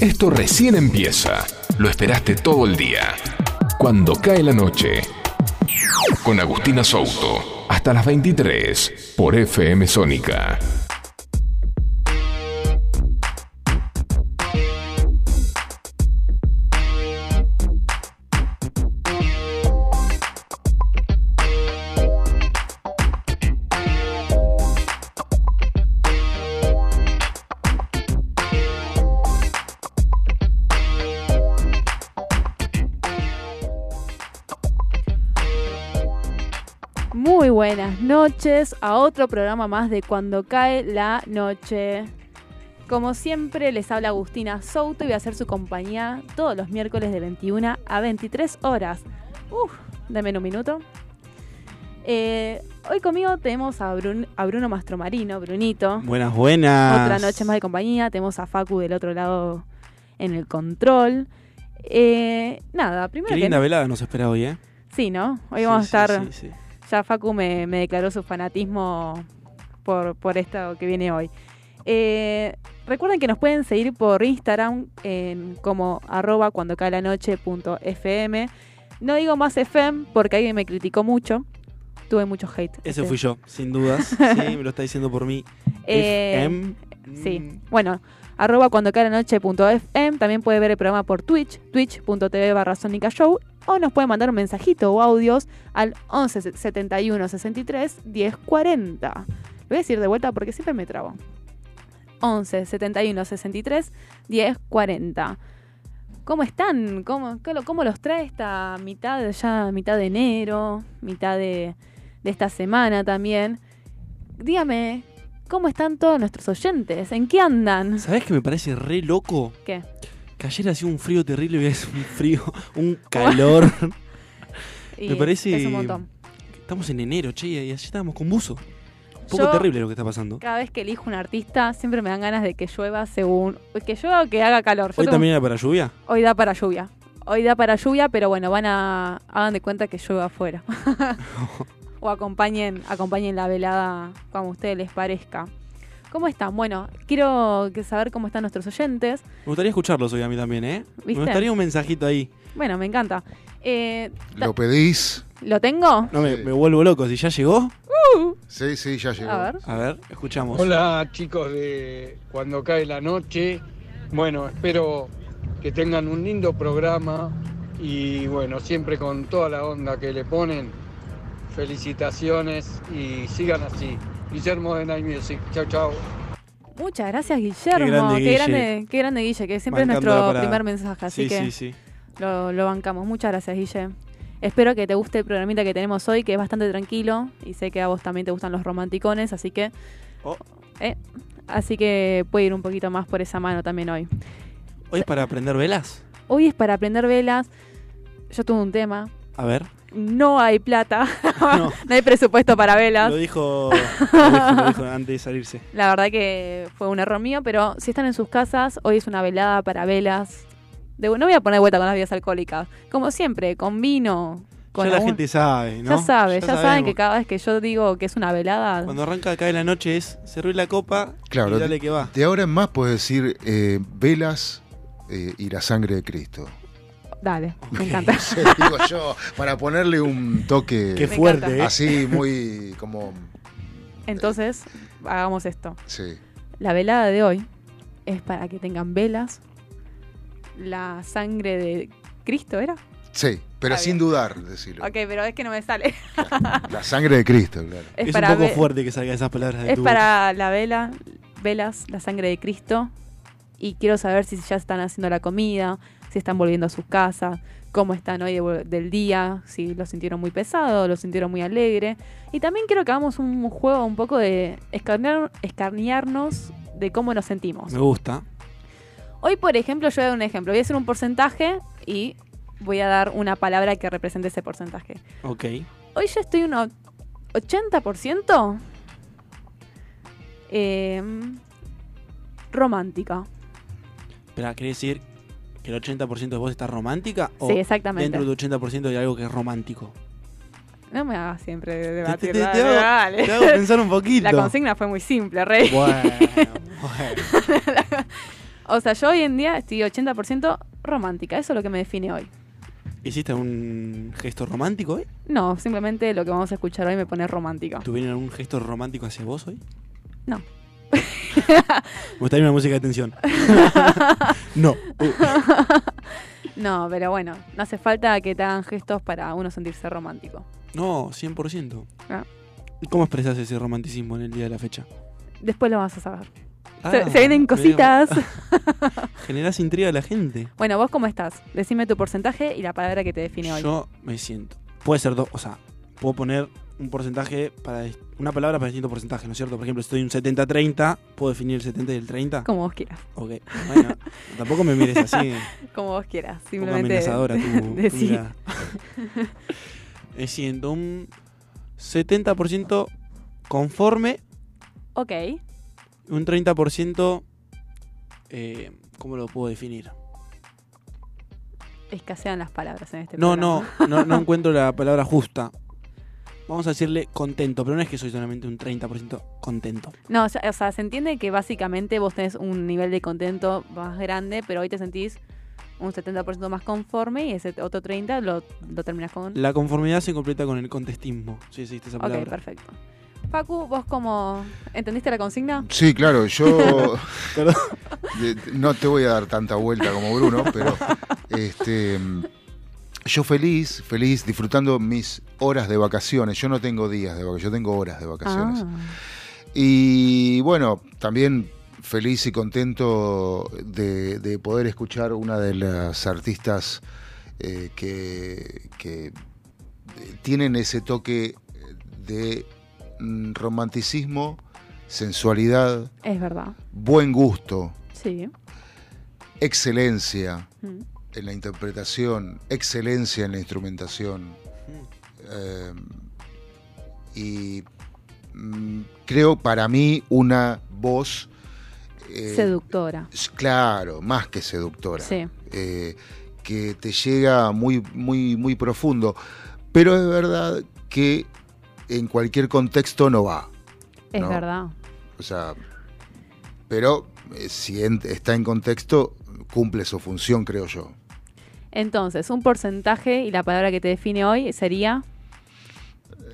Esto recién empieza. Lo esperaste todo el día. Cuando cae la noche. Con Agustina Souto. Hasta las 23 por FM Sónica. Otro programa más de Cuando cae la noche. Como siempre, les habla Agustina Souto y voy a hacer su compañía todos los miércoles de 21 a 23 horas. Uf, dame un minuto. Eh, hoy conmigo tenemos a, Brun- a Bruno Mastromarino, Brunito. Buenas, buenas. Otra noche más de compañía. Tenemos a Facu del otro lado en el control. Eh, nada, primero Qué que linda velada nos espera hoy, ¿eh? Sí, ¿no? Hoy Sí, vamos a estar. sí, sí. Ya Facu me, me declaró su fanatismo por, por esto que viene hoy. Eh, recuerden que nos pueden seguir por Instagram en, como arroba cuando cae la noche punto FM. No digo más FM porque alguien me criticó mucho. Tuve mucho hate. Ese Este, fui yo, sin dudas. Sí, me lo está diciendo por mí. eh, FM. Sí. Bueno, arroba cuando cae la noche punto FM. También puede ver el programa por Twitch, twitch.tv barra Show. O nos puede mandar un mensajito o audios al 11 71 63 10 40. Lo voy a decir de vuelta porque siempre me trabo. 11 71 63 10 40. ¿Cómo están? ¿Cómo, cómo los trae esta mitad, ya mitad de enero, mitad de, de esta semana también? Dígame, ¿cómo están todos nuestros oyentes? ¿En qué andan? ¿Sabés que me parece re loco? ¿Qué? Que ayer hacía un frío terrible y hoy hace un frío, un calor. Me parece- Es un montón. Estamos en enero, che, y ayer estábamos con buzo. Un poco Yo- terrible lo que está pasando. Cada vez que elijo un artista, siempre me dan ganas de que llueva según. Que llueva o que haga calor. Yo ¿Hoy también era para lluvia? Hoy da para lluvia. Hoy da para lluvia, pero bueno, van a. Hagan de cuenta que llueva afuera. o acompañen, acompañen la velada como a ustedes les parezca. ¿Cómo están? Bueno, quiero saber cómo están nuestros oyentes. Me gustaría escucharlos hoy a mí también, ¿eh? ¿Viste? Me gustaría un mensajito ahí. Bueno, me encanta. Eh, ¿Lo pedís? ¿Lo tengo? No, me, vuelvo loco. Si ya llegó, Sí, sí, ya llegó. A ver. a ver, escuchamos. Hola chicos de Cuando cae la noche. Bueno, espero que tengan un lindo programa y bueno, siempre con toda la onda que le ponen. Felicitaciones y sigan así. Guillermo de Night Music. Chao, chao. Muchas gracias, Guillermo. Qué grande, Qué Guille. grande, qué grande, Guille, que siempre es nuestro para- primer mensaje, así sí, que sí, sí. Lo, lo bancamos. Muchas gracias, Guille. Espero que te guste el programita que tenemos hoy, que es bastante tranquilo. Y sé que a vos también te gustan los romanticones, así que. Oh. eh, así que puede ir un poquito más por esa mano también hoy. ¿Hoy es para prender velas? Hoy es para aprender velas. Yo tuve un tema. A ver. No hay plata. No. no hay presupuesto para velas. Lo dijo, lo dijo, lo dijo antes de salirse. La verdad que fue un error mío, pero si están en sus casas, hoy es una velada para velas. De, no voy a poner vuelta con las bebidas alcohólicas. Como siempre, con vino. Con ya la gente sabe, ¿no? Ya sabe, ya, saben que cada vez que yo digo que es una velada, Cuando arranca cae la noche es cerré la copa Claro, y dale que va. De ahora en más puedes decir eh, velas eh, y la sangre de Cristo. Dale, me encanta. Sí, digo yo, para ponerle un toque Qué fuerte. ¿eh? así muy como... Entonces, hagamos esto. Sí. La velada de hoy es para que tengan velas, la sangre de Cristo, ¿era? Sí, pero sin bien. dudar, decirlo. Ok, pero es que no me sale. La sangre de Cristo, claro. Es, Es, para un poco fuerte que salgan esas palabras de Es tu para la vela, velas, la sangre de Cristo. Y quiero saber si ya están haciendo la comida, si están volviendo a sus casas, cómo están hoy de del día, si lo sintieron muy pesado, lo sintieron muy alegre. Y también quiero que hagamos un juego un poco de escarnear- escarnearnos de cómo nos sentimos. Me gusta. Hoy, por ejemplo, yo voy a dar un ejemplo. Voy a hacer un porcentaje y voy a dar una palabra que represente ese porcentaje. Ok. Hoy yo estoy un o- 80% eh, romántica. Espera, ¿quiere decir que el 80% de vos está romántica? ¿O Sí, exactamente. dentro del 80% hay algo que es romántico? No me hagas siempre debatir. te- hago, te hago pensar un poquito. La consigna fue muy simple, Rey. Bueno, bueno. O sea, yo hoy en día estoy 80% romántica. Eso es lo que me define hoy. ¿Hiciste un gesto romántico hoy? No, simplemente lo que vamos a escuchar hoy me pone romántica. ¿Tuvieron algún gesto romántico hacia vos hoy? No. Me gustaría una música de tensión. no. No, pero bueno, no hace falta que te hagan gestos para uno sentirse romántico. no, 100%. Ah. ¿Y cómo expresas ese romanticismo en el día de la fecha? Después lo vas a saber. Ah, se, se vienen cositas. Generás intriga a la gente. bueno, ¿vos cómo estás? Decime tu porcentaje y la palabra que te define hoy. Yo me siento. Puede ser dos, o sea, puedo poner un porcentaje para una palabra para distintos porcentajes, ¿no es cierto? Por ejemplo, si estoy un 70-30, puedo definir el 70 y el 30. Como vos quieras. Ok, bueno, tampoco me mires así, Como vos quieras. Simplemente. amenazadora tu, tu decí. mirada. Me siento un 70% conforme Ok. un 30%, eh, ¿cómo lo puedo definir? Escasean las palabras en este No, programa. no, no, no encuentro la palabra justa. Vamos a decirle contento, pero no es que soy solamente un 30% contento. No, o sea, o sea, se entiende que básicamente vos tenés un nivel de contento más grande, pero hoy te sentís un 70% más conforme y ese otro 30% lo, lo terminas con... La conformidad se completa con el contestismo, si existe esa Ok, palabra. perfecto. Facu, ¿vos cómo entendiste la consigna? Sí, claro, yo no te voy a dar tanta vuelta como Bruno, pero este yo feliz, feliz, disfrutando mis horas de vacaciones. Yo no tengo días de vacaciones, yo tengo horas de vacaciones. Ah, Y bueno, también feliz y contento de, de poder escuchar una de las artistas eh, que, que tienen ese toque de mm, romanticismo, sensualidad, es verdad. buen gusto, Sí. excelencia Mm. En la interpretación, excelencia en la instrumentación. Eh, y mm, creo para mí una voz... eh, Seductora. Claro, más que seductora. Sí. eh, que te llega muy, muy, muy profundo. Pero es verdad que en cualquier contexto no va. Es No. verdad. O sea, pero si en- está en contexto, cumple su función, creo yo. Entonces, un porcentaje y la palabra que te define hoy sería...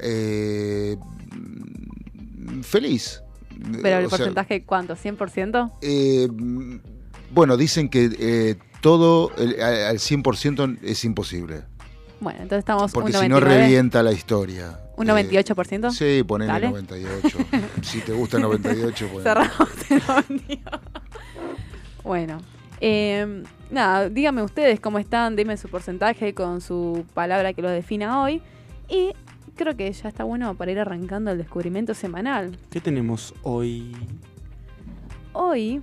Eh, feliz. Pero el O sea, porcentaje, ¿cuánto? ¿100%? eh, bueno, dicen que eh, todo el- al 100% es imposible. Bueno, entonces estamos Porque un si no 99. revienta la historia. ¿Un Eh, 98%? Sí, ponele Dale. 98. si te gusta el 98, pues. Cerramos el audio. Bueno, eh, nada, díganme ustedes cómo están, dime su porcentaje con su palabra que lo defina hoy. Y creo que ya está bueno para ir arrancando el descubrimiento semanal. ¿Qué tenemos hoy? Hoy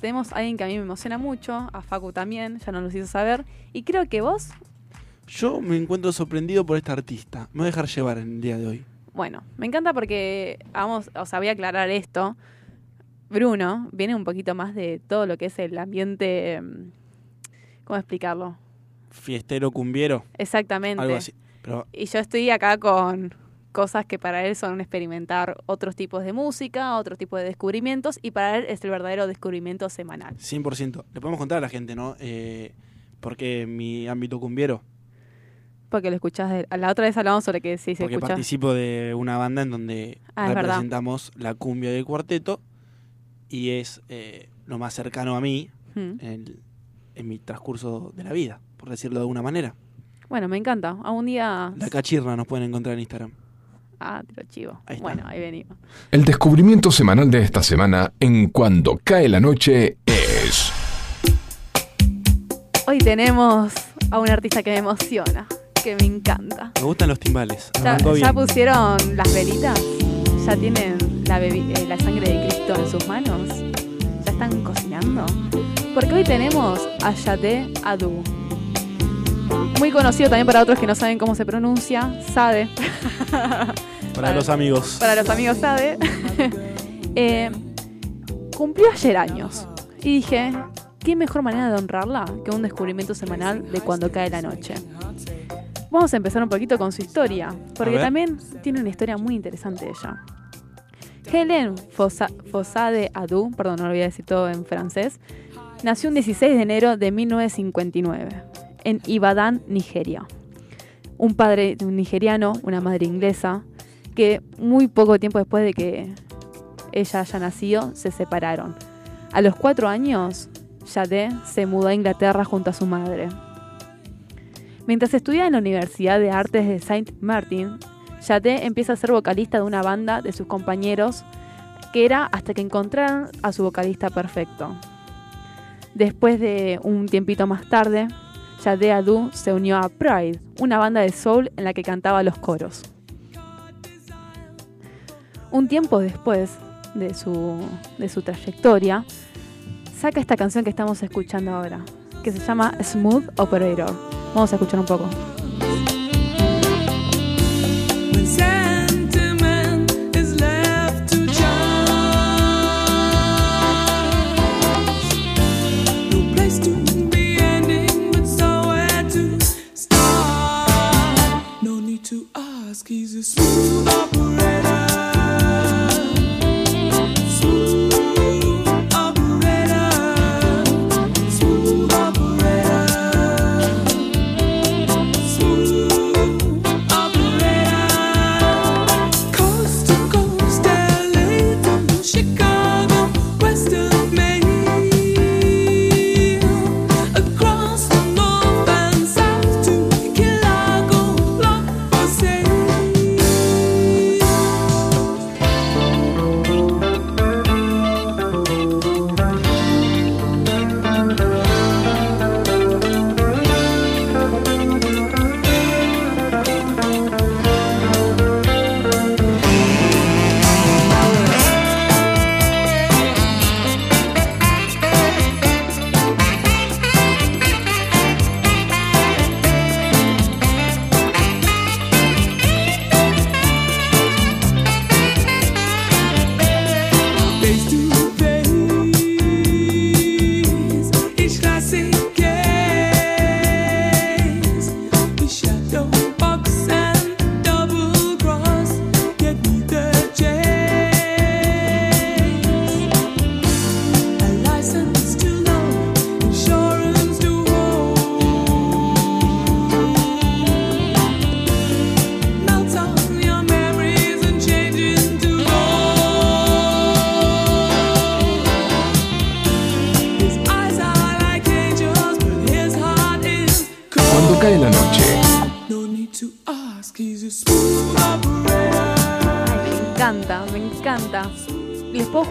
tenemos a alguien que a mí me emociona mucho, a Facu también, ya nos lo hizo saber. Y creo que vos, Yo me encuentro sorprendido por esta artista. Me voy a dejar llevar en el día de hoy. bueno, me encanta porque, vamos, o sea, voy a aclarar esto. Bruno viene un poquito más de todo lo que es el ambiente... em, ¿Cómo explicarlo? Fiestero cumbiero, Exactamente. algo así. Pero Y yo estoy acá con cosas que para él son experimentar otros tipos de música, otros tipos de descubrimientos, y para él es el verdadero descubrimiento semanal. 100%. Le podemos contar a la gente, ¿no? Eh, porque mi ámbito cumbiero. Porque lo escuchás, de- la otra vez hablamos sobre que sí se Porque escucha. participo de una banda en donde Ah, representamos la cumbia del cuarteto y es eh, lo más cercano a mí Mm. en, el- en mi transcurso de la vida, por decirlo de alguna manera. Bueno, me encanta. A un día. La cachirra nos pueden encontrar en Instagram. Ah, te lo chivo. Ahí está. Bueno, ahí venimos. El descubrimiento semanal de esta semana en Cuando cae la noche es... Hoy tenemos a un artista que me emociona, que me encanta. Me gustan los timbales. ¿Ya, ya pusieron las velitas? ¿Ya tienen la, eh, la sangre de Cristo en sus manos? ¿Ya están cocinando? Porque hoy tenemos a Yate Adu. Muy conocido también para otros que no saben cómo se pronuncia, Sade. Para los amigos. Para los amigos Sade. Eh, cumplió ayer años. Y dije, ¿qué mejor manera de honrarla que un descubrimiento semanal de cuando cae la noche? Vamos a empezar un poquito con su historia, porque también tiene una historia muy interesante ella. Helen Fossa- Fossade Adu, perdón, no lo voy a decir todo en francés, nació un 16 de enero de 1959 en Ibadan, Nigeria. Un padre nigeriano, una madre inglesa, que muy poco tiempo después de que ella haya nacido, se separaron. A los cuatro años, Jade se mudó a Inglaterra junto a su madre. Mientras estudia en la Universidad de Artes de Saint Martin, Jade empieza a ser vocalista de una banda de sus compañeros, que era hasta que encontraron a su vocalista perfecto. Después de un tiempito más tarde, Jade Adu se unió a Pride, una banda de soul en la que cantaba los coros. Un tiempo después de su, de su trayectoria, saca esta canción que estamos escuchando ahora, que se llama Smooth Operator. Vamos a escuchar un poco. He's a smooth.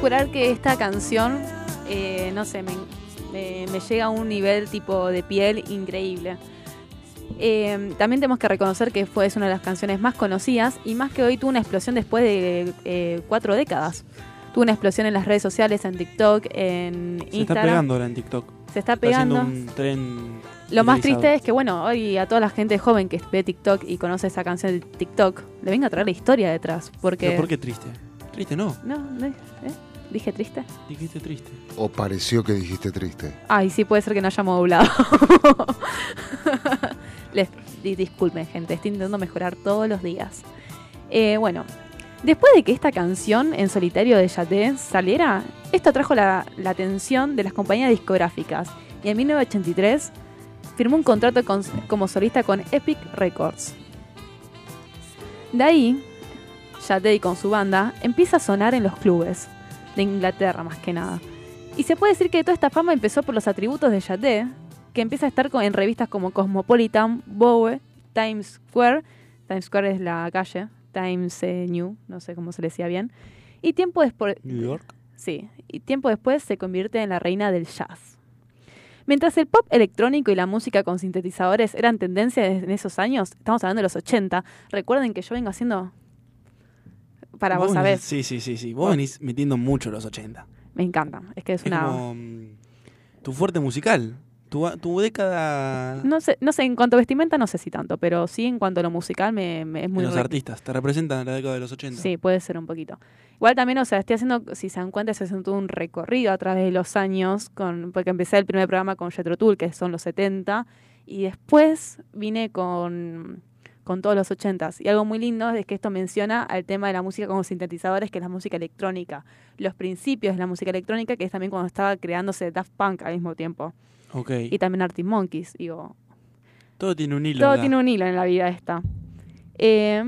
Jurar que esta canción, eh, no sé, me, me- me llega a un nivel tipo de piel increíble. Eh, también tenemos que reconocer que fue es una de las canciones más conocidas y más que hoy tuvo una explosión después de eh, cuatro décadas. Tuvo una explosión en las redes sociales, en TikTok, en Se está Instagram. pegando ahora en TikTok. Se está Está pegando. un tren. Lo más triste es que, bueno, hoy a toda la gente joven que ve TikTok y conoce esa canción de TikTok, le venga a traer la historia detrás. Porque. ¿Pero por qué triste? Triste no. No, no, ¿eh? ¿Dije triste? Dijiste triste. ¿O pareció que dijiste triste? Ay, sí, puede ser que no hayamos doblado. Les di- disculpen, gente, estoy intentando mejorar todos los días. Eh, bueno, después de que esta canción en solitario de Yate saliera, esto atrajo la, la atención de las compañías discográficas y en 1983 firmó un contrato con- como solista con Epic Records. De ahí, Yate con su banda empieza a sonar en los clubes de Inglaterra más que nada. Y se puede decir que toda esta fama empezó por los atributos de Yate, que empieza a estar en revistas como Cosmopolitan, Vogue, Times Square, Times Square es la calle, Times eh, New, no sé cómo se le decía bien, y tiempo después... New York. Sí, y tiempo después se convierte en la reina del jazz. Mientras el pop electrónico y la música con sintetizadores eran tendencia en esos años, estamos hablando de los 80, recuerden que yo vengo haciendo... Para vos sabés, Sí, sí, sí, sí. Vos venís metiendo mucho los 80. me encanta, es que es Es una... como mm, tu fuerte musical. Tu, tu década No sé, no sé, en cuanto a vestimenta no sé si tanto, pero sí en cuanto a lo musical me, me- es muy los re- artistas. Te representan la década de los 80. Sí, puede ser un poquito. Igual también, o sea, estoy haciendo, si se dan cuenta, estoy haciendo todo un recorrido a través de los años, con, porque empecé el primer programa con Jetro Tool, que son los 70, y después vine con, con todos los ochentas. Y algo muy lindo es que esto menciona al tema de la música con sintetizadores, que es la música electrónica. Los principios de la música electrónica, que es también cuando estaba creándose Daft Punk al mismo tiempo. Ok. Y también Arctic Monkeys, digo. Todo tiene un hilo. Todo ¿verdad? tiene un hilo en la vida esta. Eh,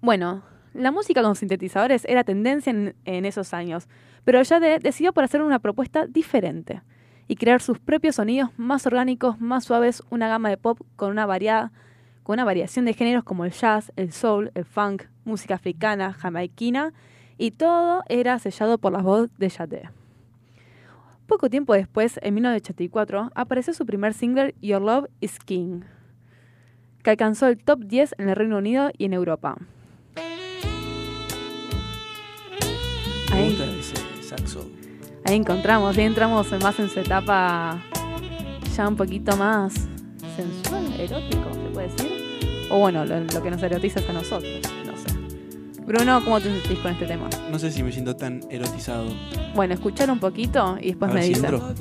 bueno, la música con sintetizadores era tendencia en, en esos años, pero Jade decidió por hacer una propuesta diferente y crear sus propios sonidos más orgánicos, más suaves, una gama de pop con una variada con una variación de géneros como el jazz, el soul, el funk, música africana, jamaiquina, y todo era sellado por la voz de Jade. Poco tiempo después, en 1984, apareció su primer single Your Love is King, que alcanzó el top 10 en el Reino Unido y en Europa. Ahí, ahí encontramos, ahí entramos más en su etapa ya un poquito más sensual, erótico, se puede decir. O bueno, lo, lo que nos erotiza es a nosotros, no sé. Bruno, ¿cómo te sentís con este tema? No sé si me siento tan erotizado. Bueno, escuchar un poquito y después A me ver si dicen. entro.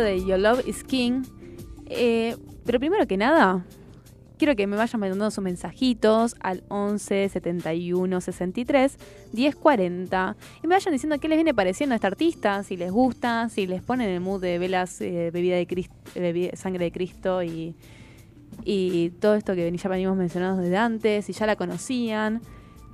De Your Love is King. Eh, pero primero que nada, quiero que me vayan mandando sus mensajitos al 11 71 63 10 40 y me vayan diciendo qué les viene pareciendo a este artista, si les gusta, si les ponen el mood de velas, eh, bebida de Cristo, sangre de Cristo y, y todo esto que ya venimos mencionando desde antes, si ya la conocían.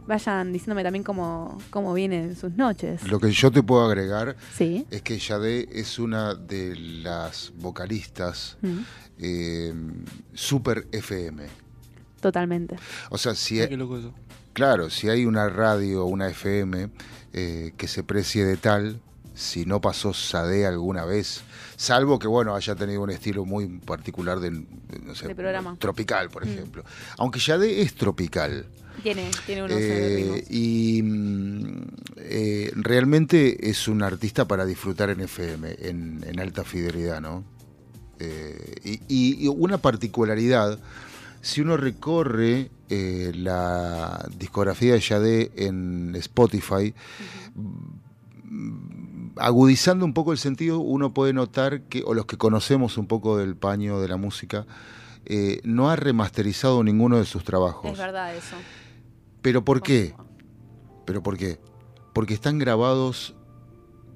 Vayan diciéndome también cómo, cómo vienen sus noches. Lo que yo te puedo agregar Sí. es que Yade es una de las vocalistas Mm, eh, super FM. totalmente. O sea, si, eso. Claro, si hay una radio o una FM eh, que se precie de tal, si no pasó Sade alguna vez, salvo que bueno haya tenido un estilo muy particular de, no sé, De programa. tropical, por Mm. ejemplo. Aunque Sade es tropical, Tiene, tiene unos eh, y mm, eh, realmente es un artista para disfrutar en FM, en, en alta fidelidad, ¿no? Eh, y, una particularidad, si uno recorre eh, la discografía de Yadé en Spotify, agudizando un poco el sentido, uno puede notar que, o los que conocemos un poco del paño de la música, eh, no ha remasterizado ninguno de sus trabajos. Es verdad eso. ¿Pero por qué? ¿Pero por qué? Porque están grabados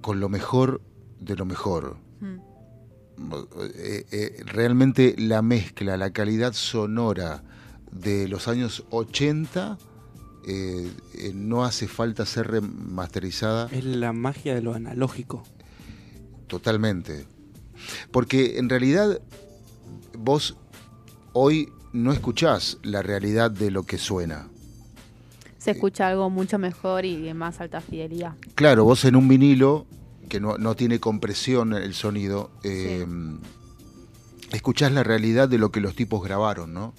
con lo mejor de lo mejor. Mm. Eh, eh, realmente la mezcla, la calidad sonora de los años 80 eh, eh, no hace falta ser remasterizada Es la magia de lo analógico. totalmente. Porque en realidad vos hoy no escuchás la realidad de lo que suena. Se escucha algo mucho mejor y de más alta fidelidad. Claro, vos en un vinilo que no, no tiene compresión el sonido, eh, escuchás la realidad de lo que los tipos grabaron, ¿no?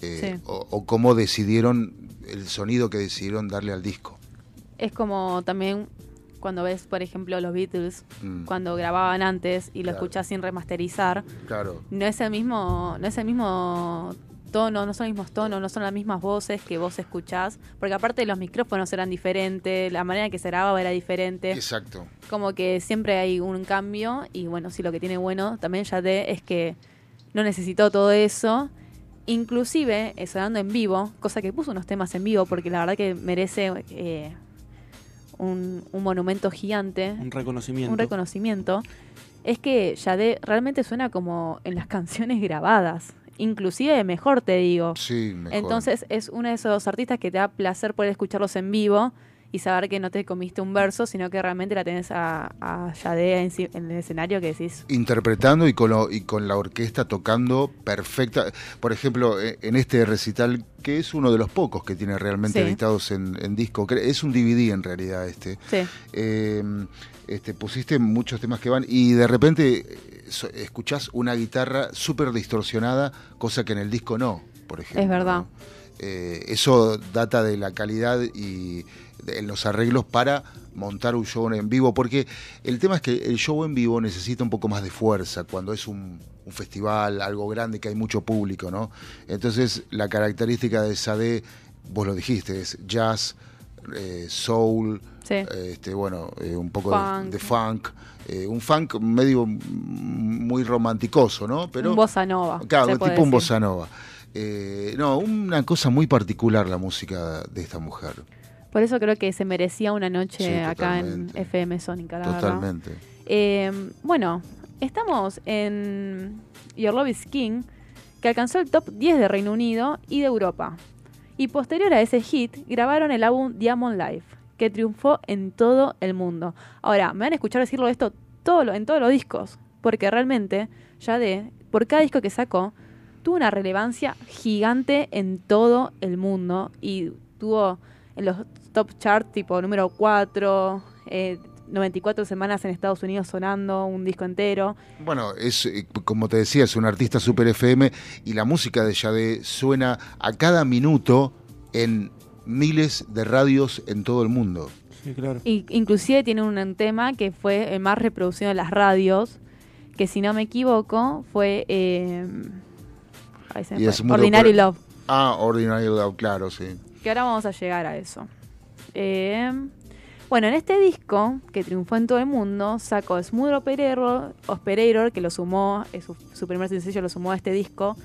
Eh, Sí. o, o cómo decidieron el sonido que decidieron darle al disco. Es como también cuando ves, por ejemplo, los Beatles, Mm, cuando grababan antes y lo Claro. escuchás sin remasterizar, claro, no es el mismo, no es el mismo tono, no son los mismos tonos, no son las mismas voces que vos escuchás, porque aparte los micrófonos eran diferentes, la manera en que se grababa era diferente, exacto. como que siempre hay un cambio y bueno, sí lo que tiene bueno también Yade es que no necesitó todo eso, inclusive eh, sonando en vivo, cosa que puso unos temas en vivo porque la verdad que merece eh, un, un monumento gigante Un reconocimiento. un reconocimiento, es que Yade realmente suena como en las canciones grabadas. Inclusive mejor te digo. Sí, mejor. Entonces es uno de esos artistas que te da placer poder escucharlos en vivo y saber que no te comiste un verso, sino que realmente la tenés a, a Yade en, en el escenario que decís. interpretando y con, lo- y con la orquesta tocando perfecta. Por ejemplo, eh, en este recital, que es uno de los pocos que tiene realmente Sí. editados en, en disco, es un DVD en realidad este. Sí, eh, este, pusiste muchos temas que van y de repente eh, escuchás una guitarra súper distorsionada, cosa que en el disco no, por ejemplo. Es verdad. ¿no? Eh, eso data de la calidad y de- en los arreglos para montar un show en vivo, porque el tema es que el show en vivo necesita un poco más de fuerza cuando es un, un festival, algo grande, que hay mucho público, ¿no? Entonces la característica de Sade, vos lo dijiste, es jazz, eh, soul, sí. este, bueno, eh, un poco de- Funk. de, funk, eh, un funk medio muy romanticoso, ¿no? Pero, un bossa nova. claro, tipo un bossa nova. Eh, no, una cosa muy particular la música de esta mujer, Por eso creo que se merecía una noche Sí, acá en totalmente. FM Sónica, la verdad. totalmente. Eh, bueno, estamos en Your Love is King, que alcanzó el top 10 de Reino Unido y de Europa. Y posterior a ese hit, grabaron el álbum Diamond Life, que triunfó en todo el mundo. Ahora, me van a escuchar decirlo esto todo lo- en todos los discos, porque realmente, ya de, por cada disco que sacó, tuvo una relevancia gigante en todo el mundo y tuvo en los top charts tipo número 4, eh, 94 semanas en Estados Unidos sonando un disco entero. Bueno, es eh, como te decía, es un artista super FM y la música de Yade suena a cada minuto en miles de radios en todo el mundo. Sí, claro. Y, inclusive tiene un tema que fue el más reproducido en las radios, que si no me equivoco fue eh, se me Y fue. Ordinary Love. Ah, Ordinary Love, claro, sí. que ahora vamos a llegar a eso. Eh, bueno, en este disco, que triunfó en todo el mundo, sacó Smooth Operator, Operator que lo sumó, su, su primer sencillo lo sumó a este disco,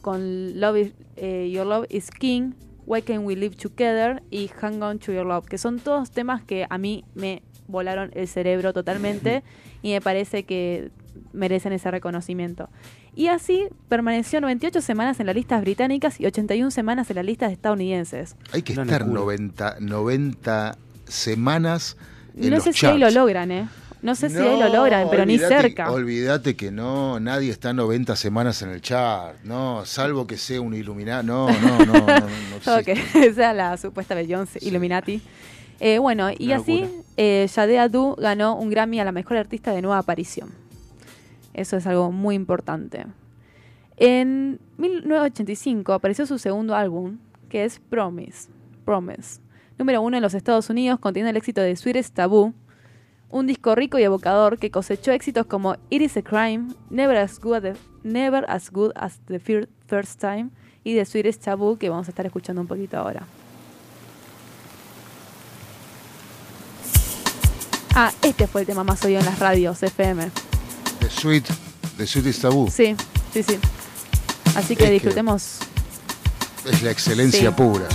con Love is- eh, Your Love is King, Why Can We Live Together y Hang On to Your Love, que son todos temas que a mí me volaron el cerebro totalmente y me parece que merecen ese reconocimiento. Y así permaneció 98 semanas en las listas británicas y 81 semanas en las listas estadounidenses. Hay que Una estar locura. 90, 90 semanas en No los sé si ahí lo logran, ¿eh? No sé si ahí lo logran, pero ni olvídate- cerca. Olvídate que no, nadie está 90 semanas en el chart, no, salvo que sea un iluminado, no, no, no, no, no, no sea la supuesta Beyoncé, Sí. Illuminati. Eh, bueno, y Una así eh, Jade Adu ganó un Grammy a la mejor artista de nueva aparición. Eso es algo muy importante. En 1985 apareció su segundo álbum, que es Promise. Promise. Número uno en los Estados Unidos, contiene el éxito de Sweetest Taboo, un disco rico y evocador que cosechó éxitos como It is a Crime, Never as Good, Never as, good as the Fir- First Time y The Sweetest Taboo, que vamos a estar escuchando un poquito ahora. Ah, este fue el tema más oído en las radios FM. The Sweet, The Sweet is Taboo. Sí, sí, sí. Así que Es que- disfrutemos. Es la excelencia Sí. pura.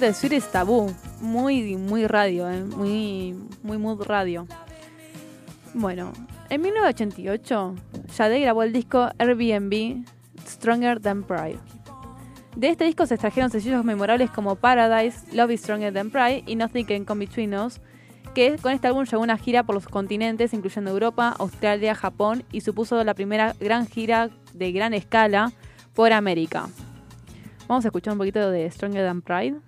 De Sweetest Taboo. Muy, muy radio, ¿eh? Muy, muy mood radio. Bueno, en 1988, Sade grabó el disco Airbnb Stronger Than Pride. De este disco se extrajeron sencillos memorables como Paradise, Love is Stronger Than Pride y Nothing Can Come Between Us, que con este álbum llegó una gira por los continentes, incluyendo Europa, Australia, Japón, y supuso la primera gran gira de gran escala por América. Vamos a escuchar un poquito de Stronger Than Pride.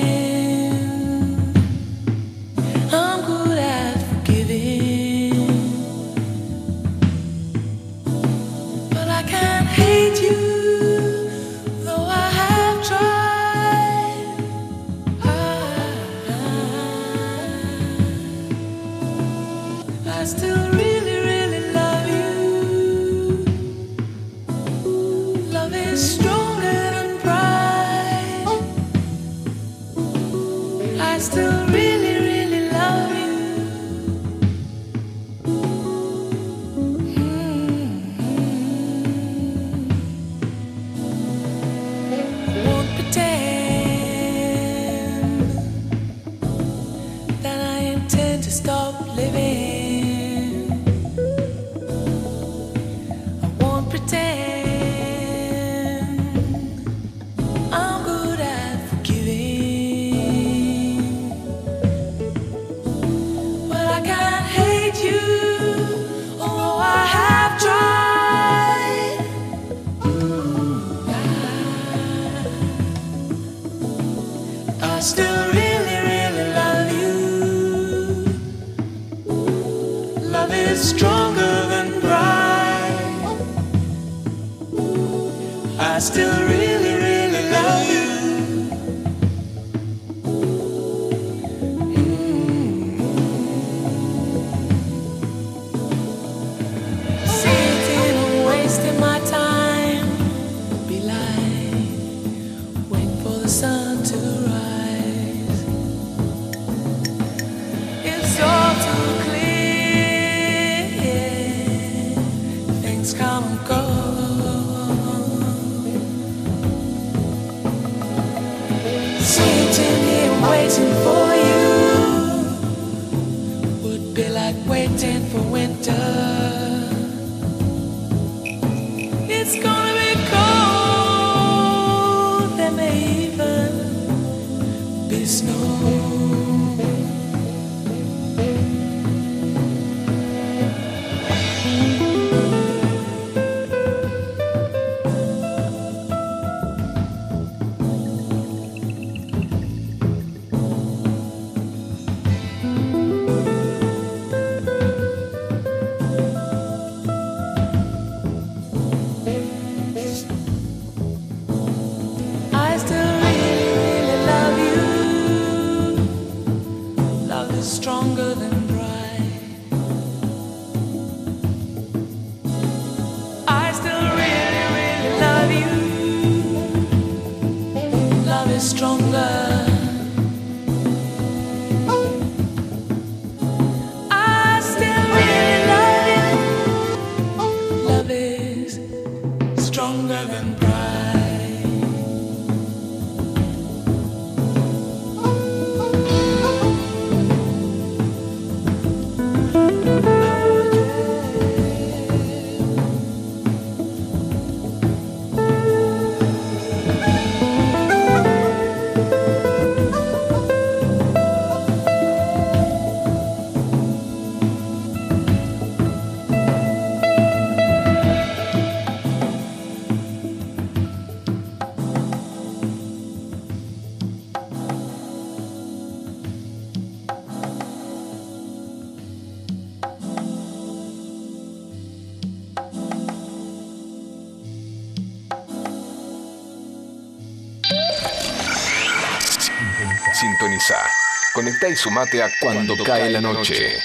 Conecta y sumate a Cuando, cae la noche.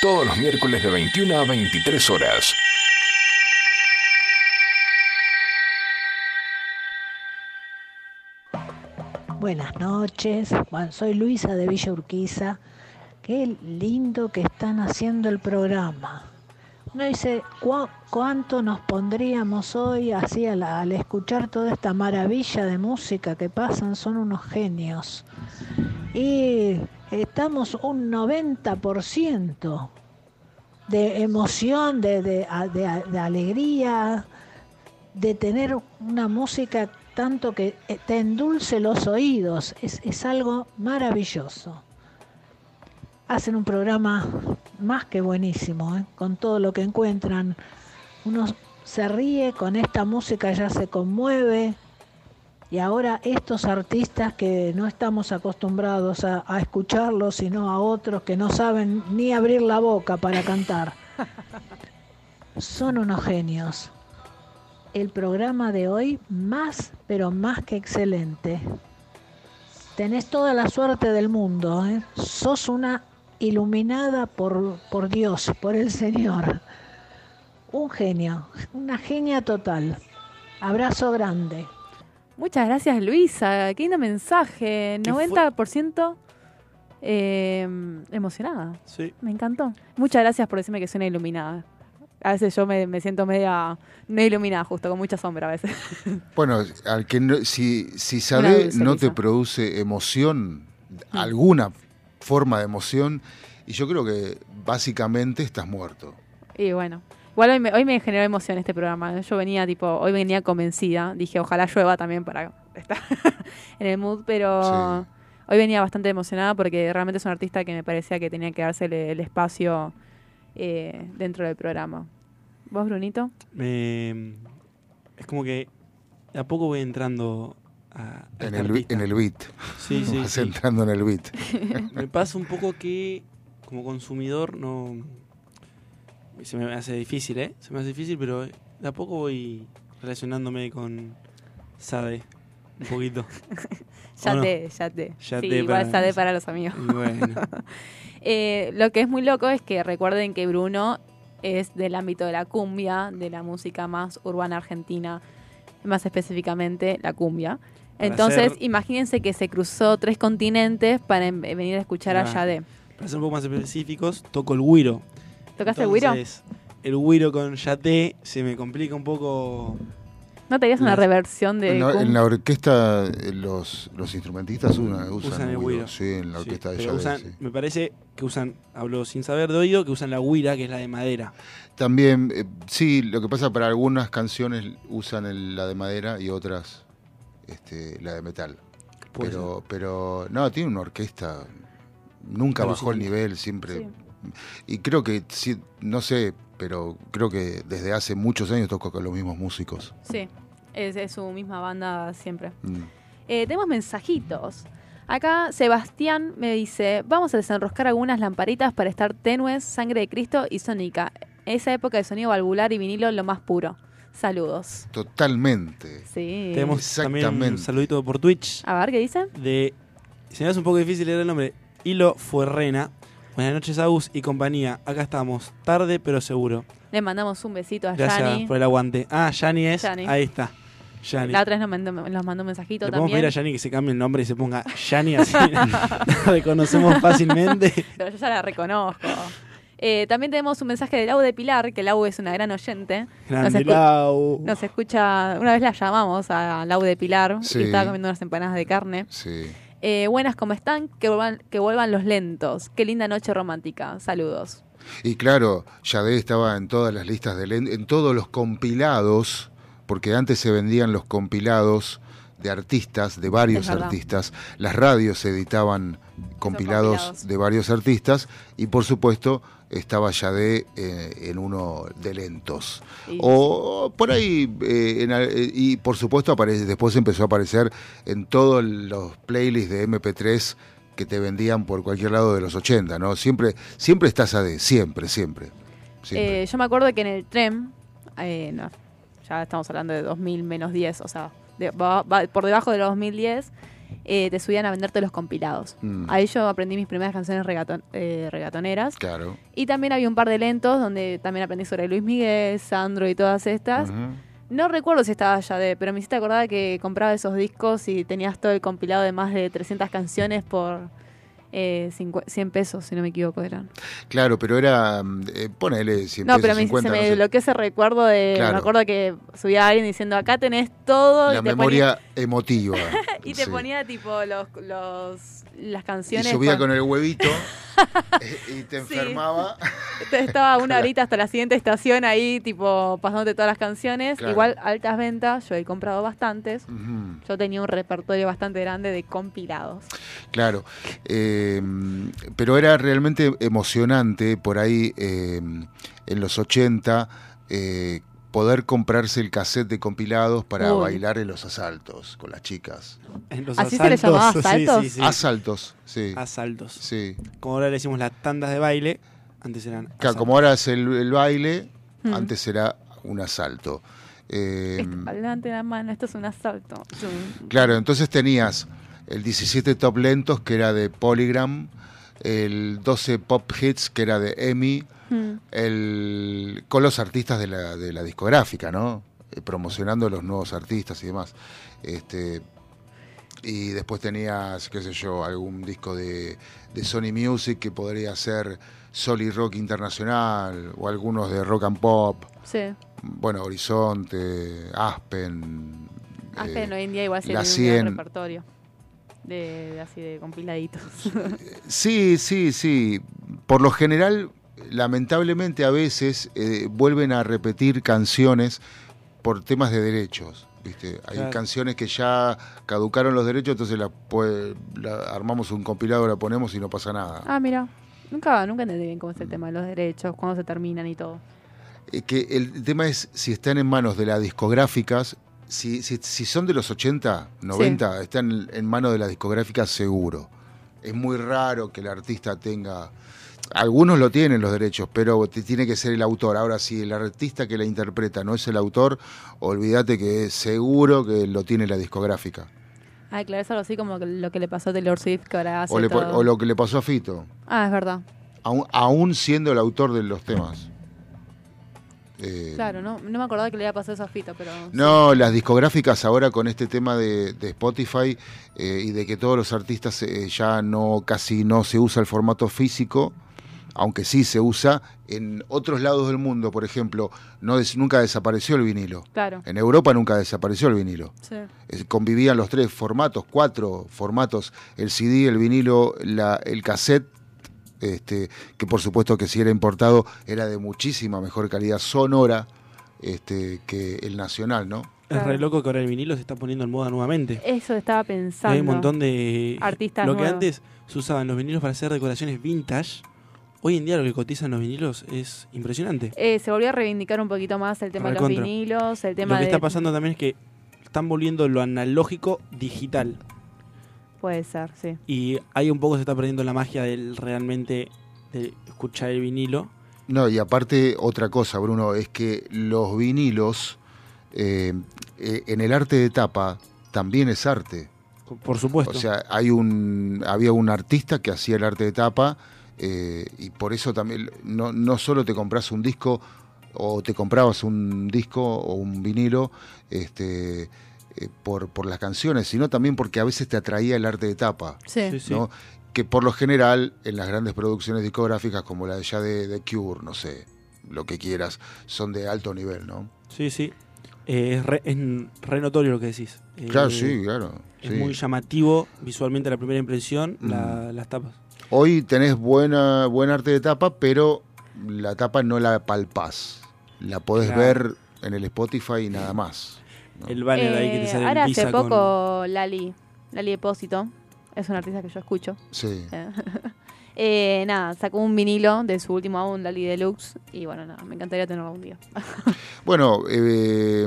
Todos los miércoles de 21 a 23 horas. Buenas noches, bueno, soy Luisa de Villa Urquiza. Qué lindo que están haciendo el programa. Uno dice, "¿Cuá- ¿cuánto nos pondríamos hoy así al, escuchar toda esta maravilla de música que pasan? Son unos genios. Y estamos un 90% de emoción, de, de- de de alegría, de tener una música tanto que eh, te endulce los oídos. Es, es algo maravilloso. Hacen un programa más que buenísimo, ¿eh? con todo lo que encuentran. Uno se ríe con esta música, ya se conmueve. Y ahora estos artistas que no estamos acostumbrados a, escucharlos, sino a otros que no saben ni abrir la boca para cantar, son unos genios el programa de hoy más, pero más que excelente. Tenés toda la suerte del mundo, ¿eh? sos una iluminada por, por Dios, por el Señor. Un genio, una genia total. Abrazo grande. Muchas gracias, Luisa. Qué lindo mensaje. ¿Qué fue? 90% eh, emocionada. Sí. Me encantó. Muchas gracias por decirme que soy una iluminada. A veces yo me, me siento media no iluminada, justo, con mucha sombra a veces. Bueno, al que no- si, si sabe no te produce emoción, Mm. alguna forma de emoción, y yo creo que básicamente estás muerto. Y bueno, igual hoy me, hoy me generó emoción este programa. Yo venía tipo, hoy venía convencida. Dije, ojalá llueva también para estar en el mood, pero Sí. hoy venía bastante emocionada porque realmente es un artista que me parecía que tenía que darse el espacio eh, dentro del programa. ¿Vos, Brunito? Es como que a poco voy entrando a- a En el, en el beat. Sí, sí, Vas sí. entrando en el beat. Me pasa un poco que como consumidor no... Se me hace difícil, ¿eh? Se me hace difícil, pero de a poco voy relacionándome con Sade. Un poquito. Ya te, ya te. Ya sí, te igual para- Sade para los amigos. Bueno. Eh, lo que es muy loco es que recuerden que Bruno es del ámbito de la cumbia, de la música más urbana argentina, más específicamente la cumbia. Entonces, imagínense que se cruzó tres continentes para em- venir a escuchar a. Yadé. Para ser un poco más específicos, toco el güiro. ¿Tocaste el güiro? Entonces, El güiro con yate se me complica un poco. ¿No tenías una reversión de En la, cum- en la orquesta, eh, los, los instrumentistas usan, usan, Usan el güiro. Sí, en la Sí, orquesta de Yadé, usan- sí. Me parece que usan, hablo sin saber de oído, que usan la güira, que es la de madera. También, eh, sí, lo que pasa para algunas canciones usan el- la de madera y otras este, la de metal. Pero, pero no, tiene una orquesta, nunca bajó el nivel, siempre. Sí. Y creo que, sí, no sé, pero creo que desde hace muchos años toco con los mismos músicos. Sí, es, es su misma banda siempre. Mm. Eh, tenemos mensajitos. Acá Sebastián me dice, vamos a desenroscar algunas lamparitas para estar tenues, sangre de Cristo y sónica. Esa época de sonido valvular y vinilo lo más puro. Saludos. Totalmente. Sí. Tenemos también un saludito por Twitch A ver, ¿qué dice? de. Se me hace un poco difícil leer el nombre. Hilo Fuerrena. Buenas noches, Agus y compañía. Acá estamos. Tarde, pero seguro. Le mandamos un besito a Gracias Yani. por el aguante. Ah, Yani es. Ahí está. Yani. La otra vez nos mandó, nos mandó un mensajito Le podemos pedir a Yani que se cambie el nombre y se ponga Yani así. la reconocemos fácilmente. Pero yo ya la reconozco. Eh, también tenemos un mensaje de Lau de Pilar, que Lau es una gran oyente. Grande Lau. Nos escucha, una vez la llamamos a Lau de Pilar Sí. y estaba comiendo unas empanadas de carne. Sí. Eh, buenas, ¿cómo están? Que vuelvan, que vuelvan los lentos. Qué linda noche romántica. Saludos. Y claro, Yadé estaba en todas las listas de len- en todos los compilados, porque antes se vendían los compilados de artistas, de varios artistas. Las radios editaban compilados, compilados. de varios artistas y por supuesto estaba Yadé eh, en uno de lentos. O por ahí, eh, en eh, y por supuesto aparece, después empezó a aparecer en todos los playlists de MP3 que te vendían por cualquier lado de los 80, ¿no? Siempre, siempre estás AD, siempre, siempre. siempre. Eh, yo me acuerdo que en el tren, eh, no, ya estamos hablando de 2000 menos 10, o sea, de- va- va- por debajo de los 2010, eh, te subían a venderte los compilados. Mm, Ahí yo aprendí mis primeras canciones regaton- eh, regatoneras. claro. Y también había un par de lentos donde también aprendí sobre Luis Miguel, Sandro y todas estas. No recuerdo si estaba ya de, pero me hiciste acordar que compraba esos discos y tenías todo el compilado de más de 300 canciones por eh, cincu- 100 pesos, si no me equivoco eran. Claro, pero era, mm, eh, ponele 100 No, pesos, pero me, 50, se me no sé. bloqueó ese recuerdo de. Claro. Me acuerdo que subía a alguien diciendo: Acá tenés todo. La y te memoria emotiva. ponía, y te sí. ponía tipo los, los las Y canciones. subía con- con el huevito eh, y te Sí. enfermaba. Estaba una horita hasta la siguiente estación ahí, tipo, pasándote todas las canciones. Claro. Igual, altas ventas, yo he comprado bastantes. Yo tenía un repertorio bastante grande de compilados. Claro, eh, pero era realmente emocionante por ahí eh, en los 80 eh, poder comprarse el cassette de compilados para Uy. bailar en los asaltos con las chicas. En los ¿Así se le llamaba asaltos? sí, sí. Asaltos, sí. Asaltos. sí. Como ahora le decimos las tandas de baile, antes eran. Claro, asaltos. como ahora es el, el baile, Mm. antes era un asalto. Eh, adelante la mano, esto es un asalto. Claro, entonces tenías el 17 Top Lentos, que era de Polygram, el 12 Pop Hits, que era de EMI, Mm. el, con los artistas de la, de la discográfica, ¿no? Eh, promocionando los nuevos artistas y demás. Este, y después tenías, qué sé yo, algún disco de, de Sony Music que podría ser Solid Rock Internacional o algunos de Rock and Pop. Sí. Bueno, Horizonte, Aspen. Aspen eh, hoy en día igual la tiene un gran 100. repertorio. De, de así de compiladitos. Sí, sí, sí. Por lo general, lamentablemente a veces eh, vuelven a repetir canciones por temas de derechos. ¿viste? Hay Claro. canciones que ya caducaron los derechos, entonces la, pue- la- armamos un compilado, la ponemos y no pasa nada. ah, mira. Nunca, nunca entendí bien cómo es el tema de los derechos, cuándo se terminan y todo. Eh, que el tema es si están en manos de las discográficas, si, si, si son de los 80, 90, están en manos de la discográfica seguro. Es muy raro que el artista tenga... Algunos lo tienen los derechos, pero tiene que ser el autor. Ahora, si el artista que la interpreta no es el autor, olvídate que es seguro que lo tiene la discográfica. Ay, claro, es algo así como lo que le pasó a Taylor Swift, que ahora hace O, le po- todo. o lo que le pasó a Fito, Ah, es verdad. aún, aún siendo el autor de los temas. Eh, Claro, no, no me acordaba que le había pasado eso a Fito, pero... No, las discográficas ahora con este tema de, de Spotify eh, y de que todos los artistas eh, ya no casi no se usa el formato físico, aunque sí se usa en otros lados del mundo, por ejemplo, no des- nunca desapareció el vinilo. Claro, En Europa nunca desapareció el vinilo. sí. Convivían los tres formatos, cuatro formatos, el CD, el vinilo, la- el cassette, este, que por supuesto que si era importado era de muchísima mejor calidad sonora este, que el nacional, ¿no? Es re loco que ahora el vinilo se está poniendo en moda nuevamente. Eso estaba pensando. Hay un montón de Artistas Lo que antes se usaban los vinilos para hacer decoraciones vintage, hoy en día lo que cotizan los vinilos es impresionante. Eh, se volvió a reivindicar un poquito más el tema de los vinilos, el tema Lo que de... está pasando también es que están volviendo lo analógico digital Puede ser, sí. y ahí un poco se está perdiendo la magia del realmente de escuchar el vinilo. No, y aparte otra cosa, Bruno, es que los vinilos eh, eh, en el arte de tapa también es arte. Por supuesto. O sea, hay un, había un artista que hacía el arte de tapa eh, y por eso también no, no solo te compras un disco o te comprabas un disco o un vinilo este, eh, por, por las canciones, sino también porque a veces te atraía el arte de tapa. Sí. Sí, sí. ¿no? Que por lo general en las grandes producciones discográficas como la de ya de, de Cure, no sé, lo que quieras, son de alto nivel, ¿no? Sí, sí. Eh, es, re, es re notorio lo que decís. Eh, Claro, sí, claro. Es muy llamativo visualmente la primera impresión, la- Mm. las tapas. Hoy tenés buena, buen arte de tapa, pero la tapa no la palpás. La podés Claro. ver en el Spotify y nada más. ¿no? El banner ahí que te Eh, sale ahora hace con- poco Lali, Lali Depósito, es una artista que yo escucho. Sí. Eh, nada, sacó un vinilo de su último álbum, Lali Deluxe, y bueno, nada, me encantaría tenerlo algún día. Bueno, eh,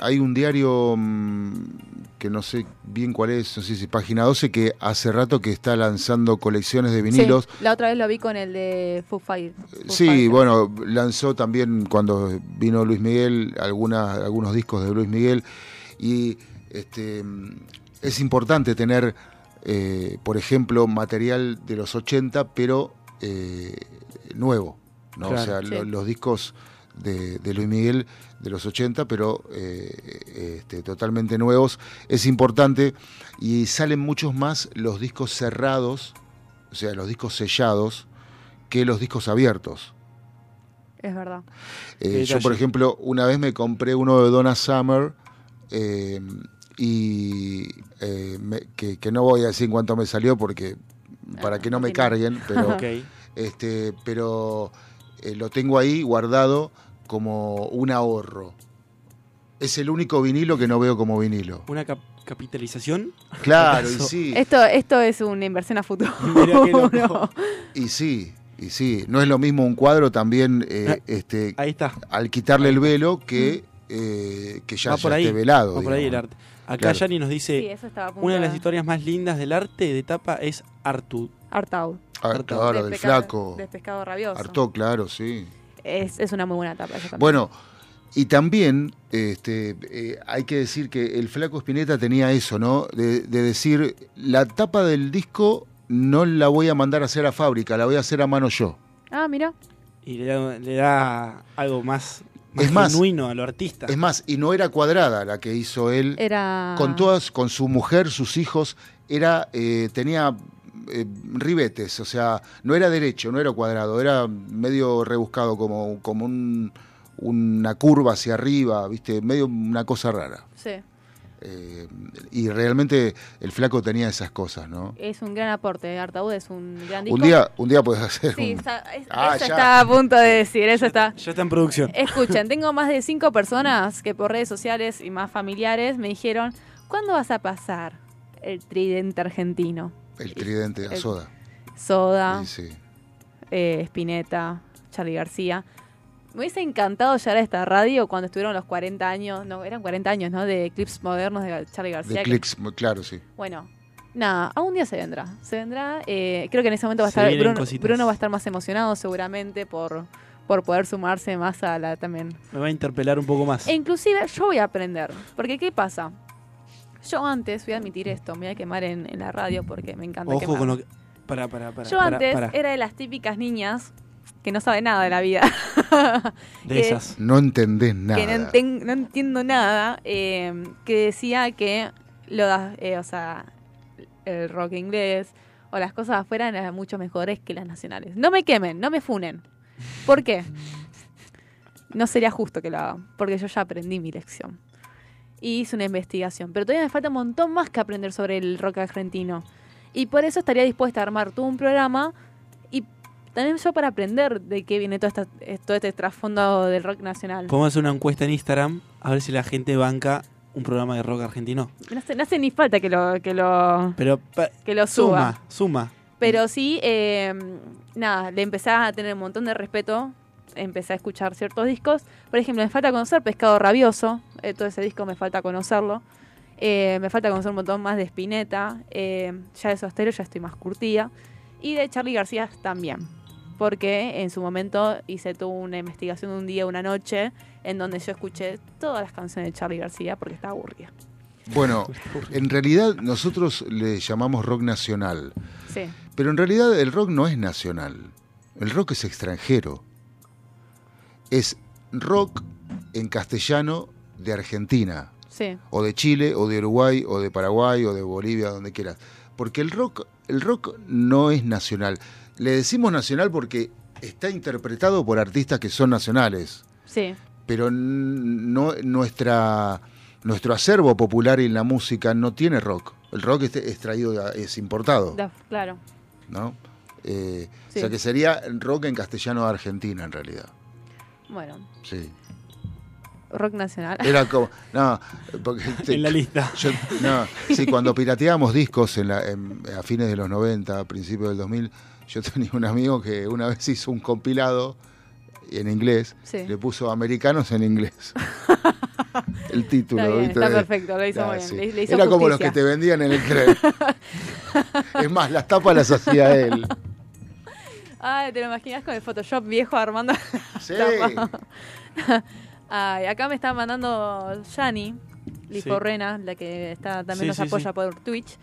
hay un diario mm, que no sé bien cuál es, no sé si página 12, que hace rato que está lanzando colecciones de vinilos. Sí, la otra vez lo vi con el de Foo Fight- Foo Sí, Fighters. bueno, lanzó también cuando vino Luis Miguel algunas, algunos discos de Luis Miguel y este es importante tener, eh, por ejemplo, material de los 80, pero eh, nuevo, ¿no? Claro. O sea, Sí. lo- los discos de, de Luis Miguel de los 80, pero eh, este, totalmente nuevos, es importante y salen muchos más los discos cerrados, o sea, los discos sellados, que los discos abiertos. Es verdad. Eh, yo, por ejemplo, una vez me compré uno de Donna Summer eh, y eh, me- que, que no voy a decir en cuánto me salió porque para que no me carguen, pero, este, pero eh, lo tengo ahí guardado como un ahorro. Es el único vinilo que no veo como vinilo. Una cap- capitalización. Claro, y sí, Esto, esto es una inversión a futuro. Mirá qué loco. y sí, y sí. No es lo mismo un cuadro también, eh, Ah, este, Ahí está. al quitarle el velo que, eh, que ya, Va ya por ahí. esté velado. Va por ahí el arte. Acá Claro. Yani nos dice, Sí, una de las historias más lindas del arte de tapa es Artud. Artaud. Harto. claro, del flaco. Del pescado rabioso. Harto, claro, sí. Es, es una muy buena tapa. esa también. Bueno, y también este, eh, hay que decir que el flaco Spinetta tenía eso, ¿no? De, de decir, la tapa del disco no la voy a mandar a hacer a fábrica, la voy a hacer a mano yo. Ah, mira. Y le da, le da algo más, más Es más, genuino a lo artista. Es más, y no era cuadrada la que hizo él. Era. Con todas, con su mujer, sus hijos, era, eh, tenía eh, ribetes, o sea, no era derecho, no era cuadrado, era medio rebuscado, como, como un- una curva hacia arriba, viste, medio una cosa rara. Sí. Eh, y realmente el flaco tenía esas cosas, ¿no? Es un gran aporte. Artaud es un gran disco. Un día, un día puedes hacer Sí, un- está- es- Ah, eso ya. está a punto de decir. Eso está. Ya está en producción. Escuchen, tengo más de cinco personas que por redes sociales y más familiares me dijeron: ¿Cuándo vas a pasar el tridente argentino? El tridente a el- soda. Soda, Sí, sí. eh, Spinetta, Charlie García. me hubiese encantado llegar a esta radio cuando estuvieron los 40 años, no, eran 40 años, ¿no? De clips modernos de Charlie García. De muy claro, sí. Bueno, nada, algún día se vendrá. Se vendrá. eh, creo que en ese momento va a estar. Bruno. Bruno va a estar más emocionado seguramente por, por poder sumarse más a la también. Me va a interpelar un poco más. E inclusive yo voy a aprender. Porque ¿qué pasa? Yo antes, voy a admitir esto, me voy a quemar en, en la radio porque me encanta Ojo quemar. con lo que. Para, para, para. Yo para, antes para. era de las típicas niñas que no sabe nada de la vida. De que- esas. No entendés nada. que no, enten- no entiendo nada, eh, que decía que lo eh, o sea, el rock inglés o las cosas afuera eran mucho mejores que las nacionales. No me quemen, no me funen. ¿Por qué? No sería justo que lo hagan, porque yo ya aprendí mi lección. Y hice una investigación, pero todavía me falta un montón más que aprender sobre el rock argentino. Y por eso estaría dispuesta a armar todo un programa y también yo para aprender de qué viene todo, esta- eh, todo este trasfondo del rock nacional. Podemos hacer una encuesta en Instagram a ver si la gente banca un programa de rock argentino. No hace, no hace ni falta que lo, que lo, Pero que lo suba. suma, suma. Pero sí, eh, nada, le empecé a tener un montón de respeto. Empecé a escuchar ciertos discos. Por ejemplo, me falta conocer Pescado Rabioso. Eh, todo ese disco me falta conocerlo. Eh, me falta conocer un montón más de Spinetta. Eh, ya de Sostero ya estoy más curtida. Y de Charlie García también. Porque en su momento hice toda una investigación de un día, una noche, en donde yo escuché todas las canciones de Charlie García porque estaba aburrida. Bueno, en realidad nosotros le llamamos rock nacional, Sí. pero en realidad el rock no es nacional. El rock es extranjero. Es rock en castellano de Argentina, Sí. o de Chile, o de Uruguay, o de Paraguay, o de Bolivia, donde quieras. Porque el rock, el rock no es nacional. Le decimos nacional porque está interpretado por artistas que son nacionales. Sí. pero no nuestra nuestro acervo popular en la música no tiene rock. El rock es, es traído, es importado, Da- claro. ¿no? Eh, Sí. O sea que sería rock en castellano de Argentina en realidad. Bueno, Sí. Rock nacional. Era como no, porque te- En la lista. yo- no, sí, cuando pirateábamos discos en la- en- a fines de los 90, a principios del 2000, yo tenía un amigo que una vez hizo un compilado en inglés, Sí. le puso americanos en inglés. El título, Está bien, ¿viste? está perfecto, lo hizo Ah, muy bien. sí. Le, le hizo Era como los que te vendían en el tren. es más, las tapas las hacía él. Ay, te lo imaginas con el Photoshop viejo armando. Sí. Ay, acá me está mandando Yani, Liforrena, la que está también Sí, nos sí, apoya sí. por Twitch.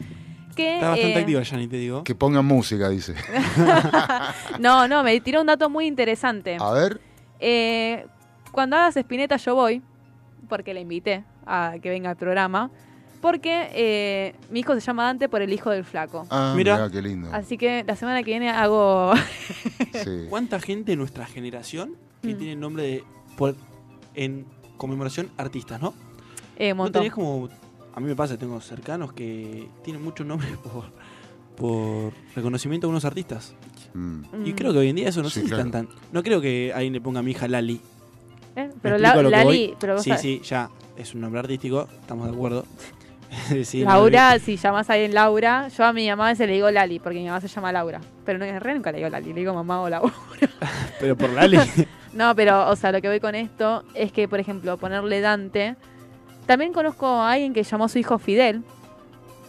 Que, Está bastante eh, activa, Yanni, te digo. Que pongan música, dice. No, no, me tiró un dato muy interesante. A ver, Eh, cuando hagas Spinetta yo voy, porque le invité a que venga al programa, porque eh, mi hijo se llama Dante por el hijo del flaco. ah, Mira. mirá, qué lindo. Así que la semana que viene hago... Sí. ¿Cuánta gente de nuestra generación que Mm. tiene nombre de. por- en conmemoración artistas, ¿no? eh, ¿No tenés como. A mí me pasa, tengo cercanos que tienen muchos nombres por, por reconocimiento a unos artistas. Mm. Y Mm. creo que hoy en día eso no Sí, sé claro. tan. No creo que alguien le ponga a mi hija Lali. ¿Eh? ¿Me Pero la, Lali, voy? pero vos Sí, sí, ya. Es un nombre artístico, estamos de acuerdo. Sí, no Laura, si llamas a alguien Laura, yo a mi mamá veces le digo Lali, porque mi mamá se llama Laura. Pero no, en realidad nunca le digo Lali, le digo mamá o Laura. Pero por Lali. No, pero, o sea, lo que voy con esto es que, por ejemplo, ponerle Dante. También conozco a alguien que llamó a su hijo Fidel.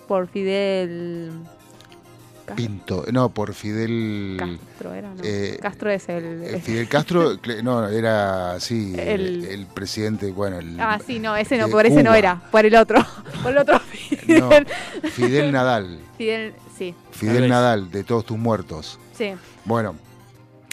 Por Fidel. Pinto. No, por Fidel. Castro era, ¿no? eh, Castro es el. eh, Fidel Castro, no, era sí, el, El- el presidente, bueno, el, Ah, sí, no, ese no, por ese no era. Por el otro. Por el otro Fidel. no, Fidel Nadal, Fidel, sí, Fidel. Nadal, de todos tus muertos. sí. Bueno,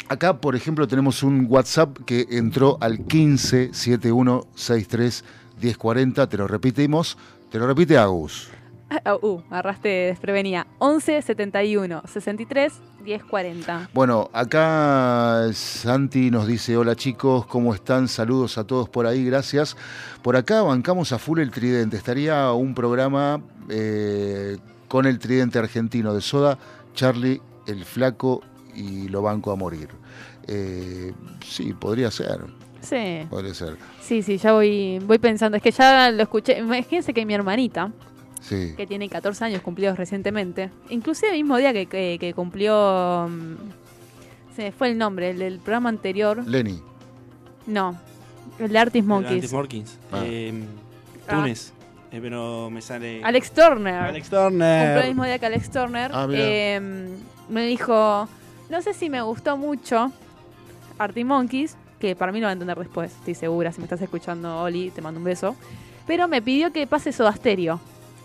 acá, por ejemplo, tenemos un WhatsApp que entró al 15 7163 1040. Te lo repetimos. Te lo repite Agus. Ah, uh, agarraste desprevenida. 11 71 63 10 40. Bueno, acá Santi nos dice, hola chicos, ¿cómo están? Saludos a todos por ahí, gracias. Por acá bancamos a full el tridente. Estaría un programa eh, con el tridente argentino de Soda, Charlie, el flaco y lo banco a morir. Eh, sí, podría ser, Sí, podría ser. sí, sí, ya voy, voy pensando. Es que ya lo escuché. Imagínense que mi hermanita, Sí. que tiene 14 años cumplidos recientemente, inclusive el mismo día que, que- que cumplió... mm, Se me fue el nombre, el del programa anterior. Lenny, No. El de Artis El Monkeys. Arctic Monkeys. Ah. Eh, Ah. Túnez. Eh, pero me sale. Alex Turner. Alex Cumplió el Turner. mismo día que Alex Turner. Ah. Eh, me dijo, no sé si me gustó mucho Artie Monkeys, que para mí lo va a entender después, estoy segura. Si me estás escuchando, Oli, te mando un beso. Pero me pidió que pase Soda Stereo.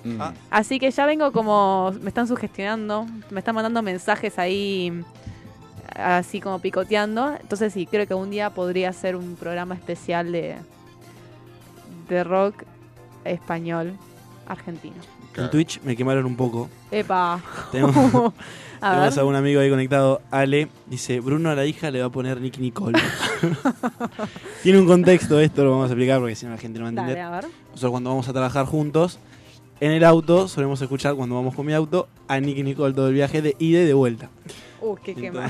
Mm. Ah. Así que ya vengo como, me están sugestionando, me están mandando mensajes ahí, así como picoteando. Entonces sí, creo que un día podría hacer un programa especial de, de rock español argentino. En Twitch me quemaron un poco. Epa. Tenemos, A tenemos ver. a un amigo ahí conectado, Ale. Dice: Bruno a la hija le va a poner Nicky Nicole. Tiene un contexto esto, lo vamos a explicar porque si no la gente no va a Dale, entender. a ver. Nosotros cuando vamos a trabajar juntos, en el auto solemos escuchar cuando vamos con mi auto a Nicky Nicole todo el viaje de ida y de vuelta. Uh, qué quemado.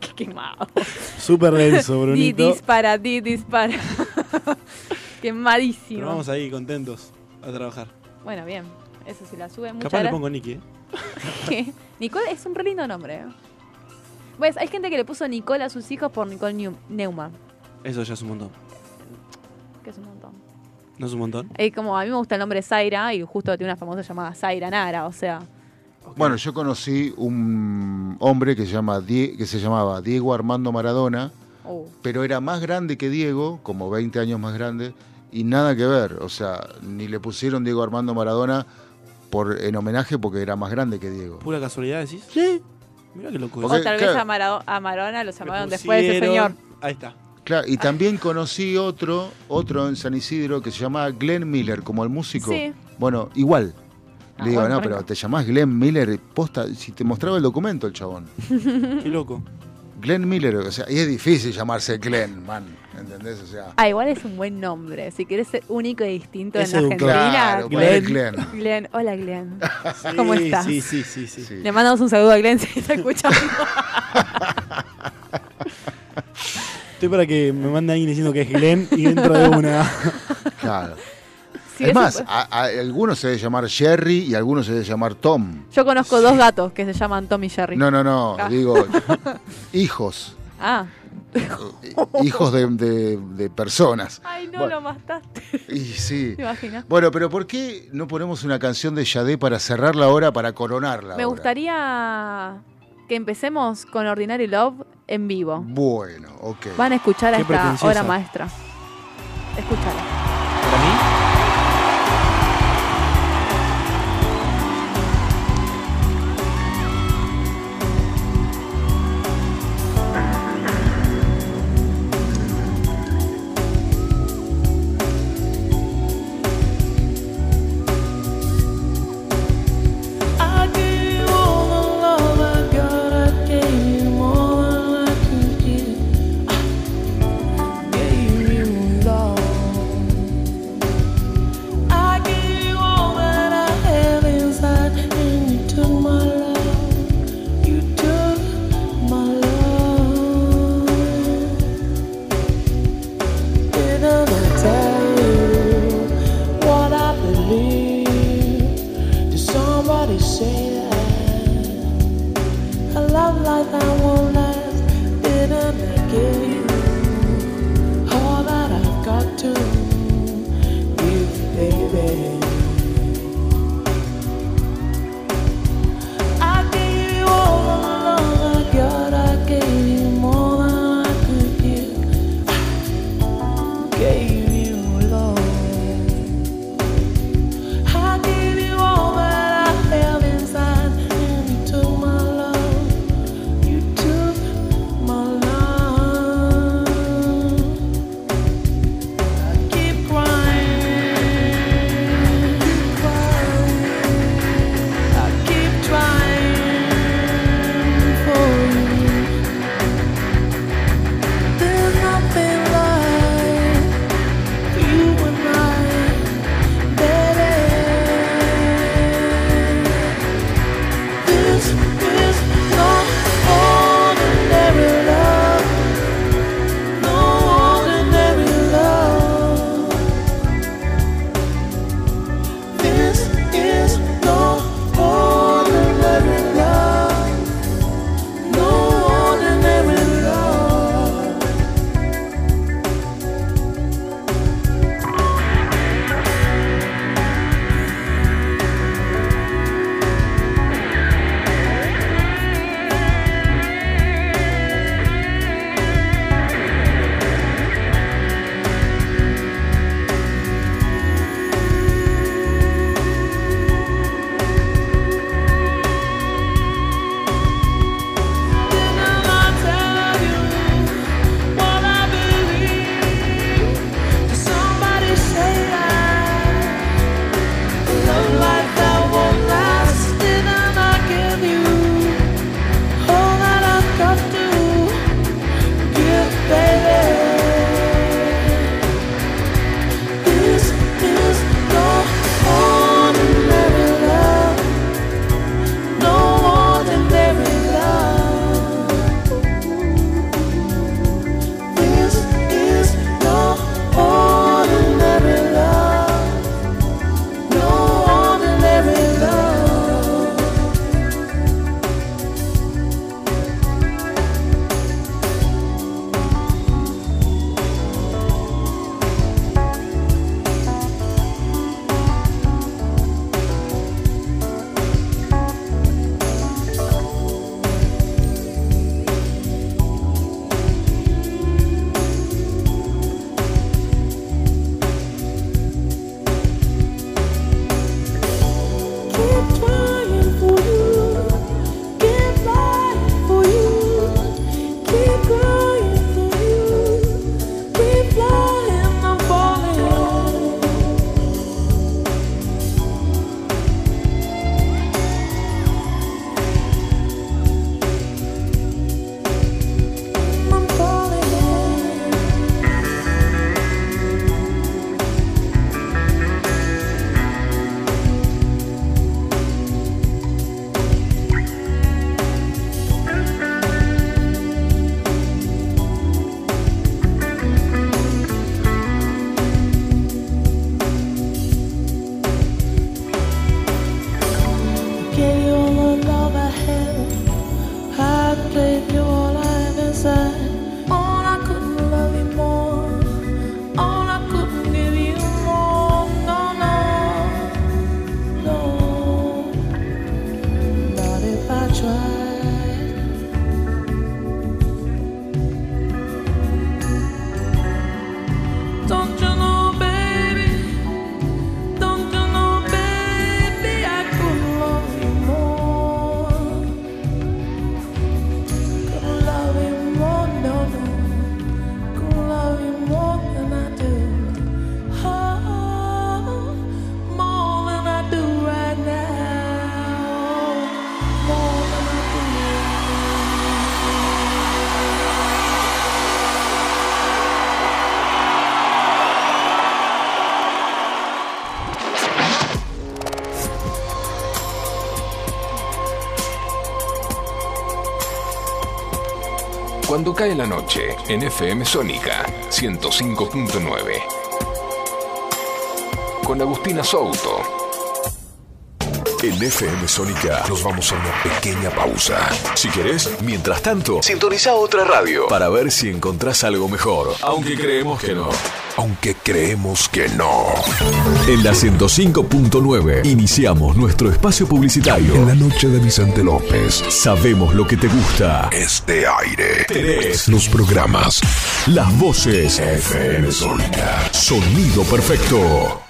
qué quemado. Súper denso, Di, Brunito. dispara, di, dispara. Pero Quemadísimo. vamos ahí contentos a trabajar. Bueno, bien. Eso sí la sube. Muchas Capaz le pongo Nicky, ¿eh? ¿Qué? Nicole es un re lindo nombre. ¿eh? Pues hay gente que le puso Nicole a sus hijos por Nicole Neu- Neumann, Eso ya es un montón. que es un montón. ¿No es un montón? Es como a mí me gusta el nombre Zaira y justo tiene una famosa llamada Zaira Nara, o sea. Bueno, yo conocí un hombre que se, llama Die- que se llamaba Diego Armando Maradona, uh, pero era más grande que Diego, como 20 años más grande, y nada que ver. O sea, ni le pusieron Diego Armando Maradona por, en homenaje porque era más grande que Diego. ¿Pura casualidad decís? Sí. Mira qué loco. Porque- o tal vez a, Marado- a Marona lo Le llamaron después de ese señor. Ahí está. Claro, y también conocí otro, otro en San Isidro que se llamaba Glenn Miller, como el músico. Sí. Bueno, igual. Ah, Le digo, bueno, no, pero te llamás Glenn Miller, posta, si te mostraba el documento el chabón. Qué loco. Glenn Miller, o sea, y es difícil llamarse Glenn, man, ¿entendés? O sea, Ah, igual es un buen nombre. Si querés ser único y distinto Es en. Argentina. claro, Glenn. Glenn. Glenn, hola Glenn. Sí, ¿Cómo estás? Sí, sí, sí, sí. Sí. Le mandamos un saludo a Glenn si está escuchando. Estoy para que me mande alguien diciendo que es Glenn y dentro de una. Claro. Sí, es más, a, a- algunos se debe llamar Jerry y algunos se debe llamar Tom. Yo conozco dos gatos que se llaman Tom y Jerry. No, no, no, Ah. digo, hijos, Ah. Hijos de, de- de personas. Ay, no Bueno. lo mataste. Y sí. ¿Te imaginas? Bueno, pero ¿por qué no ponemos una canción de Yadé para cerrar la hora, para coronarla? Me gustaría que empecemos con Ordinary Love en vivo. Bueno, ok. Van a escuchar a esta obra maestra. Escúchala. Cae la noche en FM Sónica 105.9. Con Agustina Souto. En FM Sónica nos vamos a una pequeña pausa. Si querés, mientras tanto, sintoniza otra radio para ver si encontrás algo mejor. Aunque creemos que no. Aunque creemos que no. En la 105.9 iniciamos nuestro espacio publicitario. En la noche de Vicente López. Sabemos lo que te gusta. Este aire. Tenés los programas. Las voces. FM Sónica. Sonido perfecto.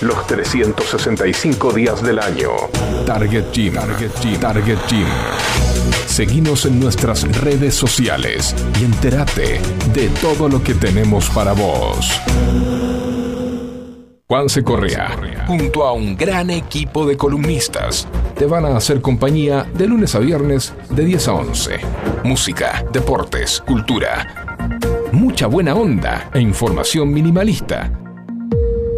Los 365 días del año. Target Gym. Target Gym. Target Gym. Seguinos en nuestras redes sociales y entérate de todo lo que tenemos para vos. Juanse Correa, junto a un gran equipo de columnistas, te van a hacer compañía de lunes a viernes de 10 a 11. Música, deportes, cultura, mucha buena onda e información minimalista.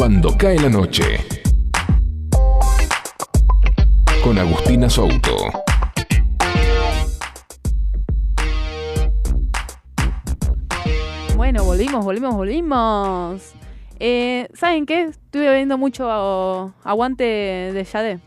Cuando cae la noche. Con Agustina Souto. Bueno, volvimos, volvimos, volvimos. Eh, ¿Saben qué? Estuve viendo mucho aguante de Yade.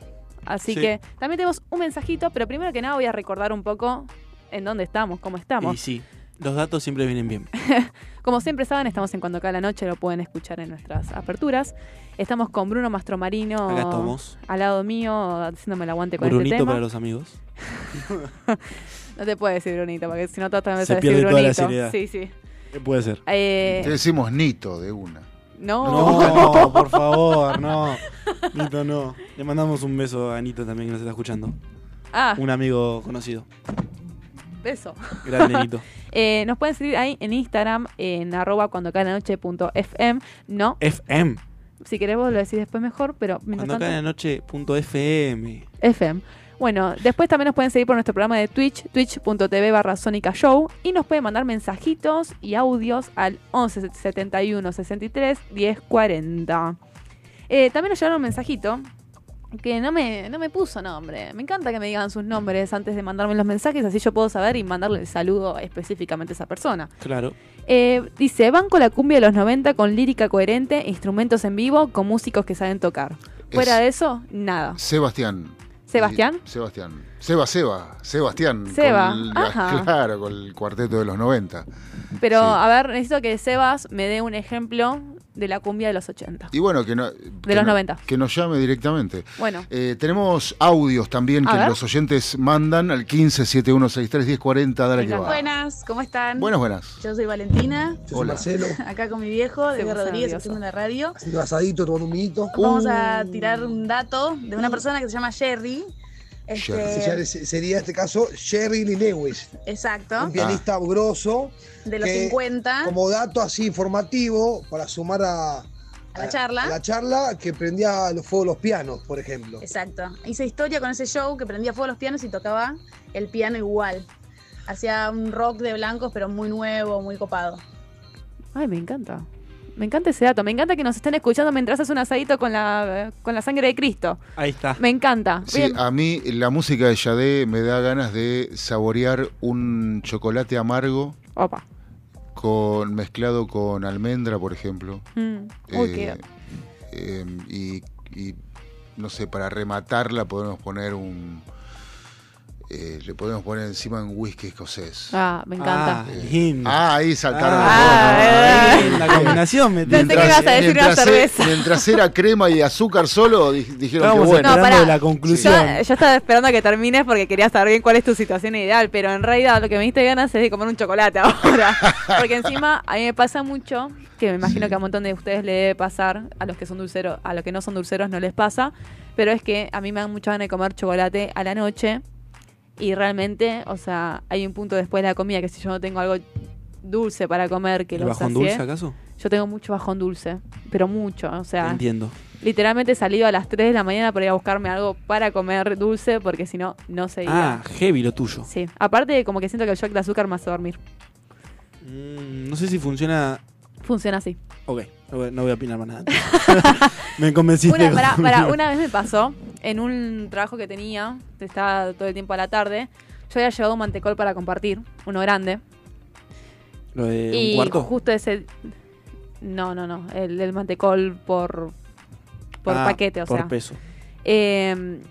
Así Sí. que también tenemos un mensajito, pero primero que nada voy a recordar un poco en dónde estamos, cómo estamos. Y sí, los datos siempre vienen bien. Como siempre saben, estamos en Cuando Cae la Noche, lo pueden escuchar en nuestras aperturas. Estamos con Bruno Mastromarino Acá estamos. al lado mío, haciéndome el aguante con Brunito este tema. para los amigos. No te puedo decir Brunito, porque si no todos también Se a decir pierde toda la Brunito. seriedad. Sí, sí. ¿Qué puede ser? Eh, Te decimos Nito de una. no. No, por favor, no. Nito, no. Le mandamos un beso a Nito también que nos está escuchando. Ah, Un amigo conocido. Beso. Grande Nito. Eh, nos pueden seguir ahí en Instagram, en arroba cuando cae la noche punto FM. No, FM. si querés vos lo decís después mejor, pero Cuando cae la noche, punto FM. FM. Bueno, después también nos pueden seguir por nuestro programa de Twitch, twitch.tv barra Sónica Show, y nos pueden mandar mensajitos y audios al 11 71 63 10 40. Eh, también nos llegaron un mensajito que no me, no me puso nombre. Me encanta que me digan sus nombres antes de mandarme los mensajes, así yo puedo saber y mandarle el saludo específicamente a esa persona. Claro. Eh, dice, banco la cumbia de los 90 con lírica coherente, instrumentos en vivo, con músicos que saben tocar. Fuera Es- de eso, nada. Sebastián. ¿Sebastián? Sebastián. Seba, Seba. Sebastián. Seba, con el- ajá. Claro, con el cuarteto de los 90. Pero, Sí. a ver, necesito que Sebas me dé un ejemplo de la cumbia de los 80. Y bueno, que no, que los no- 90. Que nos llame directamente. Bueno, Eh, tenemos audios también A que ver. los oyentes mandan al 15 7163 1040. Dale que va. Buenas, ¿cómo están? Buenas, buenas. Yo soy Valentina, Hola. Marcelo, acá con mi viejo, de Rodríguez, haciendo la radio. haciendo asadito, tomando un vinito. Vamos a tirar un dato de una persona que se llama Jerry. Este, Sería en este caso Jerry Lee Lewis, Exacto, un pianista grosso. De los que, 50. Como dato así informativo para sumar a, A la charla. a la charla que prendía los fuegos los pianos, por ejemplo. Exacto. Hice historia con ese show que prendía fuego los pianos y tocaba el piano igual. Hacía un rock de blancos, pero muy nuevo, muy copado. ay, me encanta. Me encanta ese dato. Me encanta que nos estén escuchando mientras haces un asadito con la, con la sangre de Cristo. Ahí está. Me encanta. Sí, Bien. a mí la música de Yadé me da ganas de saborear un chocolate amargo Opa. Con mezclado con almendra, por ejemplo. Mm. Uy, Eh, qué- eh, y, y, no sé, para rematarla podemos poner un... eh, le podemos poner encima un whisky escocés. Ah, me encanta. Ah, lindo. Ah, ahí saltaron. Ah, los dos, ¿no? eh, la combinación me Pensé que ibas a decir una mientras e- cerveza. mientras era crema y azúcar solo, di- dijeron que bueno. No, pará. la conclusión. Yo, yo estaba esperando a que termines porque quería saber bien cuál es tu situación ideal, pero en realidad lo que me diste ganas es de comer un chocolate ahora. Porque encima a mí me pasa mucho, que me imagino que a un montón de ustedes le debe pasar, a los que son dulceros, a los que no son dulceros no les pasa, pero es que a mí me dan mucha ganas de comer chocolate a la noche y realmente, o sea, hay un punto después de la comida que si yo no tengo algo dulce para comer que ¿El lo bajón dulce acaso? yo tengo mucho bajón dulce, pero mucho, o sea, Entiendo. Literalmente he salido a las 3 de la mañana para ir a buscarme algo para comer dulce porque si no, no seguía. Ah, heavy lo tuyo. Sí, aparte como que siento que el shock de azúcar me hace dormir. Mm, no sé si funciona. Funciona así. Ok, no voy, a opinar más nada. me convenciste. Una, pará, una vez me pasó en un trabajo que tenía, estaba todo el tiempo a la tarde, yo había llevado un mantecol para compartir, uno grande. Lo de un y cuarto. justo ese... No, no, no, el del mantecol por, por Ah, paquete, o por sea. peso. Eh,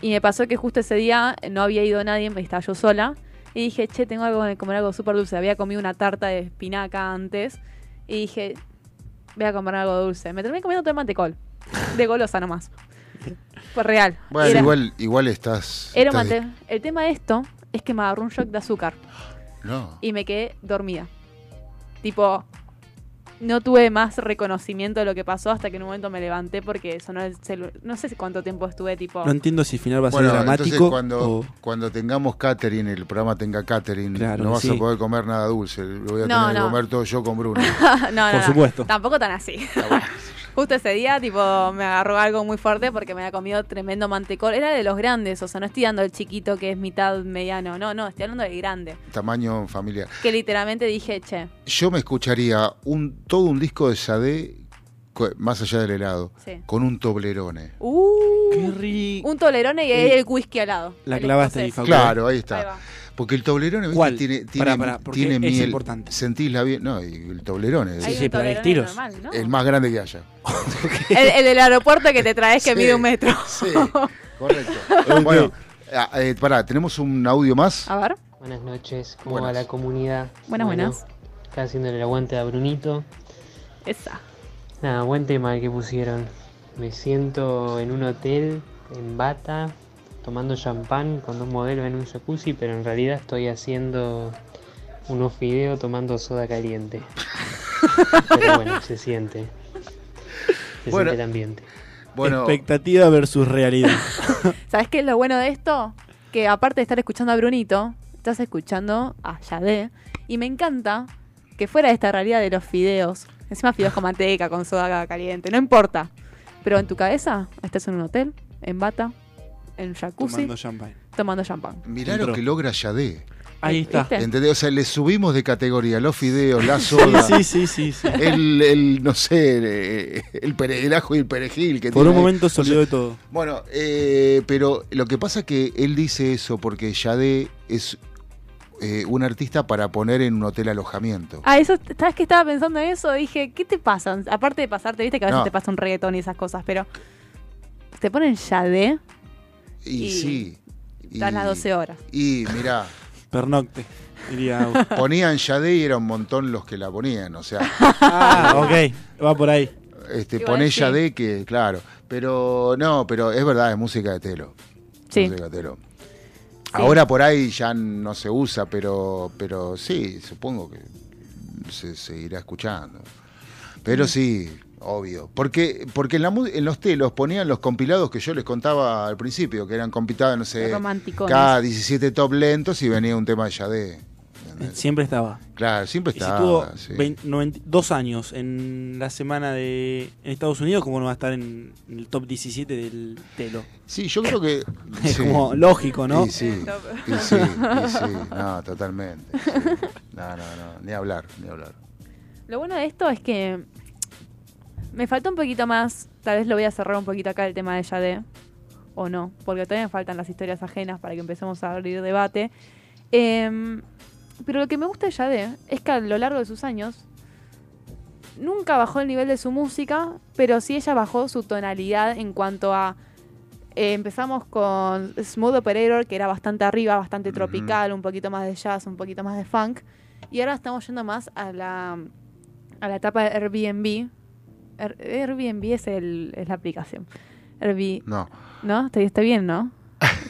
y me pasó que justo ese día no había ido nadie, estaba yo sola. Y dije, che, tengo algo de comer algo súper dulce. Había comido una tarta de espinaca antes. Y dije, voy a comer algo dulce. Me terminé comiendo todo el mantecol. De golosa nomás. Fue real. Bueno, Era- igual, igual estás. era estás mante- El tema de esto es que me agarró un shock de azúcar. No. Y me quedé dormida. Tipo, no tuve más reconocimiento de lo que pasó hasta que en un momento me levanté porque sonó el celular. No sé cuánto tiempo estuve, tipo. No entiendo si el final va a ser Bueno, dramático. entonces cuando, o- cuando tengamos catering, el programa tenga catering, Claro, no vas sí. a poder comer nada dulce. Lo voy a No, tener no. que comer todo yo con Bruno. no, no, Por no. supuesto. Tampoco tan así. Justo ese día, tipo, me agarró algo muy fuerte porque me había comido tremendo mantecol. Era de los grandes, o sea, no estoy dando el chiquito que es mitad mediano. No, no, estoy hablando del grande. Tamaño familiar. Que literalmente dije, che, Yo me escucharía un todo un disco de Sade, más allá del helado, sí. con un toblerone. Uh, Qué rico. un tolerone y el whisky al lado. la clavaste ahí. Claro, ahí está. Porque el toblerone, ¿viste? ¿Cuál? Tiene, tiene, Pará, pará, porque tiene es miel. importante. Sentís la bien. No, y el toblerone. Sí, un pero hay normal, ¿no? el más grande que haya. El, el del aeropuerto que te traes que Sí. mide un metro. Sí, correcto. bueno, ah, eh, pará, tenemos un audio más. A ver. Buenas noches, ¿cómo Buenas. va la comunidad? Buenas, Bueno, buenas. Acá haciéndole el aguante a Brunito. Esa. Nada, buen tema el que pusieron. Me siento en un hotel, en bata, tomando champán con dos modelos en un jacuzzi, pero en realidad estoy haciendo unos fideos tomando soda caliente. pero bueno, se siente. Se Bueno. siente el ambiente. Bueno, Expectativa versus realidad. ¿Sabes qué es lo bueno de esto? Que aparte de estar escuchando a Brunito, estás escuchando a Yadé. Y me encanta que fuera de esta realidad de los fideos, encima fideos con manteca, con soda caliente, no importa. Pero en tu cabeza estás en un hotel, en bata, en jacuzzi, Tomando tomando, champagne. champán. mirá lo que logra Yadé. Ahí está. ¿Viste? ¿Entendés? O sea, le subimos de categoría los fideos, la soda, Sí, sí, sí, sí. el, el, no sé, el, pere- el ajo y el perejil. Que Por tiene un ahí. momento O se olvidó de todo. Bueno, eh, pero lo que pasa es que él dice eso porque Yade es eh, un artista para poner en un hotel alojamiento. Ah, eso, ¿sabes que estaba pensando en eso? Dije, ¿qué te pasa? Aparte de pasarte, viste que a veces No. te pasa un reggaetón y esas cosas, pero te ponen Yadé Y, y- sí. estás las 12 horas. Y mirá, Pernocte, diría. Ponían Yade y era un montón los que la ponían. O sea, ah, ok. Va por ahí. este, sí. Yade que, claro. Pero no, pero es verdad, es música de telo. Sí. Música de telo. Ahora por ahí ya no se usa, pero, pero sí, supongo que se seguirá escuchando. Pero sí, obvio. Porque, porque en, la, en los telos ponían los compilados que yo les contaba al principio, que eran compilados, no sé, cada 17 top lentos y venía un tema de Yadé. Siempre estaba. Claro, siempre Y si estaba. estuvo sí. 20 90 dos años en la semana de en Estados Unidos, ¿cómo no va a estar en, en el top 17 del telo? Sí, yo creo que. Es sí. como lógico, ¿no? Y sí, y sí, y sí, no, totalmente. sí. No, no, no, ni hablar, ni hablar. Lo bueno de esto es que me falta un poquito más, tal vez lo voy a cerrar un poquito acá el tema de Yadé, o no, porque todavía me faltan las historias ajenas para que empecemos a abrir debate. Em, pero lo que me gusta de Yadé es que a lo largo de sus años nunca bajó el nivel de su música, pero sí ella bajó su tonalidad en cuanto a... eh, empezamos con Smooth Operator, que era bastante arriba, bastante tropical, un poquito más de jazz, un poquito más de funk. Y ahora estamos yendo más a la, a la etapa de Airbnb. Air- Airbnb es, el, es la aplicación. Airbnb, No. ¿no? Está, está bien, ¿no?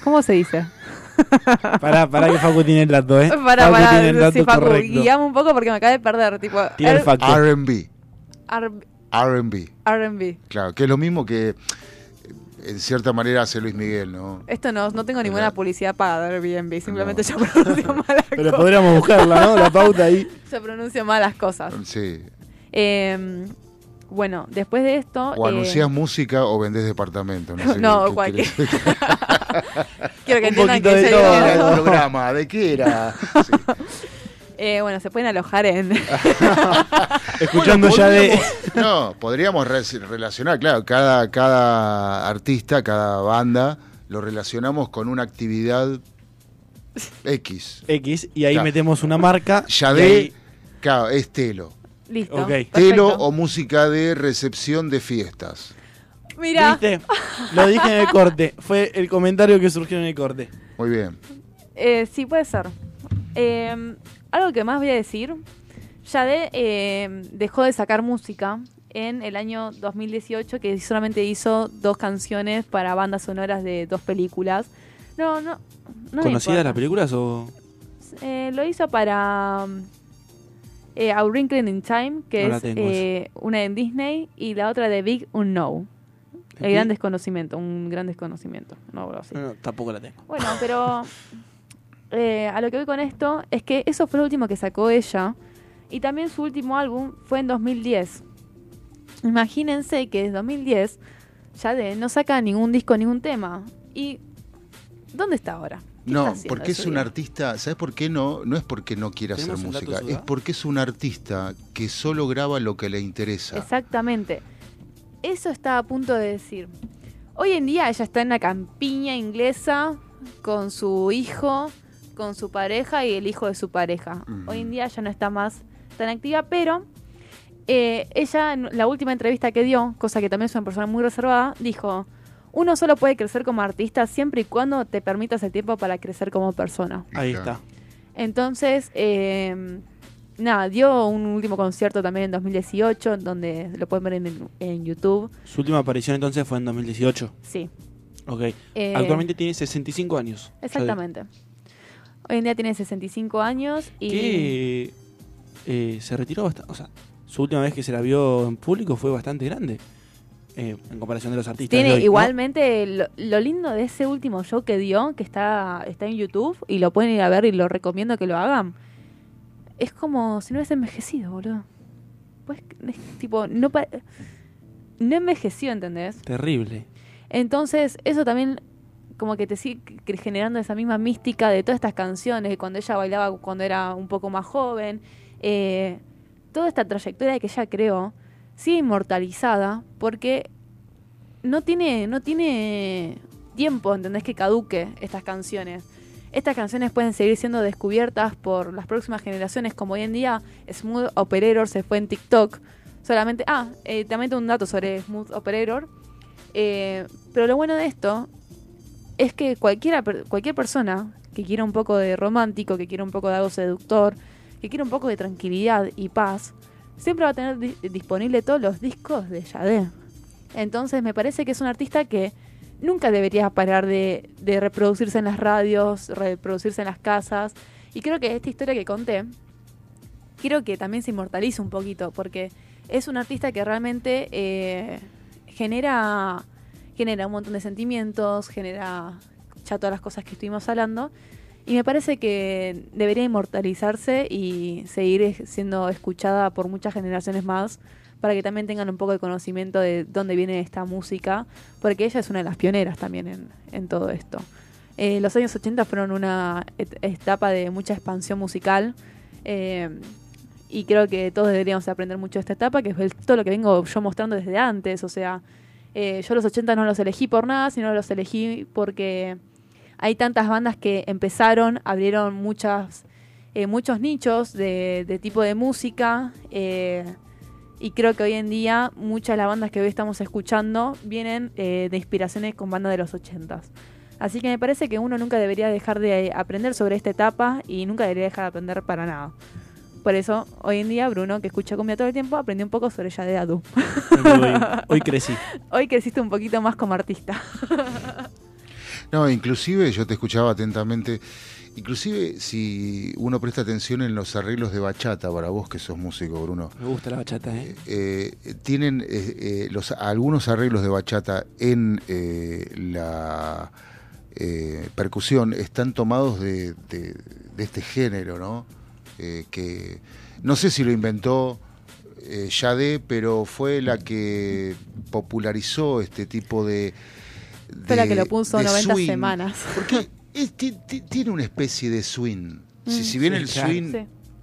¿Cómo se dice? Pará, pará que Facu tiene el dato, ¿eh? Para, Facu para, tiene el dato sí, Facu, correcto. guiame un poco porque me acabé de perder. Tipo, Tira el facto. RB, RB, R&B. claro, que es lo mismo que en cierta manera hace Luis Miguel, ¿no? Esto no, no tengo ninguna publicidad para Airbnb, simplemente yo pronuncio mal las Pero cosas. podríamos buscarla, ¿no? La pauta ahí. Yo pronuncio mal las cosas. Sí. Eh, bueno, después de esto... O eh, anunciás música o vendés departamento. No, sé No, qué- qué cualquier- querés. Quiero que Un poquito que de todo. ¿Qué el programa? ¿De qué era? Sí. Eh, bueno, se pueden alojar en... Escuchando Bueno, ya de. No, podríamos re- relacionar, claro, cada, cada artista, cada banda, lo relacionamos con una actividad X. X y ahí Claro. metemos una marca. Yadé, ahí- claro, es telo. Listo. Ok. perfecto. Telo o música de recepción de fiestas. Mira, ¿Viste? Lo dije en el corte. Fue el comentario que surgió en el corte. Muy bien. eh, sí puede ser. Eh, algo que más voy a decir. Yade eh, dejó de sacar música en el año 2018, que solamente hizo dos canciones para bandas sonoras de dos películas. No, no. no ¿Conocidas las películas o.? Eh, lo hizo para um, eh, A Wrinkle in Time, que No es eh, una en Disney, y la otra de Big Unknown. ¿De El gran desconocimiento, un gran desconocimiento. No. No, no, tampoco la tengo. Bueno, pero eh, a lo que voy con esto es que eso fue lo último que sacó ella. Y también su último álbum fue en 2010. Imagínense que desde 2010 ya de, no saca ningún disco, ningún tema. ¿Y dónde está ahora? ¿Qué No, porque es un artista, ¿sabes por qué no? No es porque no quiera hacer ¿Tenemos un dato, música, es porque es un artista que solo graba lo que le interesa. Exactamente. Eso está a punto de decir. Hoy en día ella está en una campiña inglesa con su hijo, con su pareja y el hijo de su pareja. Hoy en día ya no está más tan activa, pero eh, ella en la última entrevista que dio, cosa que también es una persona muy reservada, dijo, uno solo puede crecer como artista siempre y cuando te permitas el tiempo para crecer como persona. Ahí está. Entonces, eh, nada, dio un último concierto también en 2018, donde lo pueden ver en, en YouTube. Su última aparición entonces fue en 2018. Sí. Ok. Eh, Actualmente tiene 65 años. Exactamente. Hoy en día tiene 65 años y... Que eh, se retiró bastante. O sea, su última vez que se la vio en público fue bastante grande. Eh, en comparación de los artistas. Tiene de hoy, ¿no? igualmente lo, lo lindo de ese último show que dio, que está, está en YouTube, y lo pueden ir a ver y lo recomiendo que lo hagan. Es como si no hubiese envejecido, boludo. Pues, es tipo, no, pa- no envejeció, ¿entendés? Terrible. Entonces, eso también como que te sigue generando esa misma mística de todas estas canciones, de cuando ella bailaba cuando era un poco más joven. Eh, toda esta trayectoria que ella creó sigue inmortalizada porque no tiene, no tiene tiempo, ¿entendés? Que caduque estas canciones. Estas canciones pueden seguir siendo descubiertas por las próximas generaciones, como hoy en día Smooth Operator se fue en TikTok. Solamente, ah, eh, también tengo un dato sobre Smooth Operator. Eh, pero lo bueno de esto es que cualquiera, cualquier persona que quiera un poco de romántico, que quiera un poco de algo seductor, que quiera un poco de tranquilidad y paz, siempre va a tener di- disponible todos los discos de Yadé. Entonces me parece que es un artista que nunca debería parar de, de reproducirse en las radios, reproducirse en las casas. Y creo que esta historia que conté, quiero que también se inmortalice un poquito, porque es un artista que realmente eh, genera, genera un montón de sentimientos, genera ya todas las cosas que estuvimos hablando. Y me parece que debería inmortalizarse y seguir siendo escuchada por muchas generaciones más para que también tengan un poco de conocimiento de dónde viene esta música, porque ella es una de las pioneras también en, en todo esto. Eh, los años 80 fueron una et- etapa de mucha expansión musical eh, y creo que todos deberíamos aprender mucho de esta etapa, que es todo lo que vengo yo mostrando desde antes. O sea, eh, yo los 80 no los elegí por nada, sino los elegí porque hay tantas bandas que empezaron, abrieron muchas, eh, muchos nichos de, de tipo de música. eh, y creo que hoy en día muchas de las bandas que hoy estamos escuchando vienen eh, de inspiraciones con bandas de los 80s. Así que me parece que uno nunca debería dejar de aprender sobre esta etapa y nunca debería dejar de aprender para nada. Por eso, hoy en día, Bruno, que escucha cumbia todo el tiempo, aprendió un poco sobre Yade Adu. Hoy, hoy crecí. Hoy creciste un poquito más como artista. No, inclusive yo te escuchaba atentamente. Inclusive si uno presta atención en los arreglos de bachata, para vos que sos músico, Bruno, Me gusta la bachata, ¿eh? eh, tienen eh, eh, los, algunos arreglos de bachata en eh, la eh, percusión están tomados de, de- de este género, ¿no? Eh, que no sé si lo inventó eh, Yade, pero fue la que popularizó este tipo de... Fue la de- que lo puso de 90 swing. semanas. Porque es- tiene una especie de swing. Si, Mm, si bien sí, el claro. swing Sí.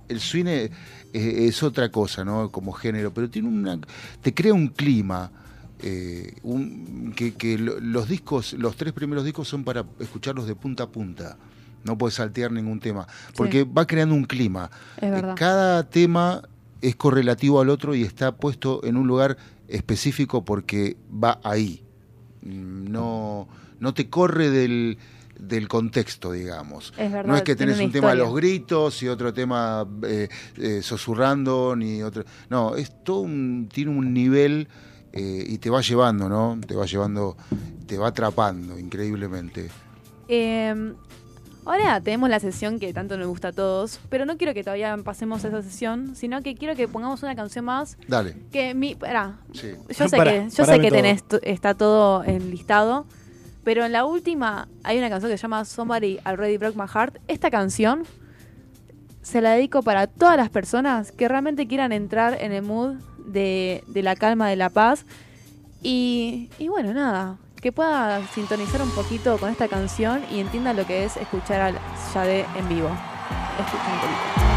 el swing es, es otra cosa, ¿no? Como género, pero tiene una, te crea un clima. eh, un- que, que lo- los discos, los tres primeros discos son para escucharlos de punta a punta. No puedes saltear ningún tema, porque va creando un clima. Es Eh, verdad. Cada tema es correlativo al otro y está puesto en un lugar específico porque va ahí. No, no te corre del, del contexto, digamos. Es verdad. No es que tenés un tema de los gritos y otro tema eh, eh, susurrando, ni otro. No, es todo un, tiene un nivel eh, y te va llevando, ¿no? Te va llevando, te va atrapando increíblemente. Ahora tenemos la sesión que tanto nos gusta a todos, pero no quiero que todavía pasemos esa sesión, sino que quiero que pongamos una canción más Dale. que mi... Pará, Sí. yo sé que, yo sé que tenés, está todo enlistado, pero en la última hay una canción que se llama Somebody Already Broke My Heart. Esta canción se la dedico para todas las personas que realmente quieran entrar en el mood de, de la calma, de la paz. Y, y bueno, nada, que pueda sintonizar un poquito con esta canción y entienda lo que es escuchar a Yade en vivo. Escuchen un poquito.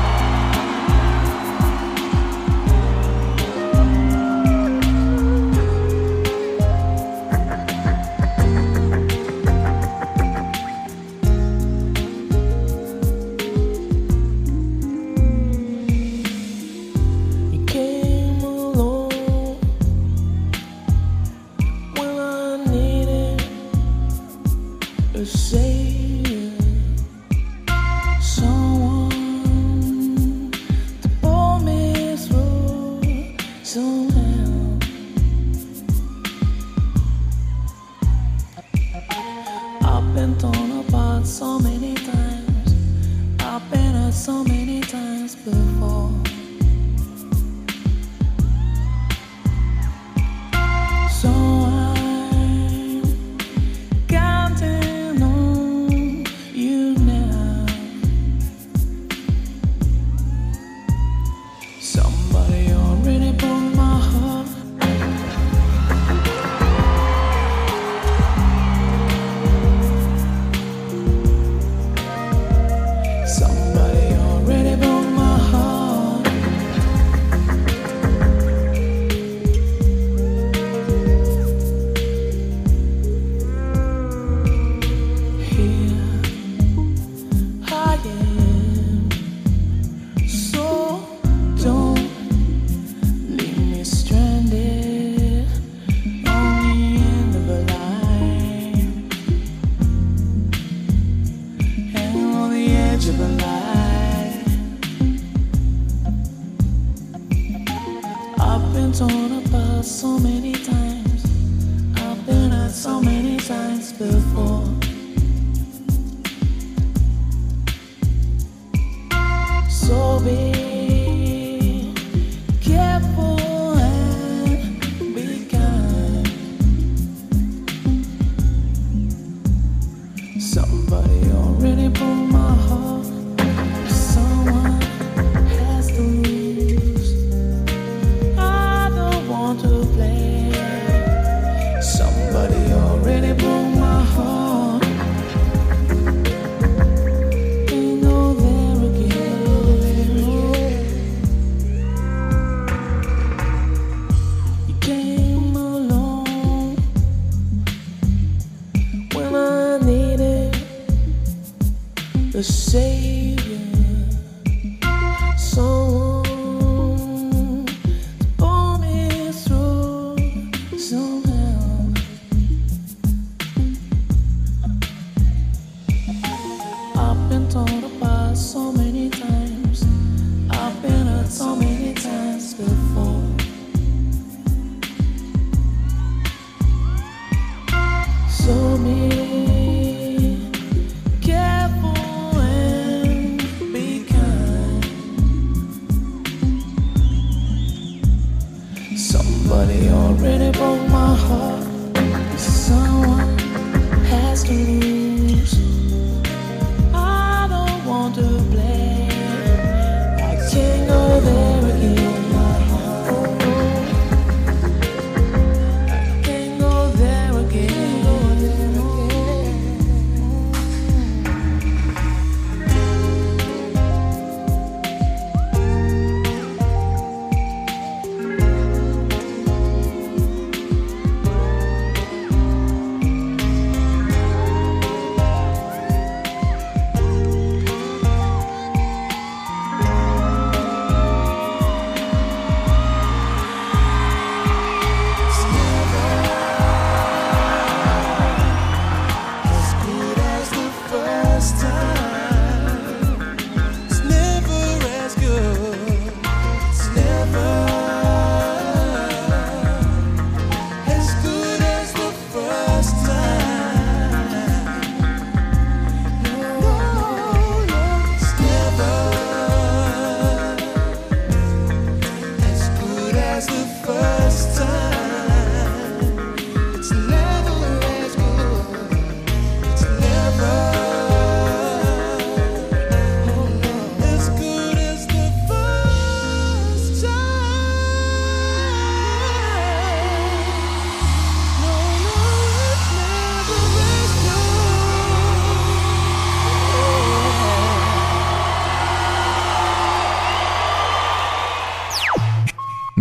So many times before.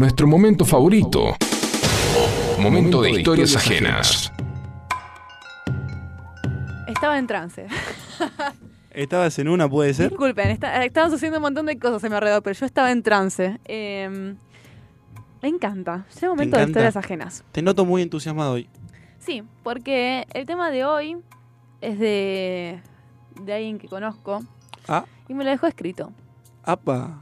Nuestro momento favorito. Momento de historias ajenas. Estaba en trance. ¿Estabas en una, puede ser? Disculpen, está- estábamos haciendo un montón de cosas a mi alrededor, pero yo estaba en trance. Eh, me encanta. Es el momento de encanta? historias ajenas. Te noto muy entusiasmado hoy. Sí, porque el tema de hoy es de, de alguien que conozco Ah, y me lo dejó escrito. apa.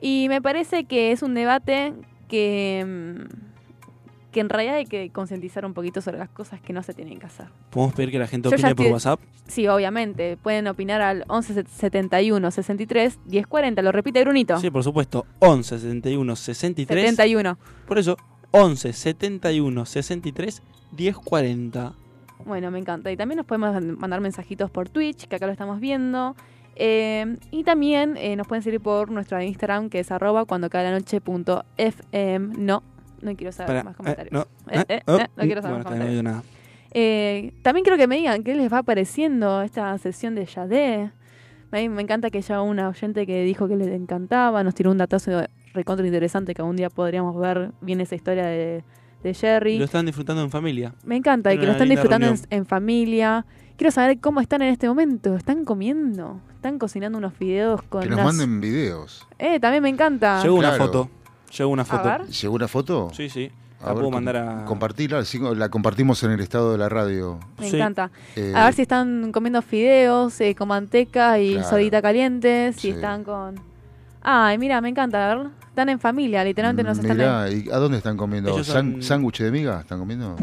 Y me parece que es un debate que, mm, que en realidad hay que concientizar un poquito sobre las cosas que no se tienen que hacer. ¿Podemos pedir que la gente Yo opine por estoy- WhatsApp? Sí, obviamente. Pueden opinar al 11 71 63 10 40. Lo repite Brunito. Sí, por supuesto. 11 71 63. 71. Por eso, 11 71 63 10 40. Bueno, me encanta. Y también nos podemos mandar mensajitos por Twitch, que acá lo estamos viendo. Eh, y también eh, nos pueden seguir por nuestro Instagram, que es arroba cuando cae la noche punto FM. No, no quiero saber Para- más eh, comentarios. no, Eh, eh, oh, no quiero saber bueno, más no comentarios. también quiero que me digan qué les va pareciendo esta sesión de Yadé. Me encanta que haya una oyente que dijo que les encantaba, nos tiró un datazo recontra interesante que algún día podríamos ver bien esa historia de, de Jerry. Lo están disfrutando en familia. Me encanta y que lo están disfrutando en familia. Quiero saber cómo están en este momento. ¿Están comiendo? ¿Están cocinando unos videos con Que nos unas- manden videos. Eh, también me encanta. Llegó una foto. Llegó una foto. ver. ¿Llegó una foto? Sí, sí. A La ver, puedo mandar a. Compartirla, sí, la compartimos en el estado de la radio. Me Sí. encanta. Eh, A ver si están comiendo fideos eh, con manteca y Claro. sodita caliente, si Sí. están con Ay, mira, me encanta. A ver, están en familia, literalmente nos están... Mirá, ¿y ¿a dónde están comiendo? ¿San- son- ¿Sándwich de miga están comiendo?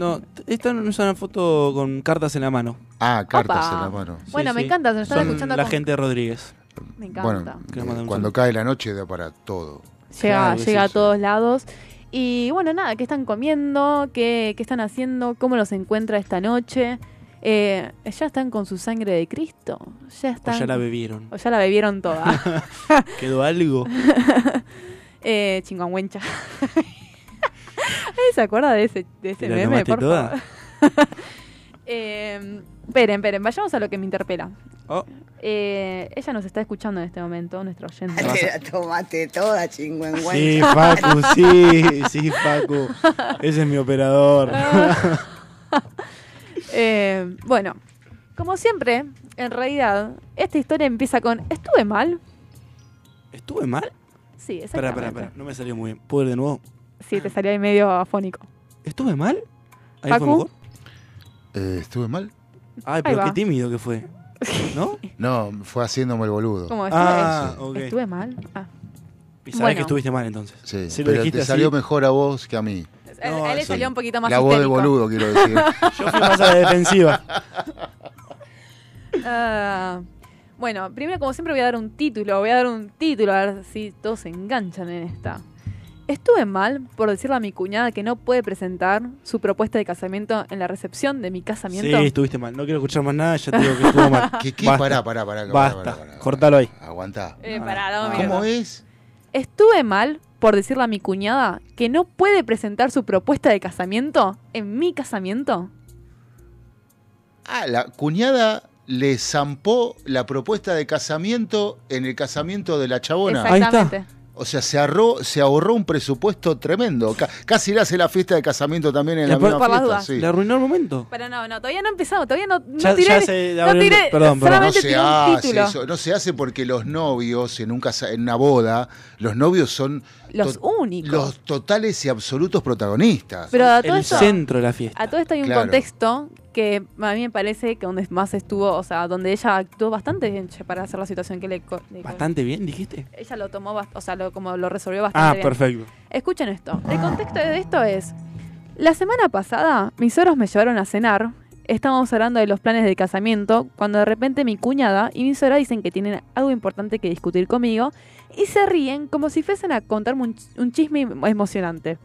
No, esta no es una foto con cartas en la mano. Ah, cartas Opa. en la mano. Bueno, me encanta, se nos están Son escuchando la con- gente de Rodríguez. Me encanta. Bueno, Que le mando un cuando saludo. cae la noche da para todo. Llega, Claro llega sí, a sí. todos lados. Y bueno, nada, ¿qué están comiendo? ¿Qué, qué están haciendo? ¿Cómo los encuentra esta noche? Eh, ¿Ya están con su sangre de Cristo? ¿Ya O están? ya la bebieron. O ya la bebieron toda. ¿Quedó algo? eh, chingüengüencha. ¿Alguien se acuerda de ese, de ese ¿Te la meme, por toda? favor? eh, esperen, esperen, vayamos a lo que me interpela. Oh. Eh, ella nos está escuchando en este momento, nuestra oyente. Te la tomaste toda, chingüengüenza. Sí, Facu, sí, sí, Facu. Ese es mi operador. Eh, bueno, como siempre, en realidad, esta historia empieza con ¿estuve mal? ¿Estuve mal? Sí, Espera, exactamente. espera, espera. No me salió muy bien. ¿Puedo ir de nuevo? Sí, te salió ahí medio afónico. ¿Estuve mal? ¿Ahí Facu. fue mejor? Eh, ¿Estuve mal? Ay, pero Ahí qué va. tímido que fue. ¿No? No, fue haciéndome el boludo. ¿Cómo estuve? Ah, ok. ¿Estuve mal? Ah. Y sabés Bueno. que estuviste mal entonces. Sí, Si lo pero dijiste te así- salió mejor a vos que a mí. A él- a él le salió un poquito más La voz de histérico. boludo, quiero decir. Yo fui más a la defensiva. Ah, bueno, primero como siempre voy a dar un título, voy a dar un título a ver si todos se enganchan en esta. Estuve mal por decirle a mi cuñada que no puede presentar su propuesta de casamiento en la recepción de mi casamiento. Sí, estuviste mal. No quiero escuchar más nada, ya te digo que estuvo mal. ¿Qué, qué? Basta. Pará, pará, pará. pará, Basta. pará, pará. Cortalo ahí. Aguantá. Eh, pará, un ¿Cómo es? Estuve mal por decirle a mi cuñada que no puede presentar su propuesta de casamiento en mi casamiento. Ah, la cuñada le zampó la propuesta de casamiento en el casamiento de la chabona. Exactamente. O sea, se ahorró, se ahorró un presupuesto tremendo. Ca- casi le hace la fiesta de casamiento también en la misma fiesta. dudas. sí. Le arruinó el momento. Pero no, no, todavía no empezamos, todavía no, no Ya- tiré, ya se no el- tiré, perdón, perdón. No se tiré hace eso, no se hace porque los novios en un casa, en una boda, los novios son Los únicos. los totales y absolutos protagonistas. Pero a todo El esto, centro de la fiesta. a todo esto hay un Claro. contexto que a mí me parece que donde más estuvo, o sea, donde ella actuó bastante bien para hacer la situación que le, le Bastante bien, dijiste. ella lo tomó, o sea, lo, como lo resolvió bastante Ah, bien. perfecto. Escuchen esto. El contexto de esto es, la semana pasada mis suegros me llevaron a cenar, estábamos hablando de los planes de casamiento, cuando de repente mi cuñada y mi suegra dicen que tienen algo importante que discutir conmigo y se ríen como si fuesen a contarme un, ch- un chisme emocionante.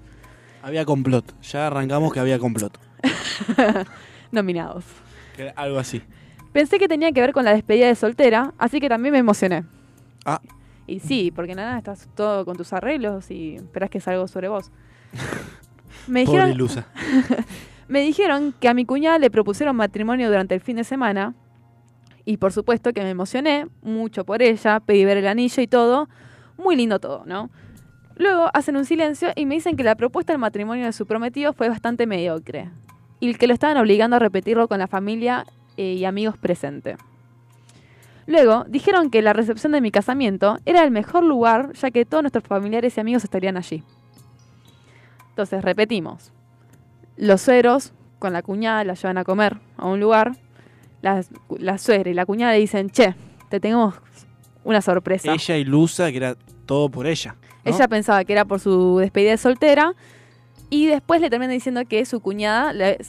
Había complot. Ya arrancamos que había complot. Nominados. Algo así. Pensé que tenía que ver con la despedida de soltera, así que también me emocioné. Ah. Y sí, porque nada, estás todo con tus arreglos y esperás que salga algo sobre vos. Me Pobre dijeron, ilusa. me dijeron que a mi cuñada le propusieron matrimonio durante el fin de semana. Y por supuesto que me emocioné mucho por ella, pedí ver el anillo y todo. Muy lindo todo, ¿no? Luego hacen un silencio y me dicen que la propuesta del matrimonio de su prometido fue bastante mediocre. Y que lo estaban obligando a repetirlo con la familia eh, y amigos presentes. Luego dijeron que la recepción de mi casamiento era el mejor lugar ya que todos nuestros familiares y amigos estarían allí. Entonces repetimos. Los sueros con la cuñada la llevan a comer a un lugar. La, la suegra y la cuñada le dicen, che, te tenemos una sorpresa. Ella ilusa que era todo por ella. ¿no? Ella pensaba que era por su despedida de soltera. Y después le terminan diciendo que su cuñada le-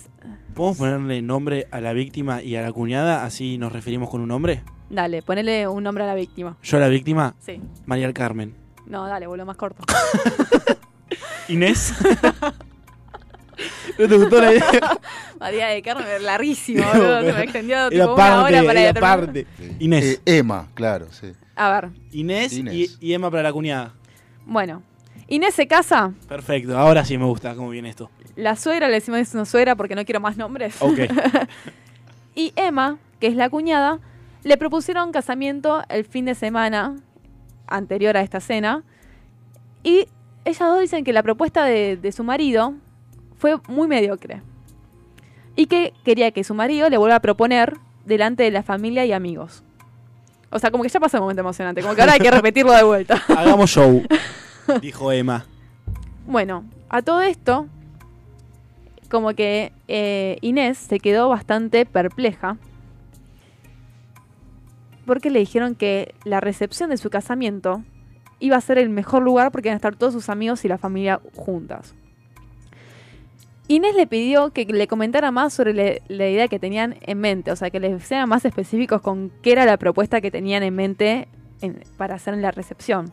¿Podemos ponerle nombre a la víctima y a la cuñada? Así nos referimos con un nombre. Dale, ponele un nombre a la víctima. Yo a la víctima, Sí. María del Carmen. No, dale, vuelvo más corto. Inés. ¿No te gustó la idea? María de Carmen, larguísimo, boludo. Se me extendió tipo Era una parte, hora para parte. Inés. Eh, Emma, claro, sí. A ver, Inés, y- Inés. Y, Emma para la cuñada. bueno. Inés se casa. Perfecto, ahora sí me gusta cómo viene esto. La suegra, le decimos una suegra porque no quiero más nombres. Ok. y Emma, que es la cuñada, le propusieron casamiento el fin de semana anterior a esta cena. Y ellas dos dicen que la propuesta de, de su marido fue muy mediocre. Y que quería que su marido le vuelva a proponer delante de la familia y amigos. O sea, como que ya pasó el momento emocionante, como que ahora hay que repetirlo de vuelta. Hagamos show, dijo Emma. Bueno, a todo esto, como que eh, Inés se quedó bastante perpleja. porque le dijeron que la recepción de su casamiento iba a ser el mejor lugar porque iban a estar todos sus amigos y la familia juntas. Inés le pidió que le comentara más sobre le- la idea que tenían en mente, o sea, que les sean más específicos con qué era la propuesta que tenían en mente en- para hacer en la recepción.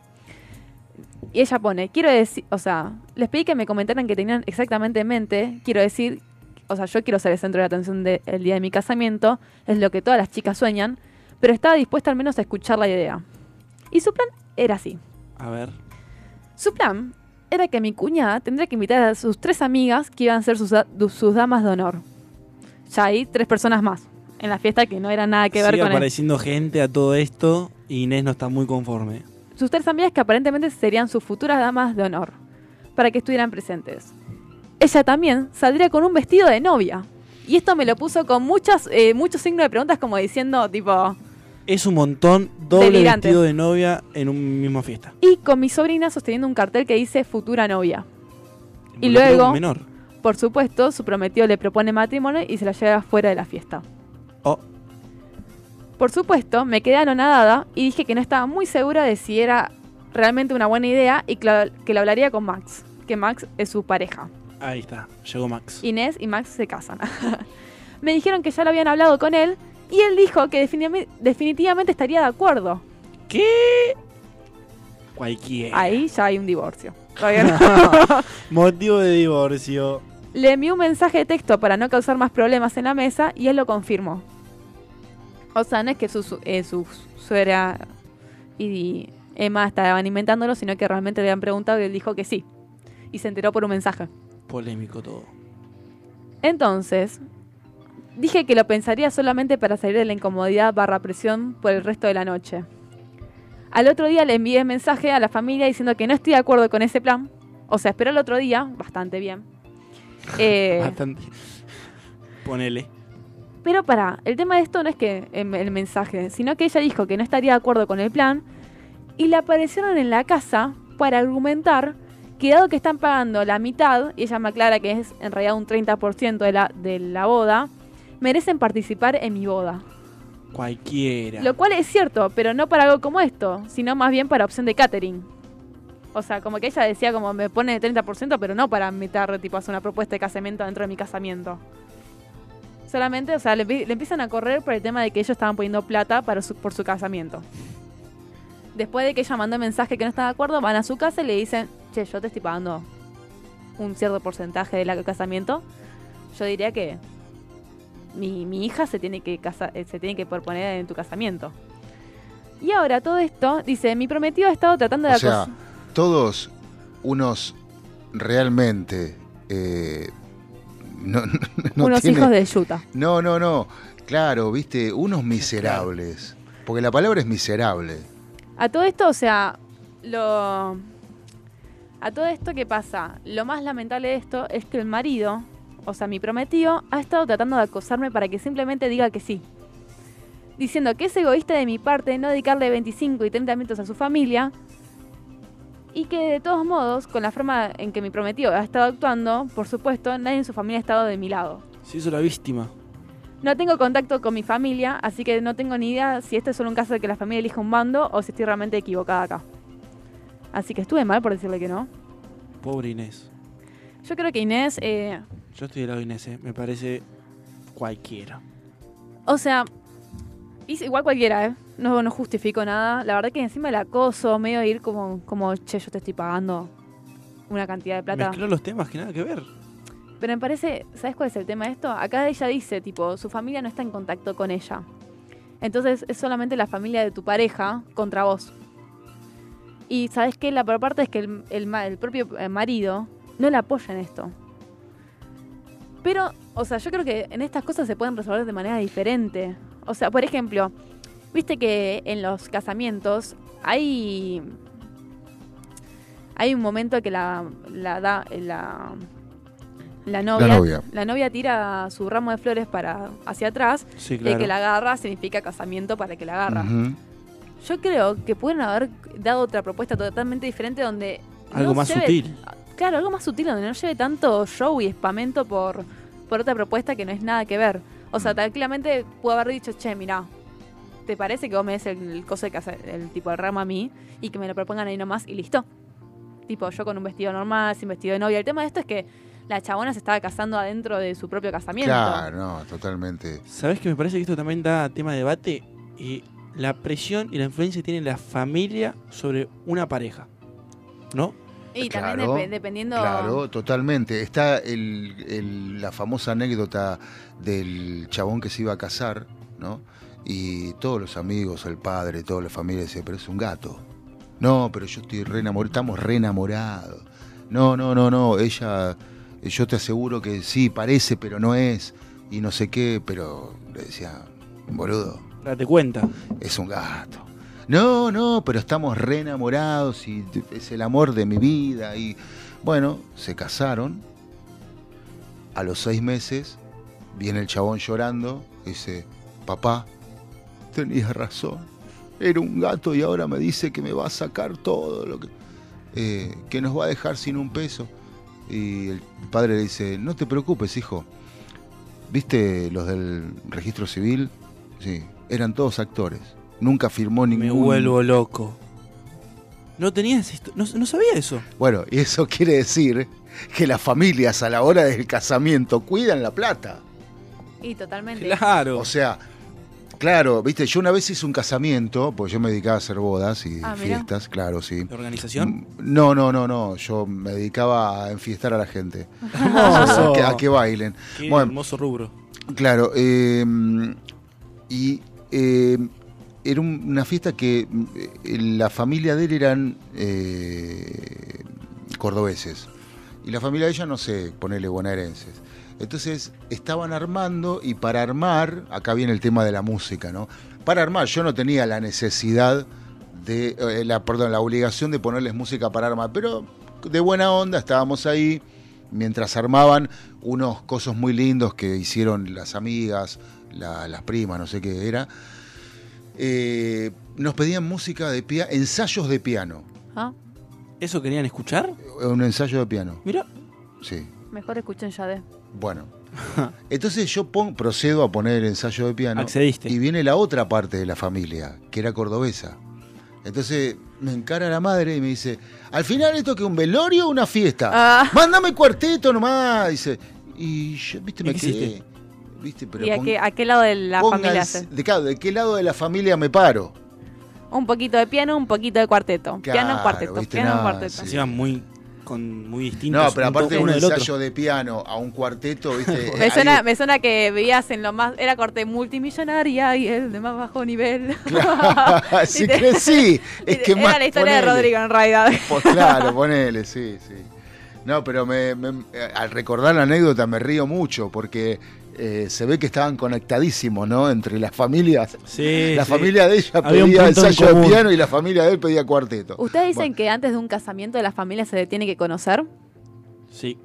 Y ella pone, quiero decir, o sea, les pedí que me comentaran que tenían exactamente en mente, quiero decir, o sea, yo quiero ser el centro de atención del día de mi casamiento, es lo que todas las chicas sueñan, pero estaba dispuesta al menos a escuchar la idea. Y su plan era así. A ver. Su plan era que mi cuñada tendría que invitar a sus tres amigas que iban a ser sus, damas de honor. Ya hay tres personas más en la fiesta que no era nada que ver Sigue con él. apareciendo gente a todo esto y Inés no está muy conforme. Sus tres amigas que aparentemente serían sus futuras damas de honor, para que estuvieran presentes. Ella también saldría con un vestido de novia. Y esto me lo puso con muchas, eh, muchos signos de preguntas como diciendo tipo... Es un montón doble Delirante. vestido de novia en una misma fiesta. Y con mi sobrina sosteniendo un cartel que dice futura novia. Y luego, menor. por supuesto, su prometido le propone matrimonio y se la lleva fuera de la fiesta. Oh. Por supuesto, me quedé anonadada y dije que no estaba muy segura de si era realmente una buena idea y que lo, hablaría con Max, que Max es su pareja. Ahí está, llegó Max. Inés y Max se casan. me dijeron que ya lo habían hablado con él y él dijo que definitivamente, definitivamente estaría de acuerdo. ¿Qué? Cualquiera. Ahí ya hay un divorcio. Todavía no. Motivo de divorcio. Le envié un mensaje de texto para no causar más problemas en la mesa y él lo confirmó. O sea, no es que su, su, eh, su suegra y Emma estaban inventándolo, sino que realmente le habían preguntado y él dijo que sí. Y se enteró por un mensaje. Polémico todo. Entonces, dije que lo pensaría solamente para salir de la incomodidad barra presión por el resto de la noche. Al otro día le envié mensaje a la familia diciendo que no estoy de acuerdo con ese plan. O sea, esperó el otro día, bastante bien. Eh, Bastante. Ponele. Pero para, el tema de esto no es que em, el mensaje, sino que ella dijo que no estaría de acuerdo con el plan y le aparecieron en la casa para argumentar que dado que están pagando la mitad, y ella me aclara que es en realidad un 30% de la, de la boda, merecen participar en mi boda. Cualquiera. Lo cual es cierto, pero no para algo como esto, sino más bien para opción de catering. O sea, como que ella decía como me pone 30%, pero no para meter, tipo, hacer una propuesta de casamiento dentro de mi casamiento. Solamente, o sea, le, le empiezan a correr por el tema de que ellos estaban poniendo plata para su- por su casamiento. Después de que ella mandó mensaje que no está de acuerdo, van a su casa y le dicen, che, yo te estoy pagando un cierto porcentaje del casamiento. Yo diría que mi, mi hija se tiene que casa- eh, se tiene que proponer en tu casamiento. Y ahora todo esto, dice, mi prometido ha estado tratando de O sea, todos unos realmente. eh, no, no unos tiene- hijos de Yuta. No, no, no. Claro, viste, unos miserables. Porque la palabra es miserable. A todo esto, o sea, lo. A todo esto, ¿qué pasa? Lo más lamentable de esto es que el marido, o sea, mi prometido, ha estado tratando de acosarme para que simplemente diga que sí. Diciendo que es egoísta de mi parte no dedicarle 25 y 30 minutos a su familia. Y que de todos modos, con la forma en que mi prometido ha estado actuando, por supuesto, nadie en su familia ha estado de mi lado. Se hizo la víctima. No tengo contacto con mi familia, así que no tengo ni idea si este es solo un caso de que la familia elija un bando o si estoy realmente equivocada acá. Así que estuve mal por decirle que no. Pobre Inés. Yo creo que Inés, eh, Yo estoy del lado de Inés, eh. me parece cualquiera. o sea, igual cualquiera, ¿eh? No, no justifico nada. La verdad que encima el acoso, medio de ir como, como, che, yo te estoy pagando una cantidad de plata. Mezcló los temas que nada que ver. Pero me parece, ¿sabes cuál es el tema de esto? Acá ella dice, tipo, su familia no está en contacto con ella. Entonces es solamente la familia de tu pareja contra vos. Y ¿sabes qué? La peor parte es que el, el el propio eh, marido no la apoya en esto. Pero, o sea, yo creo que en estas cosas se pueden resolver de manera diferente. O sea, por ejemplo, viste que en los casamientos hay hay un momento que la la da la la novia, novia. la novia tira su ramo de flores para hacia atrás Sí, y el que la agarra significa casamiento para el que la agarra. Yo creo que pueden haber dado otra propuesta totalmente diferente donde Algo no más lleve- sutil. Claro, algo más sutil donde no lleve tanto show y espamento por, por otra propuesta que no es nada que ver. O Mm. sea, tranquilamente pudo haber dicho, che, mirá, ¿te parece que vos me des el, el coso de casa, el tipo de ramo a mí y que me lo propongan ahí nomás y listo? Tipo, yo con un vestido normal, sin vestido de novia. El tema de esto es que la chabona se estaba casando adentro de su propio casamiento. Claro, no, totalmente. ¿Sabes que me parece que esto también da tema de debate? Y la presión y la influencia que tiene la familia sobre una pareja. ¿No? Y también Claro, depe- dependiendo... Claro, totalmente. Está el, el- la famosa anécdota del chabón que se iba a casar, ¿no? Y todos los amigos, el padre, toda la familia decían, pero es un gato. No, pero yo estoy re enamorado, estamos re enamorados. No, no, no, no, ella, yo te aseguro que sí, parece, pero no es. Y no sé qué, pero le decía, boludo, Date cuenta. es un gato. No, no, pero estamos re enamorados y es el amor de mi vida. Y bueno, se casaron. A los seis meses viene el chabón llorando. Dice, papá, tenías razón. Era un gato y ahora me dice que me va a sacar todo lo que... eh, que nos va a dejar sin un peso. Y el padre le dice, no te preocupes, hijo. ¿Viste los del registro civil? Sí, eran todos actores. Nunca firmó ningún... Me vuelvo loco. No tenías esto, no, no sabía eso. Bueno, y eso quiere decir que las familias a la hora del casamiento cuidan la plata. Y totalmente. Claro. O sea, claro, viste, yo una vez hice un casamiento, pues yo me dedicaba a hacer bodas y Ah, mira. fiestas, claro, sí. ¿La organización? No, no, no, no, yo me dedicaba a enfiestar a la gente. A, que, a que bailen. Qué Bueno, hermoso rubro. Claro, eh, y eh, era un- una fiesta que eh, la familia de él eran eh, cordobeses. Y la familia de ella, no sé, ponerle bonaerenses. Entonces estaban armando y para armar, acá viene el tema de la música, ¿no? Para armar, yo no tenía la necesidad de, eh, la, perdón, la obligación de ponerles música para armar, pero de buena onda estábamos ahí mientras armaban unos cosos muy lindos que hicieron las amigas, la- las primas, no sé qué era. Eh, nos pedían música de piano, ensayos de piano. Ah, ¿Eso querían escuchar? Un ensayo de piano. Mira. Sí. Mejor escuchen Yade. Bueno. Entonces yo pon- procedo a poner el ensayo de piano. Accediste. Y viene la otra parte de la familia, que era cordobesa. Entonces me encara la madre y me dice, al final esto que un velorio o una fiesta. Ah. Mándame cuarteto nomás. Dice, y yo, viste, me ¿Y qué quedé. Hiciste? ¿Viste? Pero ¿Y a qué, a qué lado de la familia hace? de, claro, ¿de qué lado de la familia me paro? Un poquito de piano, un poquito de cuarteto. piano, Claro, cuarteto, viste, piano, no, cuarteto. sí. Muy, con, muy distintos. No, pero aparte de un otro. ensayo de piano a un cuarteto, ¿viste? Me Hay- suena, me suena que vivías en lo más. Era corte multimillonaria y el de más bajo nivel. si crees, sí. Es que Era más, la historia de. Rodrigo en realidad. Pues claro, ponele, sí, sí. No, pero me, me- al recordar la anécdota me río mucho porque eh, se ve que estaban conectadísimos, ¿no? Entre las familias. Sí, la sí. familia de ella Había un pedía punto en ensayo de piano y la familia de él pedía cuarteto. ¿Ustedes dicen Bueno, que antes de un casamiento la familia se tiene que conocer? Sí,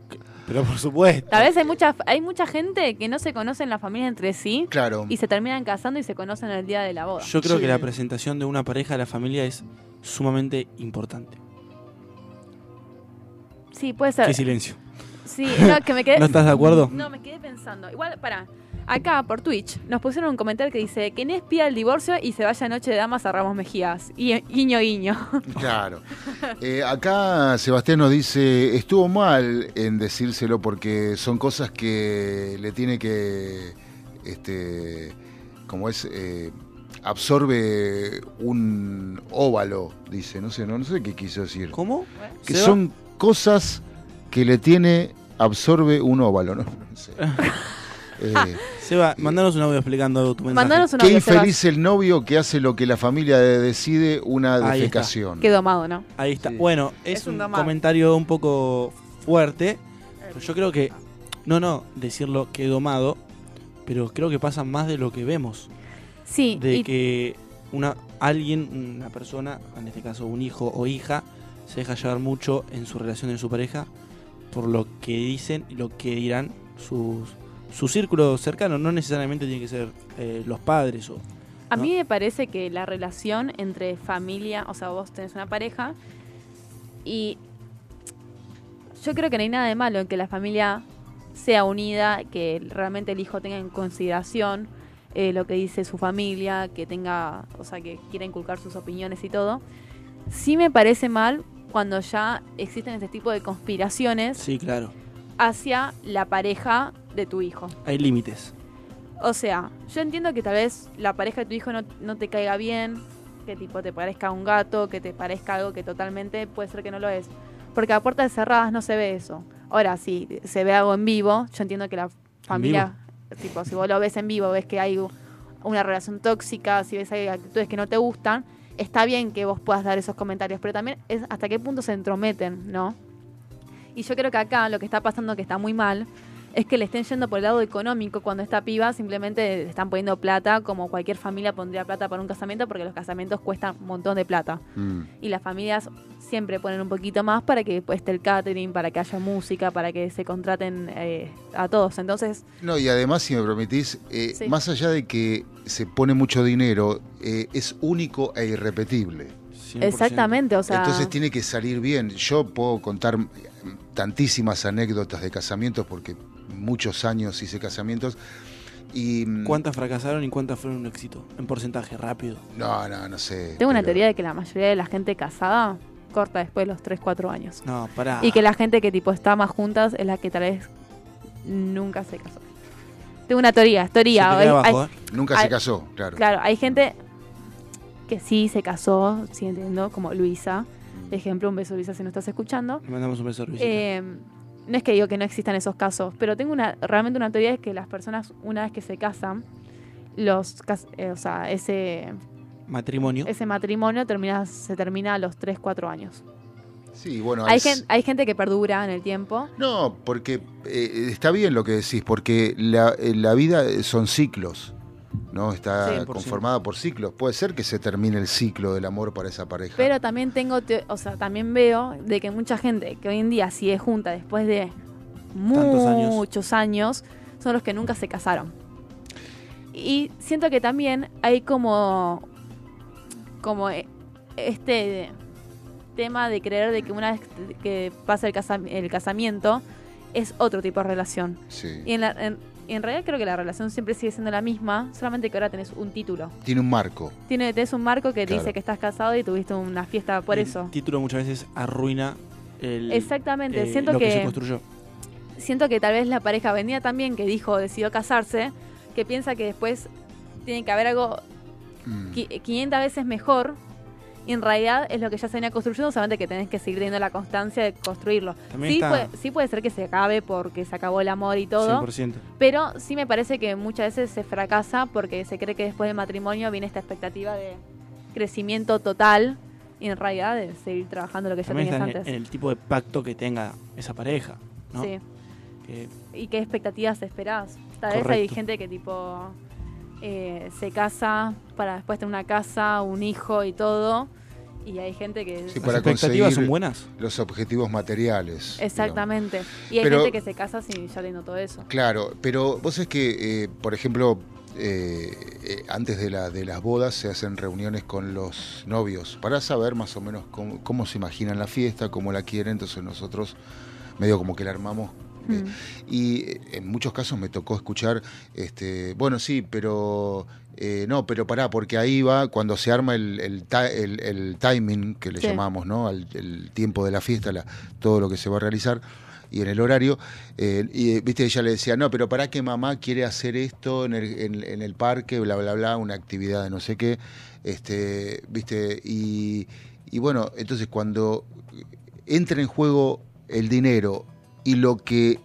pero por supuesto. Tal vez hay mucha, hay mucha gente que no se conocen la familia entre sí Claro. y se terminan casando y se conocen el día de la boda. Yo creo Sí. que la presentación de una pareja a la familia es sumamente importante. Sí, puede ser. Qué silencio. Sí, no, que me quedé. ¿No estás de acuerdo? No, me quedé pensando. Igual, para. Acá por Twitch nos pusieron un comentario que dice que Inés pida el divorcio y se vaya Noche de Damas a Ramos Mejías. Y, guiño, guiño. Claro. Eh, acá Sebastián nos dice, estuvo mal en decírselo porque son cosas que le tiene que, este, como es, eh, absorbe un óvalo, dice, no sé, no, no sé qué quiso decir. ¿Cómo? Que ¿Seba? son cosas que le tiene, absorbe un óvalo, ¿no? No sé. Eh, Seba, mandanos un audio explicando tu mensaje. Mandanos un qué audio, Sebas. infeliz el novio que hace lo que la familia de- decide una Ahí está. defecación. Qué domado, ¿no? Ahí está. Sí. Bueno, es, Es un comentario un poco fuerte, pero yo creo que, no, no, decirlo que domado, pero creo que pasa más de lo que vemos. Sí, De y- que una alguien, una persona, en este caso un hijo o hija, se deja llevar mucho en su relación en su pareja por lo que dicen y lo que dirán sus su círculo cercano. No necesariamente tiene que ser eh, los padres o A mí me parece que la relación entre familia, o sea, vos tenés una pareja y yo creo que no hay nada de malo en que la familia sea unida, que realmente el hijo tenga en consideración eh, lo que dice su familia, que tenga, o sea, que quiera inculcar sus opiniones y todo. Sí me parece mal cuando ya existen este tipo de conspiraciones Sí, claro. hacia la pareja de tu hijo. Hay límites. O sea, yo entiendo que tal vez la pareja de tu hijo no, no te caiga bien, que tipo te parezca un gato, que te parezca algo que totalmente puede ser que no lo es. Porque a puertas cerradas no se ve eso. Ahora, si se ve algo en vivo, yo entiendo que la familia, tipo, si vos lo ves en vivo, ves que hay una relación tóxica, si ves hay actitudes que no te gustan, está bien que vos puedas dar esos comentarios, pero también es hasta qué punto se entrometen, ¿no? Y yo creo que acá lo que está pasando que está muy mal es que le estén yendo por el lado económico cuando esta piba simplemente le están poniendo plata como cualquier familia pondría plata para un casamiento porque los casamientos cuestan un montón de plata. Mm. Y las familias siempre ponen un poquito más para que pues, esté el catering, para que haya música, para que se contraten eh, a todos. Entonces, No, y además, si me permitís, eh, Sí. más allá de que se pone mucho dinero, eh, es único e irrepetible. exactamente, o sea... Entonces tiene que salir bien. Yo puedo contar tantísimas anécdotas de casamientos porque muchos años hice casamientos y mm, ¿Cuántas fracasaron y cuántas fueron un éxito? En porcentaje, rápido. no, no, no sé. Tengo una pero- teoría de que la mayoría de la gente casada corta después de los 3, 4 años. No, pará. Y que la gente que tipo está más juntas es la que tal vez nunca se casó. Tengo una teoría, teoría. Se te Hay- abajo, hay- ¿eh? Nunca se casó, claro. Claro, hay gente que sí se casó, sí entiendo, como Luisa. Mm. Ejemplo, un beso Luisa si no estás escuchando. Le mandamos un beso a Luisita. Eh, no es que digo que no existan esos casos, pero tengo una realmente una teoría es que las personas una vez que se casan, los eh, o sea, ese Matrimonio. ese matrimonio termina se termina a los 3, 4 años. Sí, bueno, Hay, es- gen- hay gente que perdura en el tiempo. No, porque eh, está bien lo que decís, porque la, eh, la vida son ciclos, ¿no? Está 100%. conformada por ciclos. Puede ser que se termine el ciclo del amor para esa pareja. Pero también tengo, te- o sea, también veo de que mucha gente que hoy en día sigue junta después de años. muchos años son los que nunca se casaron. Y siento que también hay como como eh, este tema de creer de que una vez que pasa el, casa- el casamiento es otro tipo de relación. Sí. Y en, la- en- y en realidad creo que la relación siempre sigue siendo la misma, solamente que ahora tenés un título. Tiene un marco. Tiene, tenés un marco que Claro. dice que estás casado y tuviste una fiesta por El eso. título muchas veces arruina el, Exactamente, eh, siento lo que... que- se construyó. Siento que tal vez la pareja venía también que dijo, decidió casarse, que piensa que después tiene que haber algo Mm. qui- 500 veces mejor. Y en realidad es lo que ya se venía construyendo, solamente que tenés que seguir teniendo la constancia de construirlo. También Sí puede, sí puede ser que se acabe porque se acabó el amor y todo. 100%. Pero sí me parece que muchas veces se fracasa porque se cree que después del matrimonio viene esta expectativa de crecimiento total y en realidad de seguir trabajando lo que ya También tenías en el, antes. en el tipo de pacto que tenga esa pareja, ¿no? Sí. ¿Y qué expectativas esperás? Tal vez hay gente que tipo eh, se casa para después tener una casa, un hijo y todo. Y hay gente que... Sí, ¿Las para expectativas conseguir son buenas? los objetivos materiales. Exactamente. Y hay Pero- gente que se casa sin ya teniendo todo eso. Claro, pero vos es que, eh, por ejemplo, eh, eh, antes de, la, de las bodas se hacen reuniones con los novios para saber más o menos cómo, cómo se imaginan la fiesta, cómo la quieren, entonces nosotros medio como que la armamos. Y eh, en muchos casos me tocó escuchar, este, bueno, sí, pero eh, no, pero pará, porque ahí va cuando se arma el, el, ta- el- el timing, que le Sí. llamamos, ¿no? Al, el tiempo de la fiesta, la- todo lo que se va a realizar y en el horario. eh, y viste, ella le decía, no, pero para que mamá quiere hacer esto en el, en, en el parque, bla, bla, bla, una actividad de no sé qué. Este, viste, y, y bueno, entonces cuando entra en juego el dinero y lo que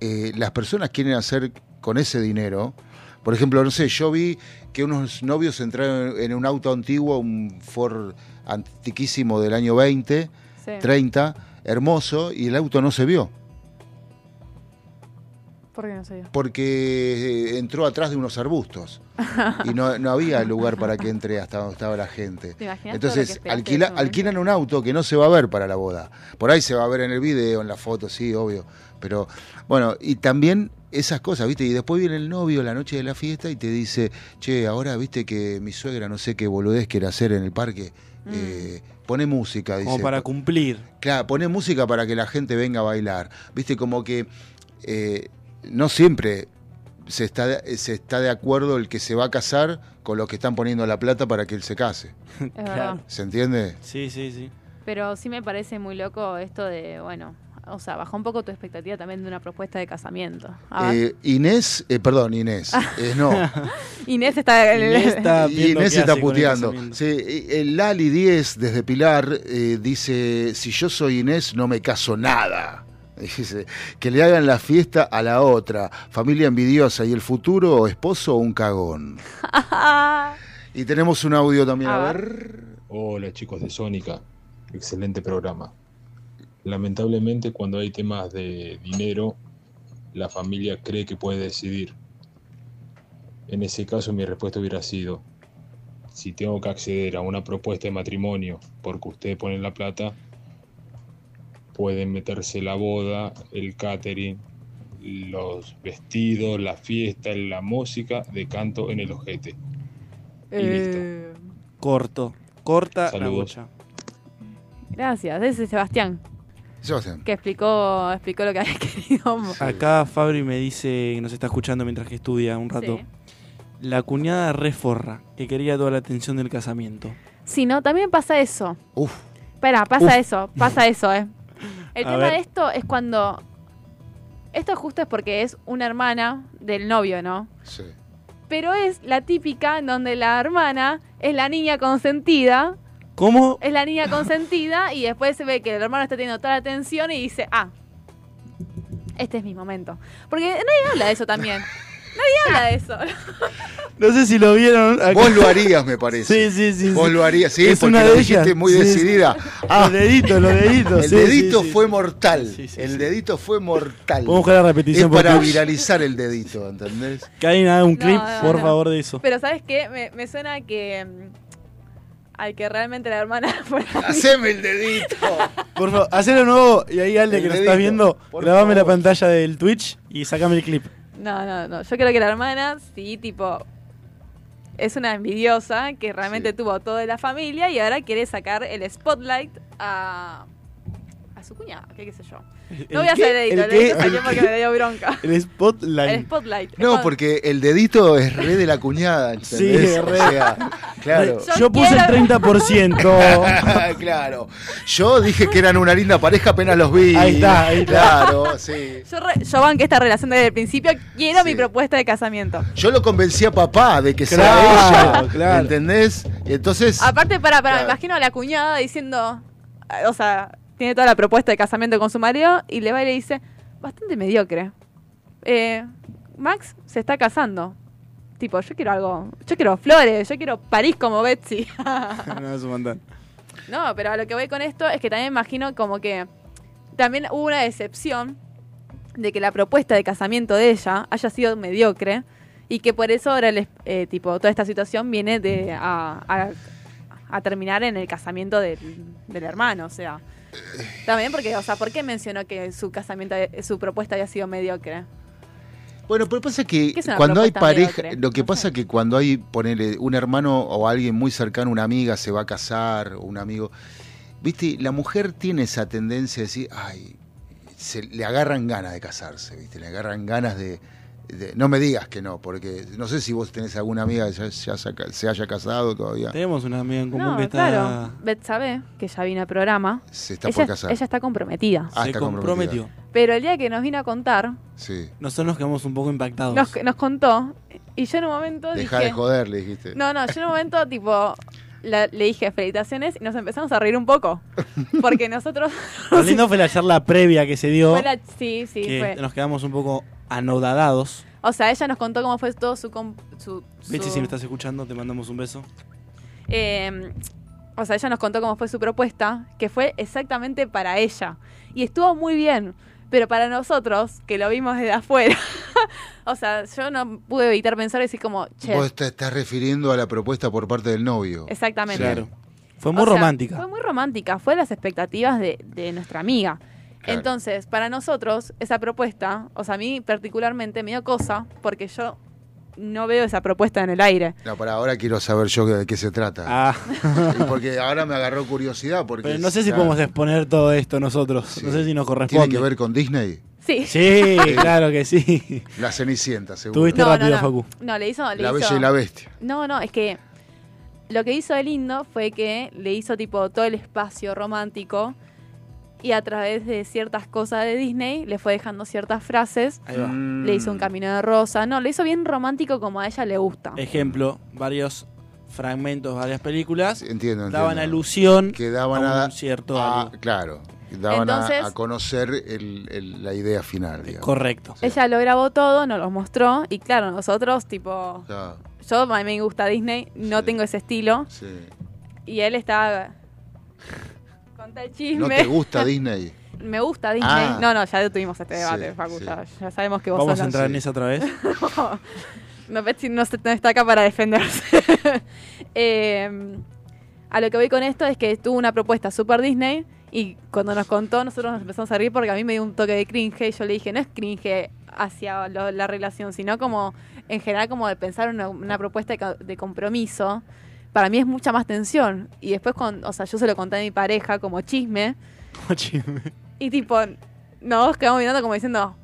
eh, las personas quieren hacer con ese dinero, por ejemplo, no sé, yo vi que unos novios entraron en un auto antiguo, un Ford antiquísimo del año 20, Sí. 30, hermoso, y el auto no se vio, ¿Por qué no sé yo? porque eh, entró atrás de unos arbustos y no, no había lugar para que entre hasta donde estaba la gente. ¿Te imaginas todo lo que Entonces alquila- alquilan un auto que no se va a ver para la boda. Por ahí se va a ver en el video, en la foto, sí, obvio. Pero bueno, y también esas cosas, ¿viste? Y después viene el novio la noche de la fiesta y te dice, che, ahora viste que mi suegra no sé qué boludez quiere hacer en el parque. Eh, pone música, dice. Como para cumplir. Claro, pone música para que la gente venga a bailar. Viste, como que eh, no siempre se está, se está de acuerdo el que se va a casar con los que están poniendo la plata para que él se case. ¿Se entiende? Sí, sí, sí. Pero sí me parece muy loco esto de, bueno, o sea, baja un poco tu expectativa también de una propuesta de casamiento. Eh, Inés, eh, perdón, Inés, eh, no. Inés está... Inés está Inés está puteando. Sí, eh, el Lali 10 desde Pilar eh, dice, si yo soy Inés no me caso nada. Dice, que le hagan la fiesta a la otra, familia envidiosa y el futuro esposo un cagón. Y tenemos un audio también, a A ver. Hola chicos de Sónica, excelente programa. Lamentablemente cuando hay temas de dinero, la familia cree que puede decidir. En ese caso mi respuesta hubiera sido, si tengo que acceder a una propuesta de matrimonio porque ustedes ponen la plata, pueden meterse la boda, el catering, los vestidos, la fiesta, la música de canto en el ojete. Y listo. Eh, Corto. Corta la bocha. gracias, ese es Sebastián, Sebastián. que explicó, explicó lo que había querido. Acá Fabri me dice que nos está escuchando mientras que estudia un rato. Sí. La cuñada reforra, que quería toda la atención del casamiento. Sí, no, también pasa eso. Uf. Espera, pasa Uf. eso, pasa eso, eh. El A tema ver. de esto es cuando. Esto justo es porque es una hermana del novio, ¿no? Sí. Pero es la típica en donde la hermana es la niña consentida, ¿Cómo? es la niña consentida y después se ve que el hermano está teniendo toda la atención y dice, ah, este es mi momento. Porque nadie habla de eso también. Nadie habla de eso. No sé si lo vieron. acá. Vos lo harías, me parece. Sí, sí, sí. Vos lo harías, sí, Es porque una lo de dijiste ellas. muy Sí, sí. decidida. Ah, Los deditos, los deditos. el sí, dedito sí, sí. fue mortal. Sí, sí, el dedito fue mortal. Podemos buscar la repetición Es para viralizar el dedito, ¿entendés? Que alguien haga un clip, no, por no. favor, de eso. Pero ¿sabes qué? Me, me suena que... mm, Al que realmente la hermana fuera... Haceme el dedito. Por favor, hacelo nuevo y ahí, Alde, El que lo estás viendo, grabame la pantalla del Twitch y sacame el clip. No, no, no. Yo creo que la hermana, sí, tipo, es una envidiosa que realmente Sí. tuvo todo de la familia y ahora quiere sacar el spotlight a su cuñada, qué sé yo. No voy a hacer el edito, el qué? edito salió porque me dio bronca. El spotlight. El spotlight. Es No, porque el dedito es re de la cuñada, ¿entendés? Sí, re. O sea, claro. Yo Yo puse quiero- el 30%. claro. Yo dije que eran una linda pareja apenas los vi. Ahí está, ahí está. Claro, sí. Yo, re- yo banqué esta relación desde el principio. Quiero Sí. mi propuesta de casamiento. Yo lo convencí a papá de que Claro, sea ella. claro. ¿Entendés? Y entonces. Aparte, para, para, Claro. me imagino a la cuñada diciendo, o sea, tiene toda la propuesta de casamiento con su marido y le va y le dice, bastante mediocre. Eh, Max se está casando. Tipo, yo quiero algo, yo quiero flores, yo quiero París como Betsy. no, es un montón. no, pero a lo que voy con esto es que también me imagino como que también hubo una decepción de que la propuesta de casamiento de ella haya sido mediocre y que por eso ahora les, eh, tipo toda esta situación viene de a, a- a terminar en el casamiento del, del hermano, o sea. También porque, o sea, ¿por qué mencionó que su casamiento, su propuesta había sido mediocre? Bueno, pero pasa que ¿Qué es una cuando hay pareja, mediocre? lo que No pasa sé. que cuando hay, ponele, un hermano o alguien muy cercano, una amiga se va a casar, o un amigo, viste, la mujer tiene esa tendencia de decir, ay, se, le agarran ganas de casarse, viste, le agarran ganas de- no me digas que no, porque no sé si vos tenés alguna amiga que ya, ya se, ha- se haya casado todavía, Tenemos una amiga en común No, que está. claro. Bet sabe que ya vino al programa. se está ella, por casar. ella está comprometida. Ah, se está comprometió. comprometida. Pero el día que nos vino a contar, Sí, Nosotros nos quedamos un poco impactados. nos, nos contó, y yo en un momento deja dije... de joder, le dijiste. No, no, yo en un momento, tipo, la- le dije felicitaciones y nos empezamos a reír un poco. Porque nosotros. Lo lindo fue la charla previa que se dio. Fue la- sí, sí, que fue. nos quedamos un poco anodadados. O sea, ella nos contó cómo fue todo su. su, su- si me estás escuchando, te mandamos un beso. eh, o sea, ella nos contó cómo fue su propuesta, que fue exactamente para ella. Y estuvo muy bien. Pero para nosotros, que lo vimos desde afuera, o sea, yo no pude evitar pensar y decir como, che, Vos te estás refiriendo a la propuesta por parte del novio. exactamente. Claro. Fue muy O sea, romántica. Fue muy romántica, fue las expectativas de, de nuestra amiga. Claro. Entonces, para nosotros, esa propuesta, o sea, a mí particularmente me dio cosa, porque yo no veo esa propuesta en el aire. No, para ahora quiero saber yo de qué se trata. Ah, Porque ahora me agarró curiosidad. Porque pero no sé si claro, podemos exponer todo esto nosotros. Sí. No sé si nos ¿Tiene corresponde. que ver con Disney? Sí. Sí, claro que sí. La Cenicienta, seguro. Tuviste No, rápido, no, no. Facu. No, le hizo. Le La hizo- Bella y la Bestia. No, no, es que lo que hizo de lindo fue que le hizo tipo todo el espacio romántico y a través de ciertas cosas de Disney le fue dejando ciertas frases. Ahí va. Le hizo un camino de rosa. No, le hizo bien romántico como a ella le gusta. Ejemplo, varios fragmentos, varias películas Entiendo, daban entiendo. alusión Que daban a a, un cierto a- algo. Claro, que daban a- Entonces- a, conocer el- el- la idea final, digamos. Correcto. Ella lo grabó todo, nos lo mostró y claro, nosotros tipo... Ya, Yo a mí me gusta Disney, no tengo ese estilo sí. y él está... Conta el chisme. ¿No te gusta Disney? Me gusta Disney. Ah. No, no, ya tuvimos este debate, Sí, Facu. sí. Ya, ya sabemos que vos Vamos sos a la- entrar en esa otra vez. no, Betsy no, se- no está acá para defenderse. Eh, a lo que voy con esto es que tuvo una propuesta super Disney y cuando nos contó nosotros nos empezamos a reír porque a mí me dio un toque de cringe y yo le dije, no es cringe hacia lo- la relación, sino como en general como de pensar una, una propuesta de compromiso. Para mí es mucha más tensión. Y después, con, o sea, yo se lo conté a mi pareja como chisme. Y tipo, nos quedamos mirando como diciendo,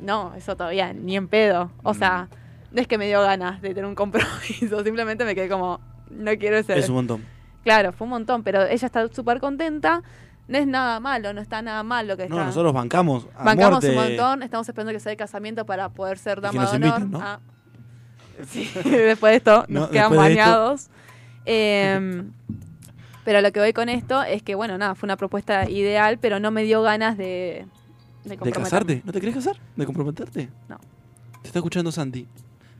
no, eso todavía ni en pedo. O sea, no es que me dio ganas de tener un compromiso, simplemente me quedé como, no quiero ese. Es un montón. Claro, fue un montón, pero ella está súper contenta. No es nada malo, no está nada mal lo que No, está. nosotros bancamos a Bancamos muerte. un montón, estamos esperando que sea el casamiento para poder ser que dama nos de honor. ¿no? Ah, sí, después de esto No, nos quedan después de esto. Eh, pero lo que voy con esto es que, bueno, nada, fue una propuesta ideal, pero no me dio ganas de, de ¿De comprometerme. casarte? ¿No te querés casar? ¿De comprometerte? No. Te está escuchando Santi.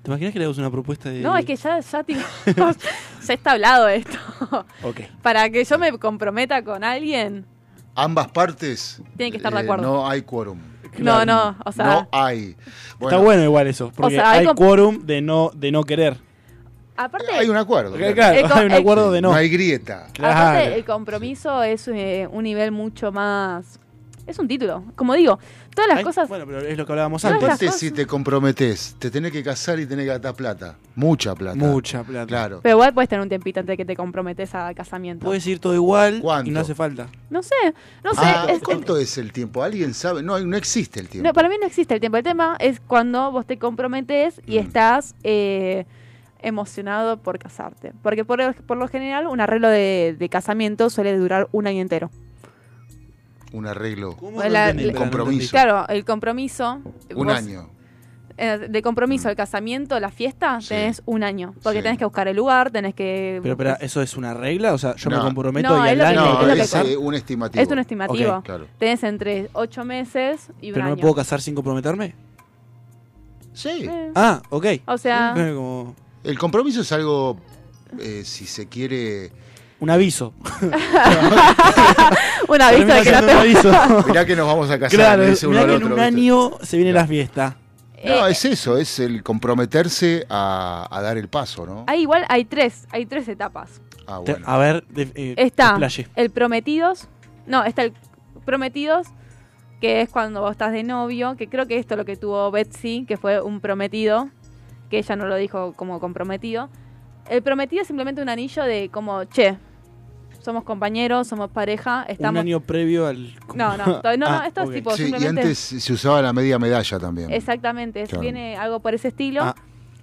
¿Te imaginas que le hagas una propuesta de.? No, es que ya, ya, tipo, ya está hablado esto. Ok. Para que yo me comprometa con alguien, Ambas partes. Tienen que estar de eh, acuerdo. No hay quórum. No, no, o sea- No hay. Está bueno igual eso, porque sea, hay hay quórum de no, de no querer. Aparte... Hay un acuerdo. Claro, claro, hay un el- acuerdo de no. No hay grieta. Aparte, el compromiso es eh, un nivel mucho más... Es un título. Como digo, todas las Ay, cosas... Bueno, pero es lo que hablábamos antes. Aparte, cosas- si te comprometes, te tenés que casar y tenés que gastar plata. Mucha plata. Mucha plata. Claro. Pero igual puedes tener un tiempito antes de que te comprometes a casamiento. Puedes ir todo igual ¿Cuánto? y no hace falta. No sé, no sé. Ah, es- ¿Cuánto es el tiempo? ¿Alguien sabe? No, no existe el tiempo. No, para mí no existe el tiempo. El tema es cuando vos te comprometes y Mm. estás eh, emocionado por casarte. Porque por, por lo general un arreglo de, de casamiento suele durar un año entero. Un arreglo. ¿Cómo Pues la- Un compromiso. Claro, el compromiso. Un vos- año. eh, de compromiso, el casamiento, la fiesta, Sí. tenés un año. Porque Sí. tenés que buscar el lugar, tenés que. Pero, espera, ¿eso es una regla? O sea, yo No. me comprometo No, y es al lo que- año. es No, lo que- es eh, un estimativo. Es un estimativo. Claro. Tenés entre ocho meses y un ¿Pero no año. me puedo casar sin comprometerme? Sí. Eh, Ah, ok. O sea- Sí, como El compromiso es algo, eh, si se quiere... un aviso. un aviso de que no te. siendo un aviso. Mirá que nos vamos a casar. claro, uno mirá al que en otro, un ¿viste? año se viene la fiesta. No, Eh, es eso, es el comprometerse a, a dar el paso, ¿no? Hay igual, hay tres, hay tres etapas. Ah, bueno. A ver, de, eh, Está el prometidos. No, está el prometidos, que es cuando vos estás de novio, que creo que esto es lo que tuvo Betsy, que fue un prometido, que ella no lo dijo como comprometido. El prometido es simplemente un anillo de como, che, somos compañeros, somos pareja, Un estamos... año previo al. No, no, no, no, Ah, esto es tipo Sí, y simplemente... antes se usaba la media medalla también. Exactamente, Claro. viene algo por ese estilo. Ah.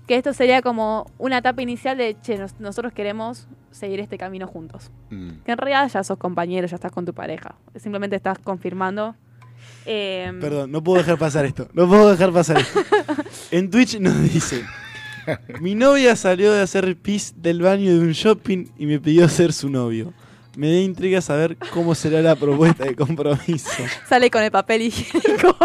Que esto sería como una etapa inicial de, che, nos- nosotros queremos seguir este camino juntos. Mm. Que en realidad ya sos compañero, ya estás con tu pareja. Simplemente estás confirmando. Eh, Perdón, no puedo dejar pasar esto. No puedo dejar pasar esto. En Twitch nos dice: Mi novia salió de hacer pis del baño de un shopping y me pidió ser su novio. Me da intriga saber cómo será la propuesta de compromiso. Sale con el papel higiénico.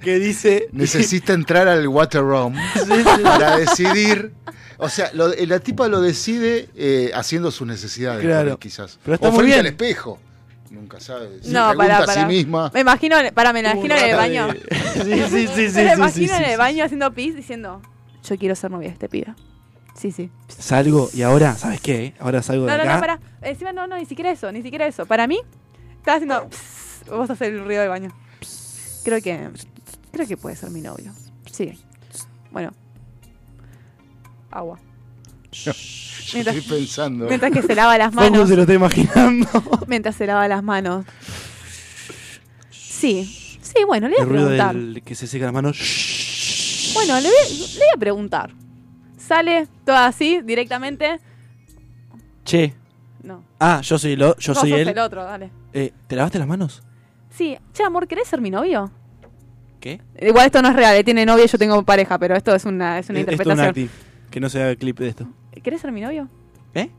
Que dice. Necesita entrar al water room para decidir. O sea, lo- la tipa lo decide eh, haciendo sus necesidades, Claro. quizás. Pero está o muy frente bien. al espejo. Nunca sabe. Se no, pregunta para, a sí para. misma. Me imagino, para, me imagino en el baño. de- Sí, sí, sí, sí. me sí, imagino sí, en sí, el baño haciendo pis diciendo, yo quiero ser novia de este pibe. Sí, sí. Salgo y ahora, ¿sabes qué? Ahora salgo de No, no, acá. no, para. Encima no, no, ni siquiera eso, ni siquiera eso. Para mí, estás haciendo. pss, vos hacer el ruido del baño. Creo que. Creo que puede ser mi novio. Sí. Bueno. Agua. Yo Mientras- estoy pensando. Mientras que se lava las manos. se lo está imaginando. Mientras se lava las manos. Sí. Sí, bueno, le voy El a ruido preguntar. del que se seca las manos. Bueno, le voy, le voy a preguntar. Sale todo así, directamente. Che. No. Ah, yo soy, lo, yo Vos soy sos él. el otro, dale. Eh, ¿Te lavaste las manos? Sí, che, amor, ¿querés ser mi novio? ¿Qué? Igual esto no es real, él tiene novia y yo tengo pareja, pero esto es una, es una Eh, Esto es un interpretación. acting. Que no se haga clip de esto. ¿Querés ser mi novio? ¿Eh?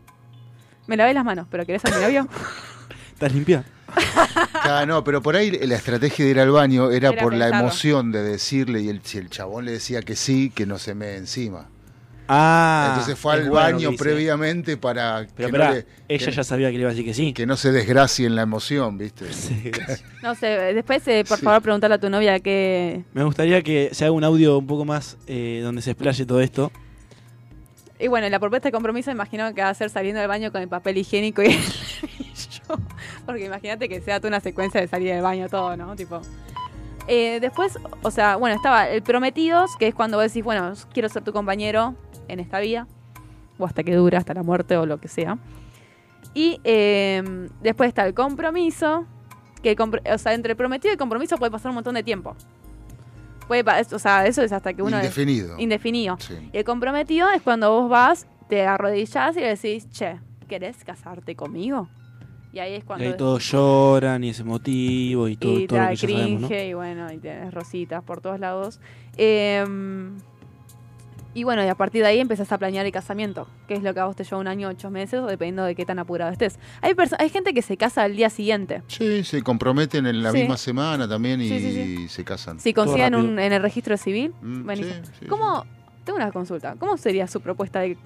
Me lavé las manos, pero ¿querés ser mi novio? ¿Estás limpia? Ah, no, pero por ahí la estrategia de ir al baño era, Era por la pensarlo. emoción de decirle y el, si el chabón le decía que sí, que no se me encima. Ah. Entonces fue es al bueno lo baño previamente para Pero que, esperá, no le, ella que- ya sabía que le iba a decir que sí. que no se desgracie en la emoción, ¿viste? No sé, después, eh, por Sí. favor, preguntarle a tu novia que... Me gustaría que se haga un audio un poco más eh, donde se explaye todo esto. Y bueno, la propuesta de compromiso imagino que va a ser saliendo del baño con el papel higiénico y el cepillo. Porque imagínate que sea toda una secuencia de salir del baño todo, ¿no? Tipo... Eh, después, o sea, bueno, estaba el prometidos, que es cuando vos decís, bueno, quiero ser tu compañero en esta vida, o hasta que dura, hasta la muerte o lo que sea. Y eh, después está el compromiso, que o sea, entre el prometido y compromiso puede pasar un montón de tiempo. Puede, o sea, eso es hasta que uno... Indefinido. Indefinido. Sí. Y el comprometido es cuando vos vas, te arrodillás y le decís, che, ¿querés casarte conmigo? Y ahí es Y cuando... ahí todos lloran y es emotivo y todo, y te todo lo que ya sabemos, ¿no? cringe y bueno, y tienes rositas por todos lados. Eh, y bueno, y a partir de ahí empezás a planear el casamiento, que es lo que a vos te lleva un año, ocho meses, o dependiendo de qué tan apurado estés. Hay, hay gente que se casa al día siguiente. Sí, se comprometen en la Sí. misma semana también y Sí, sí, se casan. Si consiguen un, en el registro civil, Mm, buenísimo. sí, sí, ¿Cómo? Tengo una consulta. ¿Cómo sería su propuesta de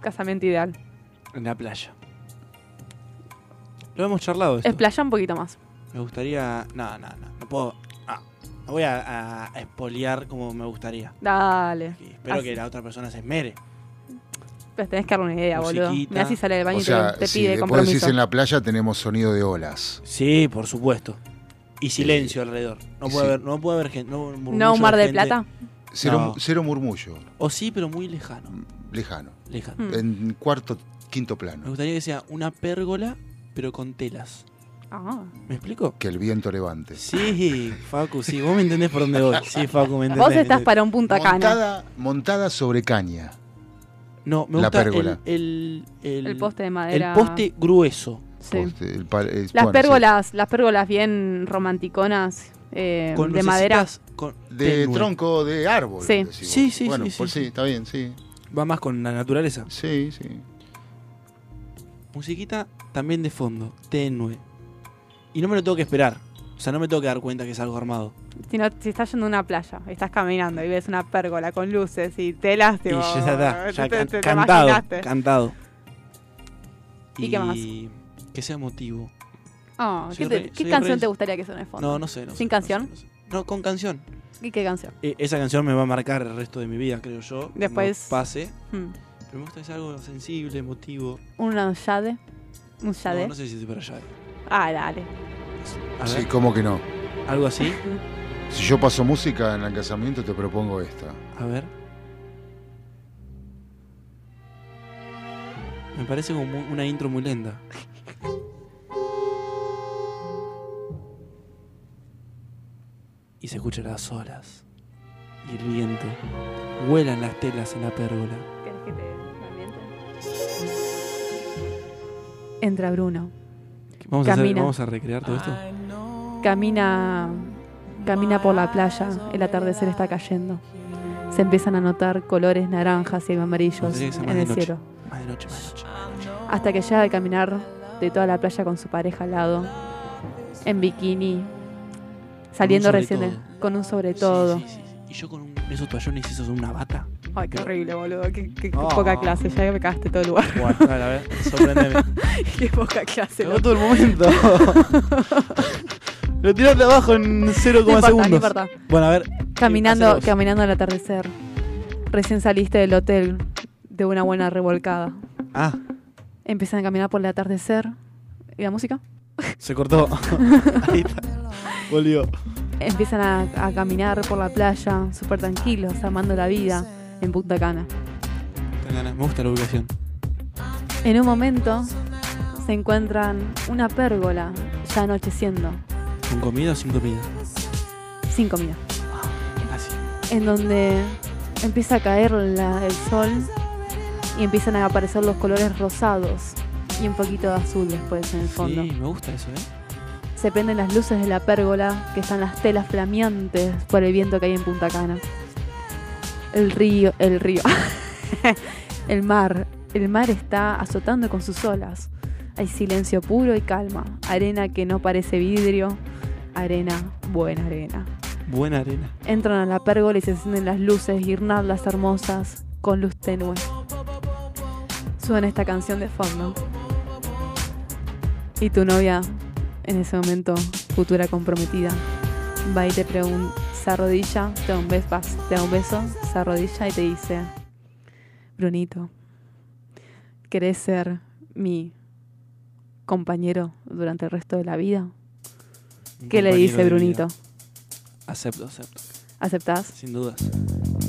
casamiento ideal? En la playa. Lo hemos charlado esto. Explaya un poquito más. Me gustaría... No, no, no. No puedo... no voy a, a, espolear como me gustaría. Dale. Y espero Así. que la otra persona se esmere. Pues tenés que darle una idea, boludo. Me así sale del baño O sea, y te, te si pide después compromiso. decís en la playa tenemos sonido de olas. Sí, por supuesto. Y silencio alrededor. No puede sí. haber, no puede haber gente. No, murmullo ¿No un mar de gente. plata? Cero, No. cero murmullo, O sí, pero muy lejano. lejano. Lejano. Hmm. En cuarto, quinto Me plano. gustaría que sea una pérgola, pero con telas. Ah. ¿Me explico? Que el viento levante. Sí, Facu, sí. Vos me entendés por dónde voy. Sí, Facu, me entendés. Vos estás para un punta cana. Montada, montada sobre caña. No, me la gusta pérgola. el, el, El poste de el madera. poste grueso. Sí. Poste, el Las bueno, pérgolas, las pérgolas bien romanticonas eh, Con de madera. Con. De tenue. tronco de árbol. Sí. decís vos. Sí, sí, Bueno, sí, pues sí, sí. está bien, sí. Va más con la naturaleza. Sí, sí. Musiquita también de fondo, tenue. Y no me lo tengo que esperar. O sea, no me tengo que dar cuenta que es algo armado. Si, no, si estás yendo a una playa, estás caminando y ves una pérgola con luces y telas, Y tipo, ya está, ya te- can- te cantado, imaginaste. cantado. ¿Y qué más? Que sea emotivo. Oh, ¿qué, re- canción re- te gustaría que suene de fondo? No, no sé. No ¿Sin sé, canción? No, sé, no sé. No, con canción. ¿Y qué canción? E- esa canción me va a marcar el resto de mi vida, creo yo. Después- pase. Hmm. Pero me gusta que sea algo sensible, emotivo. ¿Un shade? ¿Un shade? No, no sé si estoy para allá. Ah, dale. A Sí, ver, ¿cómo que no? algo así. Si yo paso música en el casamiento, te propongo esta. A ver. Me parece como mu- una intro muy lenta. Y se escuchan las olas. Y el viento. Vuelan las telas en la pérgola. ¿Querés que te ambiente? Entra Bruno. Vamos a, hacer- vamos a recrear todo esto. Camina, camina por la playa, el atardecer está cayendo. Se empiezan a notar colores naranjas y amarillos en el noche. cielo. Más de noche, más de noche. Hasta que llega a caminar de toda la playa con su pareja al lado, en bikini, saliendo recién todo. con un sobre todo. Sí, sí, sí. Y yo con un, esos toallones y esos de una bata. Ay, qué horrible, boludo. Qué, qué- qué Oh. poca clase. Ya me cagaste todo el lugar. Bueno, a ver, a ver, sorprendeme. qué poca clase. Loco. todo el momento. Lo tiraste abajo en 0, No importa, no segundos. importa. Bueno, a ver. Caminando, caminando al atardecer. Recién saliste del hotel de una buena revolcada. Ah, Empiezan a caminar por el atardecer. ¿Y la música? se cortó. Ahí está. Volvió. Empiezan a, a caminar por la playa, súper tranquilos, amando la vida, en Punta Cana. Me gusta la ubicación. En un momento se encuentran una pérgola ya anocheciendo. ¿Con comida o sin comida? sin comida. Así. En donde empieza a caer la- el sol y empiezan a aparecer los colores rosados y un poquito de azul después en el fondo. Sí, me gusta eso, ¿eh? Se prenden las luces de la pérgola, que están las telas flameantes por el viento que hay en Punta Cana. El río, el río, el mar, el mar está azotando con sus olas. Hay silencio puro y calma, arena que no parece vidrio, arena, buena arena. Buena arena. Entran a la pérgola y se encienden las luces, guirnaldas hermosas, con luz tenue. Suena esta canción de fondo. Y tu novia, en ese momento, futura comprometida, va y te pregunta, se arrodilla, te da un beso, vas, te da un beso, se arrodilla y te dice, Brunito, ¿querés ser mi compañero durante el resto de la vida? ¿Qué le dice Brunito? vida. Acepto, acepto. ¿Aceptás? Sin dudas.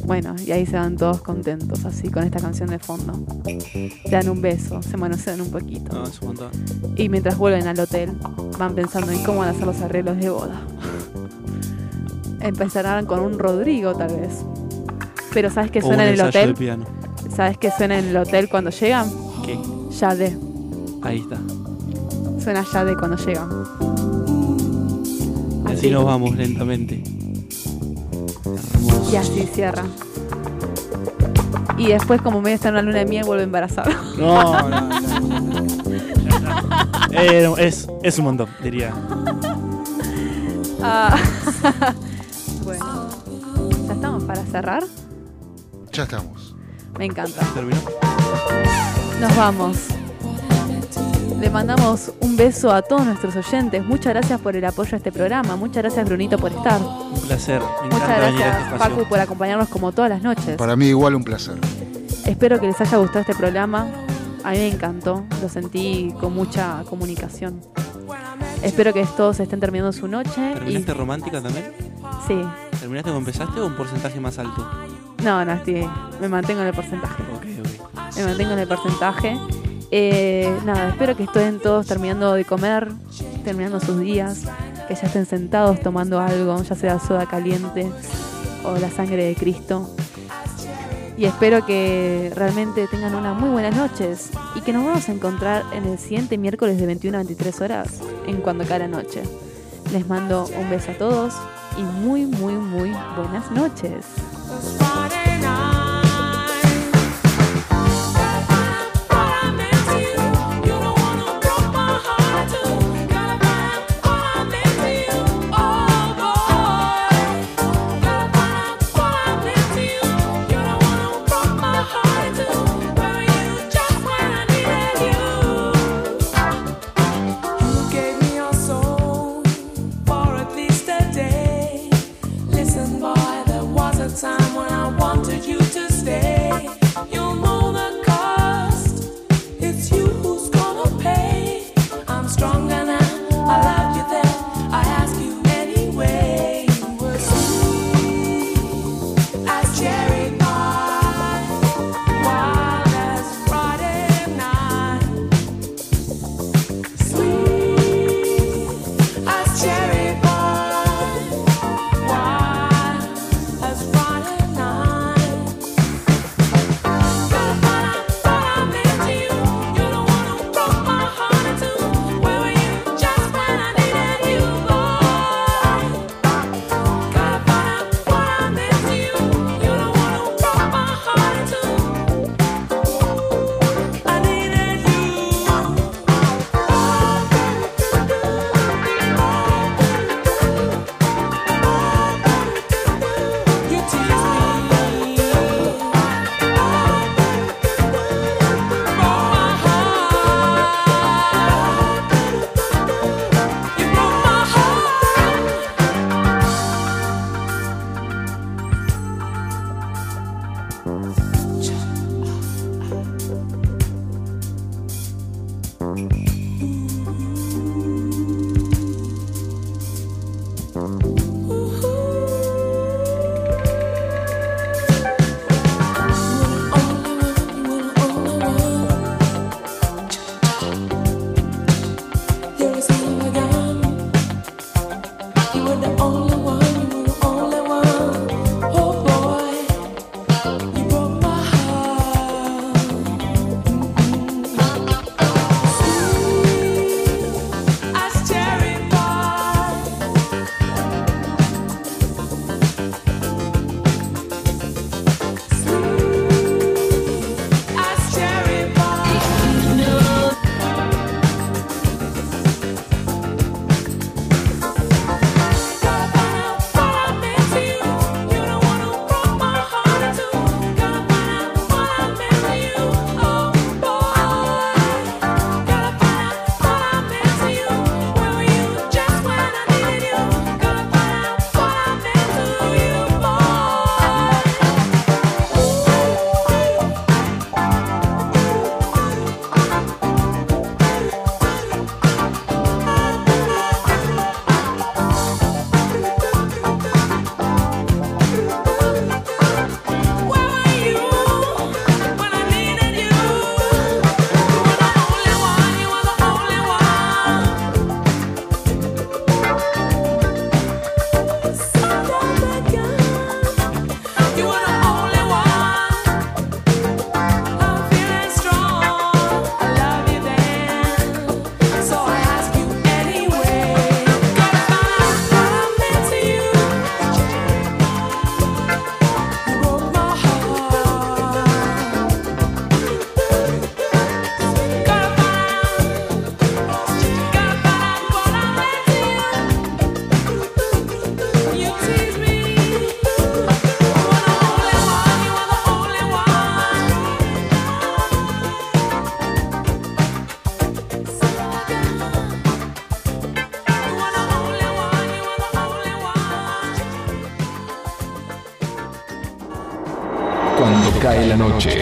Bueno, y ahí se van todos contentos, así, con esta canción de fondo. Te dan un beso, se manosean un poquito. No, es un montón. Y mientras vuelven al hotel, van pensando en cómo van a hacer los arreglos de boda. Empezarán con un Rodrigo, tal vez. Pero ¿sabes qué O suena un en el ensayo de hotel? piano. ¿Sabes qué suena en el hotel cuando llegan? ¿Qué? Yade. Ahí está. Suena Yade cuando llegan. Así Así. nos vamos lentamente. Y así cierra. Y después, como medio está en una luna de miel, vuelve embarazada. No, no, no. Eh, es, es un montón, diría. Ah. bueno. ¿Ya estamos para cerrar? Ya estamos. Me encanta. Terminó. Nos vamos. Le mandamos un beso a todos nuestros oyentes. Muchas gracias por el apoyo a este programa. Muchas gracias, Brunito, por estar. Un placer. Me Muchas encanta venir a este gracias. Facu, por acompañarnos como todas las noches. Para mí igual un placer. Espero que les haya gustado este programa. A mí me encantó. Lo sentí con mucha comunicación. Espero que todos estén terminando su noche. Y... ¿Terminaste romántica también? Sí. ¿Terminaste como empezaste o un porcentaje más alto? No, no, estoy, me mantengo en el porcentaje. Me mantengo en el porcentaje. Eh, nada, espero que estén todos terminando de comer, terminando sus días, que ya estén sentados tomando algo, ya sea soda caliente o la sangre de Cristo. Y espero que realmente tengan unas muy buenas noches y que nos vamos a encontrar en el siguiente miércoles de 21 a 23 horas en Cuando Cae la Noche. Les mando un beso a todos y muy, muy, muy buenas noches.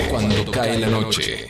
Cuando cae la noche.